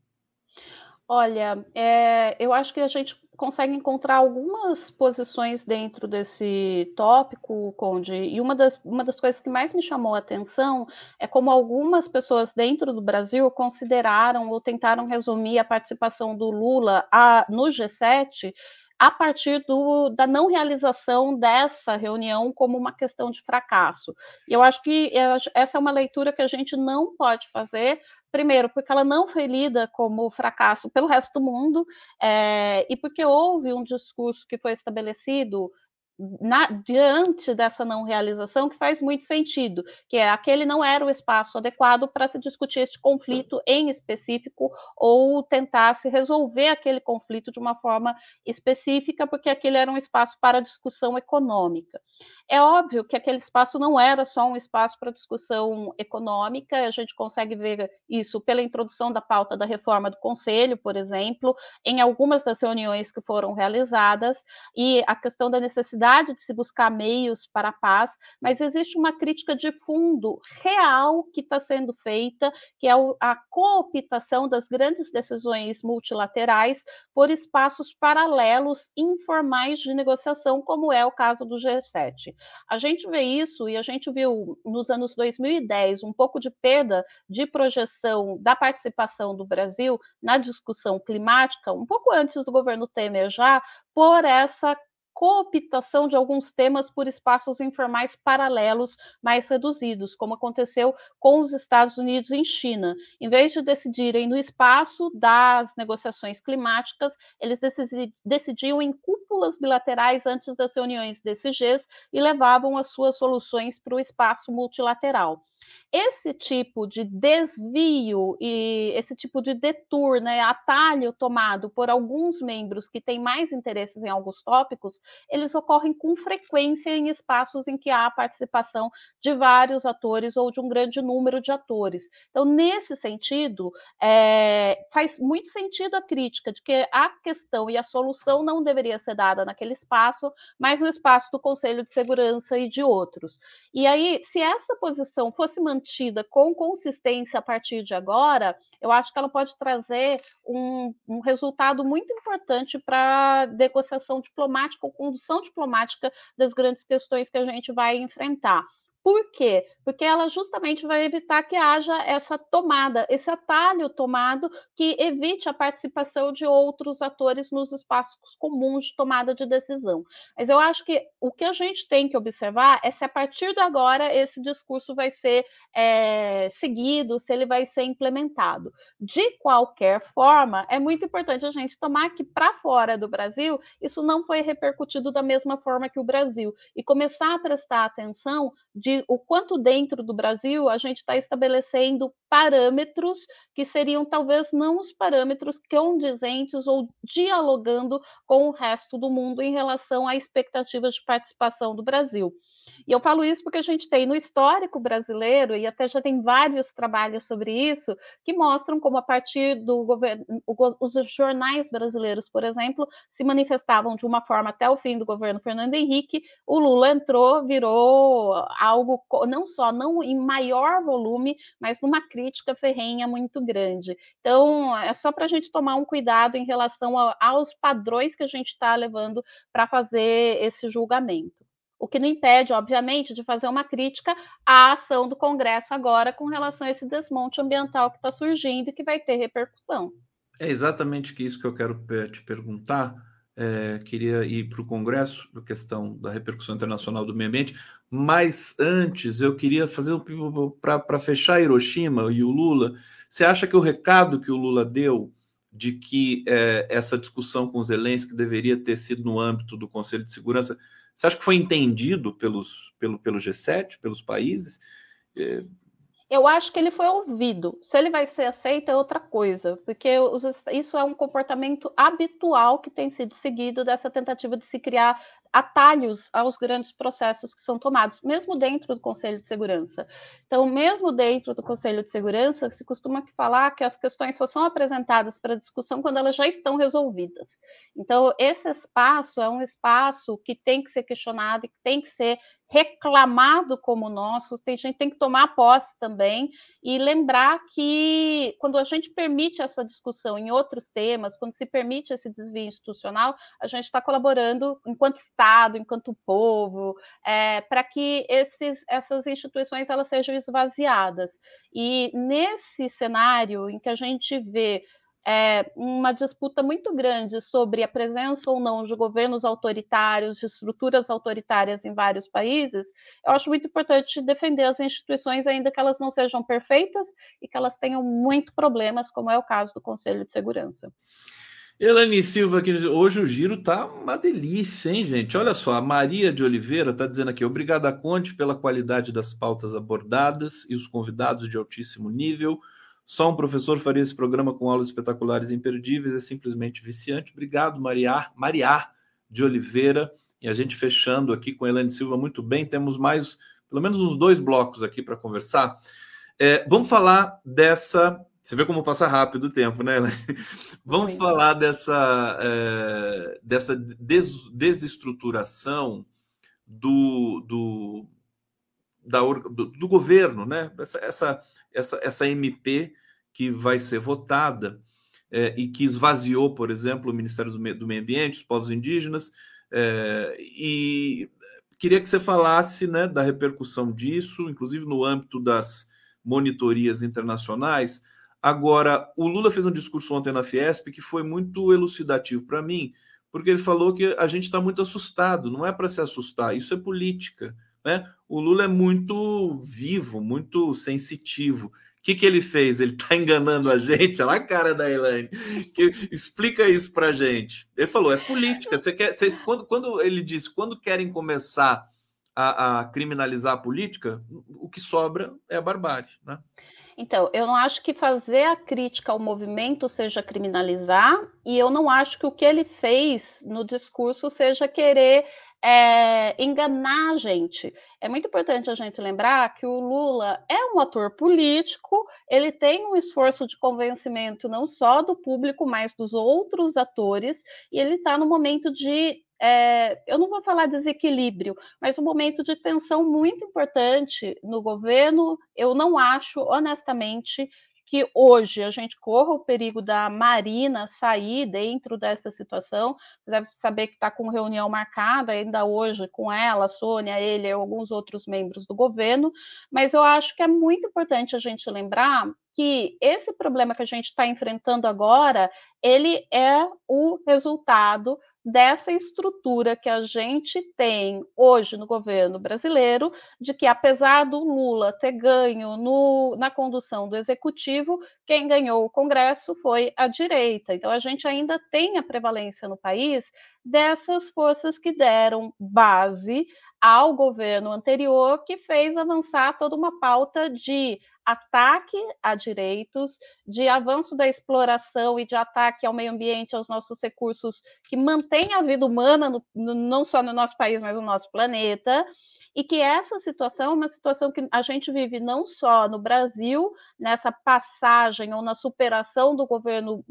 Olha, é, eu acho que a gente consegue encontrar algumas posições dentro desse tópico, Conde, e uma das, uma das coisas que mais me chamou a atenção é como algumas pessoas dentro do Brasil consideraram ou tentaram resumir a participação do Lula a, no G7 a partir do, da não realização dessa reunião como uma questão de fracasso. E eu acho que essa é uma leitura que a gente não pode fazer, primeiro, porque ela não foi lida como fracasso pelo resto do mundo, é, e porque houve um discurso que foi estabelecido na, diante dessa não realização que faz muito sentido, que é aquele não era o espaço adequado para se discutir este conflito em específico ou tentar se resolver aquele conflito de uma forma específica, porque aquele era um espaço para discussão econômica. É óbvio que aquele espaço não era só um espaço para discussão econômica, a gente consegue ver isso pela introdução da pauta da reforma do Conselho, por exemplo, em algumas das reuniões que foram realizadas, e a questão da necessidade de se buscar meios para a paz, mas existe uma crítica de fundo real que está sendo feita, que é a cooptação das grandes decisões multilaterais por espaços paralelos informais de negociação, como é o caso do G7. A gente vê isso e a gente viu nos anos 2010 um pouco de perda de projeção da participação do Brasil na discussão climática, um pouco antes do governo Temer já, por essa cooptação de alguns temas por espaços informais paralelos mais reduzidos, como aconteceu com os Estados Unidos e China. Em vez de decidirem no espaço das negociações climáticas, eles decidiam em cúpulas bilaterais antes das reuniões desses Gs e levavam as suas soluções para o espaço multilateral. Esse tipo de desvio e esse tipo de detour, né, atalho tomado por alguns membros que têm mais interesses em alguns tópicos, eles ocorrem com frequência em espaços em que há a participação de vários atores ou de um grande número de atores. Então, nesse sentido, é, faz muito sentido a crítica de que a questão e a solução não deveria ser dada naquele espaço, mas no espaço do Conselho de Segurança e de outros. E aí, se essa posição fosse fosse mantida com consistência a partir de agora, eu acho que ela pode trazer um, um resultado muito importante para a negociação diplomática ou condução diplomática das grandes questões que a gente vai enfrentar. Por quê? Porque ela justamente vai evitar que haja essa tomada, esse atalho tomado que evite a participação de outros atores nos espaços comuns de tomada de decisão. Mas eu acho que o que a gente tem que observar é se a partir de agora esse discurso vai ser é, seguido, se ele vai ser implementado. De qualquer forma, é muito importante a gente tomar que para fora do Brasil isso não foi repercutido da mesma forma que o Brasil e começar a prestar atenção de de o quanto dentro do Brasil a gente está estabelecendo parâmetros que seriam talvez não os parâmetros condizentes ou dialogando com o resto do mundo em relação a expectativas de participação do Brasil. E eu falo isso porque a gente tem no histórico brasileiro, e até já tem vários trabalhos sobre isso, que mostram como a partir do governo, os jornais brasileiros, por exemplo, se manifestavam de uma forma até o fim do governo Fernando Henrique, o Lula entrou, virou algo não só não em maior volume, mas numa crítica ferrenha muito grande. Então, é só para a gente tomar um cuidado em relação aos padrões que a gente está levando para fazer esse julgamento o que não impede, obviamente, de fazer uma crítica à ação do Congresso agora com relação a esse desmonte ambiental que está surgindo e que vai ter repercussão. É exatamente isso que eu quero te perguntar. É, queria ir para o Congresso, a questão da repercussão internacional do meio ambiente, mas antes eu queria fazer para fechar Hiroshima e o Lula. Você acha que o recado que o Lula deu de que é, essa discussão com Zelensky deveria ter sido no âmbito do Conselho de Segurança você acha que foi entendido pelos, pelo, pelo G7, pelos países? É... Eu acho que ele foi ouvido. Se ele vai ser aceito é outra coisa, porque os, isso é um comportamento habitual que tem sido seguido dessa tentativa de se criar atalhos aos grandes processos que são tomados, mesmo dentro do Conselho de Segurança. Então, mesmo dentro do Conselho de Segurança, se costuma falar que as questões só são apresentadas para discussão quando elas já estão resolvidas. Então, esse espaço é um espaço que tem que ser questionado e que tem que ser reclamado como nosso, tem gente tem que tomar posse também e lembrar que quando a gente permite essa discussão em outros temas, quando se permite esse desvio institucional, a gente está colaborando enquanto Estado, enquanto povo, é, para que esses, essas instituições elas sejam esvaziadas. E nesse cenário em que a gente vê é, uma disputa muito grande sobre a presença ou não de governos autoritários, de estruturas autoritárias em vários países, eu acho muito importante defender as instituições, ainda que elas não sejam perfeitas e que elas tenham muito problemas, como é o caso do Conselho de Segurança. Elane Silva aqui, hoje o giro tá uma delícia, hein, gente? Olha só, a Maria de Oliveira está dizendo aqui: obrigado Conte pela qualidade das pautas abordadas e os convidados de altíssimo nível. Só um professor faria esse programa com aulas espetaculares e imperdíveis, é simplesmente viciante. Obrigado, Maria, Maria de Oliveira. E a gente fechando aqui com Elane Silva muito bem. Temos mais, pelo menos uns dois blocos aqui para conversar. É, vamos falar dessa. Você vê como passa rápido o tempo, né? Vamos falar dessa, é, dessa des, desestruturação do, do, da, do, do governo, né? Essa, essa essa, essa MP que vai ser votada é, e que esvaziou, por exemplo, o Ministério do Meio, do Meio Ambiente, os povos indígenas, é, e queria que você falasse né, da repercussão disso, inclusive no âmbito das monitorias internacionais. Agora, o Lula fez um discurso ontem na Fiesp que foi muito elucidativo para mim, porque ele falou que a gente está muito assustado, não é para se assustar, isso é política. Né? O Lula é muito vivo, muito sensitivo. O que, que ele fez? Ele está enganando a gente? Olha a cara da Elaine. Que, explica isso para gente. Ele falou: é política. Você quer, vocês, quando, quando ele disse, quando querem começar a, a, criminalizar a política, o que sobra é a barbárie. Né? Então, eu não acho que fazer a crítica ao movimento seja criminalizar, e eu não acho que o que ele fez no discurso seja querer é, enganar a gente. É muito importante a gente lembrar que o Lula é um ator político, ele tem um esforço de convencimento não só do público, mas dos outros atores, e ele está no momento de. É, eu não vou falar desequilíbrio, mas um momento de tensão muito importante no governo. Eu não acho, honestamente, que hoje a gente corra o perigo da Marina sair dentro dessa situação. Você deve saber que está com reunião marcada ainda hoje com ela, Sônia, ele e alguns outros membros do governo, mas eu acho que é muito importante a gente lembrar que esse problema que a gente está enfrentando agora, ele é o resultado dessa estrutura que a gente tem hoje no governo brasileiro, de que apesar do Lula ter ganho no, na condução do executivo, quem ganhou o Congresso foi a direita. Então a gente ainda tem a prevalência no país dessas forças que deram base ao governo anterior, que fez avançar toda uma pauta de ataque a direitos, de avanço da exploração e de ataque ao meio ambiente, aos nossos recursos, que mantém a vida humana, no, no, não só no nosso país, mas no nosso planeta e que essa situação é uma situação que a gente vive não só no Brasil, nessa passagem ou na superação do governo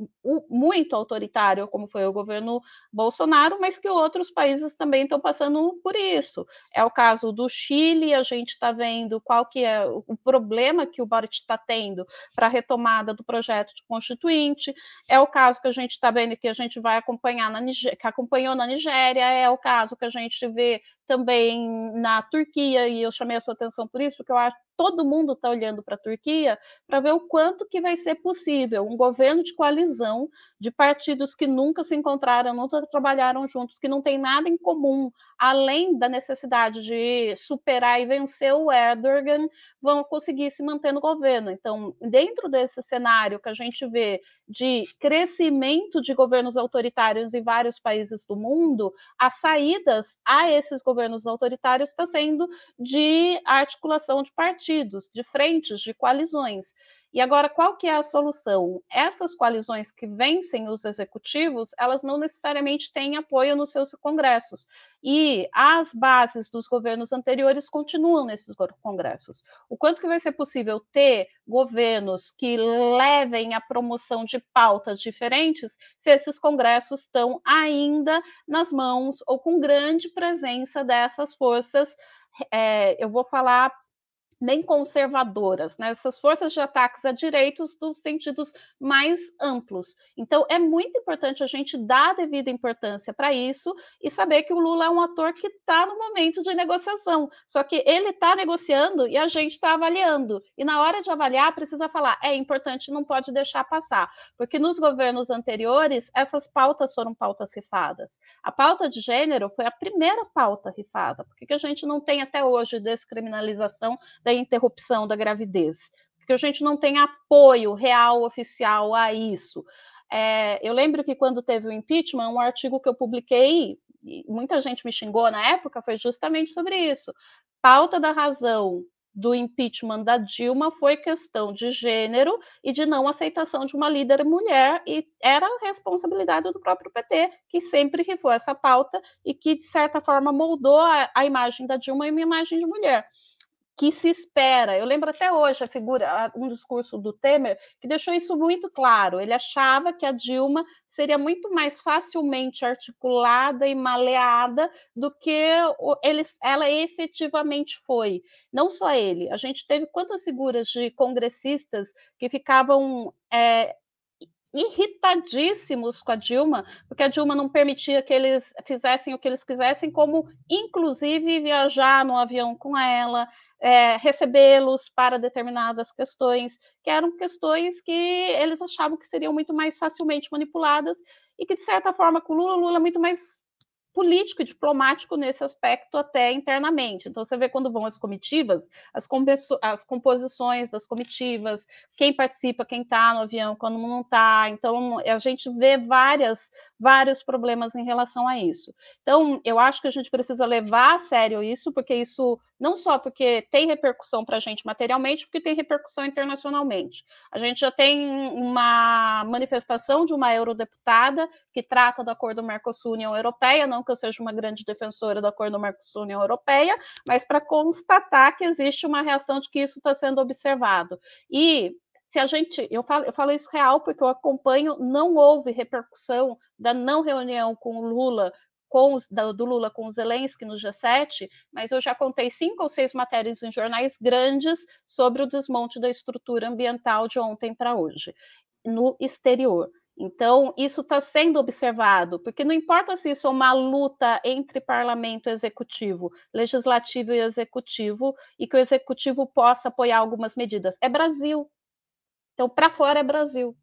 muito autoritário, como foi o governo Bolsonaro, mas que outros países também estão passando por isso. É o caso do Chile, a gente está vendo qual que é o problema que o Boric está tendo para a retomada do projeto de constituinte, é o caso que a gente está vendo que a gente vai acompanhar na Nigéria, que acompanhou na Nigéria, é o caso que a gente vê também na Turquia, e eu chamei a sua atenção por isso, porque eu acho todo mundo está olhando para a Turquia para ver o quanto que vai ser possível um governo de coalizão de partidos que nunca se encontraram, nunca trabalharam juntos, que não tem nada em comum, além da necessidade de superar e vencer o Erdogan, vão conseguir se manter no governo. Então, dentro desse cenário que a gente vê de crescimento de governos autoritários em vários países do mundo, as saídas a esses governos autoritários está sendo de articulação de partidos partidos, de frentes, de coalizões. E agora, qual que é a solução? Essas coalizões que vencem os executivos, elas não necessariamente têm apoio nos seus congressos. E as bases dos governos anteriores continuam nesses congressos. O quanto que vai ser possível ter governos que levem a promoção de pautas diferentes se esses congressos estão ainda nas mãos ou com grande presença dessas forças é, eu vou falar nem conservadoras, né? essas forças de ataques a direitos dos sentidos mais amplos. Então, é muito importante a gente dar devida importância para isso e saber que o Lula é um ator que está no momento de negociação. Só que ele está negociando e a gente está avaliando. E na hora de avaliar, precisa falar: é importante, não pode deixar passar. Porque nos governos anteriores, essas pautas foram pautas rifadas. A pauta de gênero foi a primeira pauta rifada. Por que a gente não tem até hoje descriminalização da da interrupção da gravidez, porque a gente não tem apoio real oficial a isso. É, eu lembro que quando teve o impeachment, um artigo que eu publiquei, muita gente me xingou na época, foi justamente sobre isso. Pauta da razão do impeachment da Dilma foi questão de gênero e de não aceitação de uma líder mulher, e era responsabilidade do próprio PT, que sempre rifou essa pauta e que, de certa forma, moldou a, a imagem da Dilma em uma imagem de mulher que se espera. Eu lembro até hoje a figura, um discurso do Temer que deixou isso muito claro. Ele achava que a Dilma seria muito mais facilmente articulada e maleada do que ele, ela efetivamente foi. Não só ele, a gente teve quantas figuras de congressistas que ficavam é, irritadíssimos com a Dilma, porque a Dilma não permitia que eles fizessem o que eles quisessem, como inclusive viajar no avião com ela, é, recebê-los para determinadas questões, que eram questões que eles achavam que seriam muito mais facilmente manipuladas e que, de certa forma, com o Lula, Lula é muito mais político e diplomático nesse aspecto até internamente. Então você vê quando vão as comitivas, as, as composições das comitivas, quem participa, quem está no avião, quando não está. Então a gente vê várias, vários problemas em relação a isso. Então eu acho que a gente precisa levar a sério isso, porque isso não só porque tem repercussão para a gente materialmente, porque tem repercussão internacionalmente. A gente já tem uma manifestação de uma eurodeputada que trata do acordo Mercosul-União Europeia, não que eu seja uma grande defensora do acordo Mercosul-União Europeia, mas para constatar que existe uma reação de que isso está sendo observado. E se a gente, eu falo, eu falo isso real porque eu acompanho, não houve repercussão da não reunião com o Lula com os, do Lula com o Zelensky no G7, mas eu já contei cinco ou seis matérias em jornais grandes sobre o desmonte da estrutura ambiental de ontem para hoje, no exterior. Então, isso está sendo observado, porque não importa se isso é uma luta entre parlamento e executivo, legislativo e executivo, e que o executivo possa apoiar algumas medidas. É Brasil. Então, para fora é Brasil.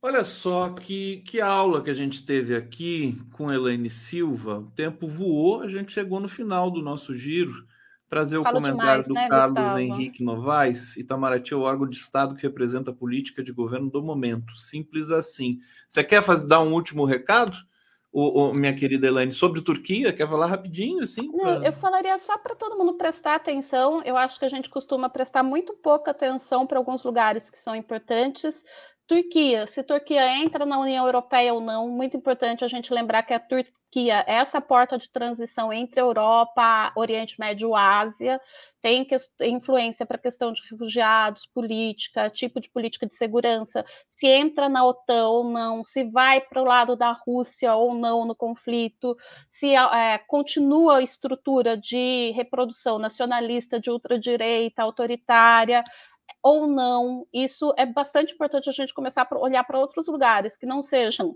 Olha só que, que aula que a gente teve aqui com Elaine Silva. O tempo voou, a gente chegou no final do nosso giro. Trazer o Falo comentário demais, do né, Carlos Gustavo? Henrique Novaes. Itamaraty é o órgão de Estado que representa a política de governo do momento. Simples assim. Você quer fazer, dar um último recado? O, o, minha querida Elaine, sobre Turquia, quer falar rapidinho, assim? Pra... Eu falaria só para todo mundo prestar atenção. Eu acho que a gente costuma prestar muito pouca atenção para alguns lugares que são importantes. Turquia, se Turquia entra na União Europeia ou não, muito importante a gente lembrar que a Turquia é essa porta de transição entre Europa, Oriente Médio e Ásia, tem que, influência para a questão de refugiados, política, tipo de política de segurança, se entra na OTAN ou não, se vai para o lado da Rússia ou não no conflito, se é, continua a estrutura de reprodução nacionalista de ultradireita, autoritária, ou não, isso é bastante importante a gente começar a olhar para outros lugares que não sejam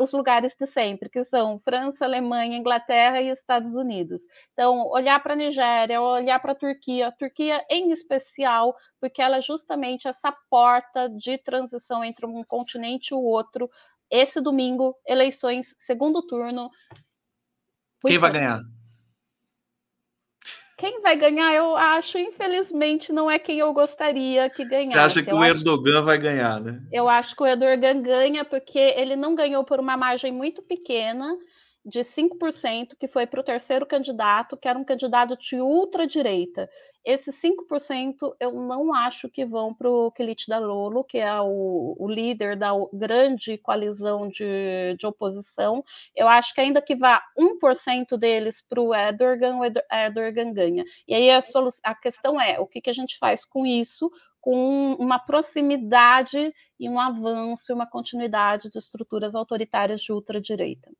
os lugares de sempre, que são França, Alemanha, Inglaterra e Estados Unidos. Então, olhar para a Nigéria, olhar para a Turquia, a Turquia em especial, porque ela é justamente essa porta de transição entre um continente e o outro. Esse domingo, eleições, segundo turno. Quem vai ganhar? Quem vai ganhar, eu acho, infelizmente, não é quem eu gostaria que ganhasse. Você acha que eu o Erdogan acho... vai ganhar, né? Eu acho que o Erdogan ganha porque ele não ganhou por uma margem muito pequena de 5%, que foi para o terceiro candidato, que era um candidato de ultradireita. Esses 5% eu não acho que vão para o Kelit Lolo, que é o, o, líder da grande coalizão de, de, oposição. Eu acho que ainda que vá 1% deles para o Erdogan, o Erdogan ganha. E aí a, a questão é, o que, que a gente faz com isso? com uma proximidade e um avanço e uma continuidade de estruturas autoritárias de ultradireita.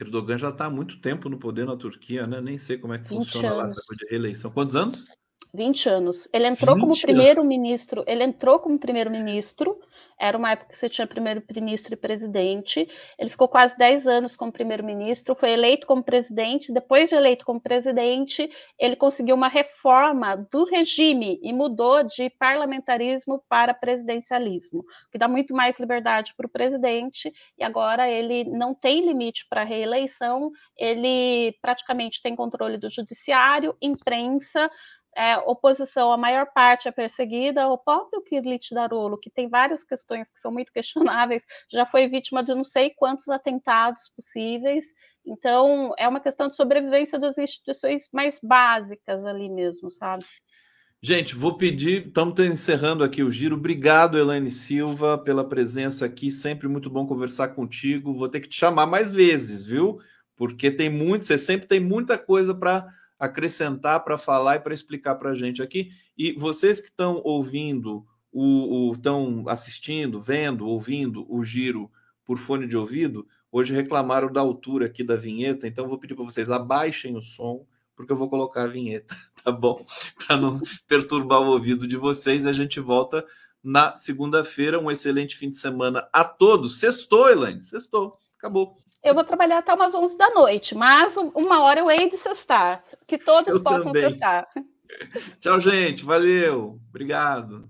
Erdogan já está há muito tempo no poder na Turquia, né? Nem sei como é que funciona lá essa coisa de reeleição. Quantos anos? 20 anos. Ele entrou como primeiro-ministro, ele entrou como primeiro-ministro, era uma época que você tinha primeiro-ministro e presidente. Ele ficou quase 10 anos como primeiro-ministro, foi eleito como presidente. Depois de eleito como presidente, ele conseguiu uma reforma do regime e mudou de parlamentarismo para presidencialismo, que dá muito mais liberdade para o presidente. E agora ele não tem limite para reeleição, ele praticamente tem controle do judiciário, imprensa é, oposição, a maior parte é perseguida, o próprio Kirlit Darolo, que tem várias questões que são muito questionáveis, já foi vítima de não sei quantos atentados possíveis, então é uma questão de sobrevivência das instituições mais básicas ali mesmo, sabe? Gente, vou pedir, estamos encerrando aqui o giro. Obrigado, Elaine Silva, pela presença aqui. Sempre muito bom conversar contigo. Vou ter que te chamar mais vezes, viu? Porque tem muito, você sempre tem muita coisa para acrescentar para falar e para explicar para a gente aqui. E vocês que estão ouvindo, o, estão assistindo, vendo, ouvindo o giro por fone de ouvido, hoje reclamaram da altura aqui da vinheta, então vou pedir para vocês abaixem o som, porque eu vou colocar a vinheta, tá bom? Para não perturbar o ouvido de vocês. A gente volta na segunda-feira. Um excelente fim de semana a todos. Sextou, Elaine, sextou. Acabou. Eu vou trabalhar até umas 11 da noite, mas uma hora eu hei de cestar. Que todos eu possam também. cestar. Tchau, gente. Valeu. Obrigado.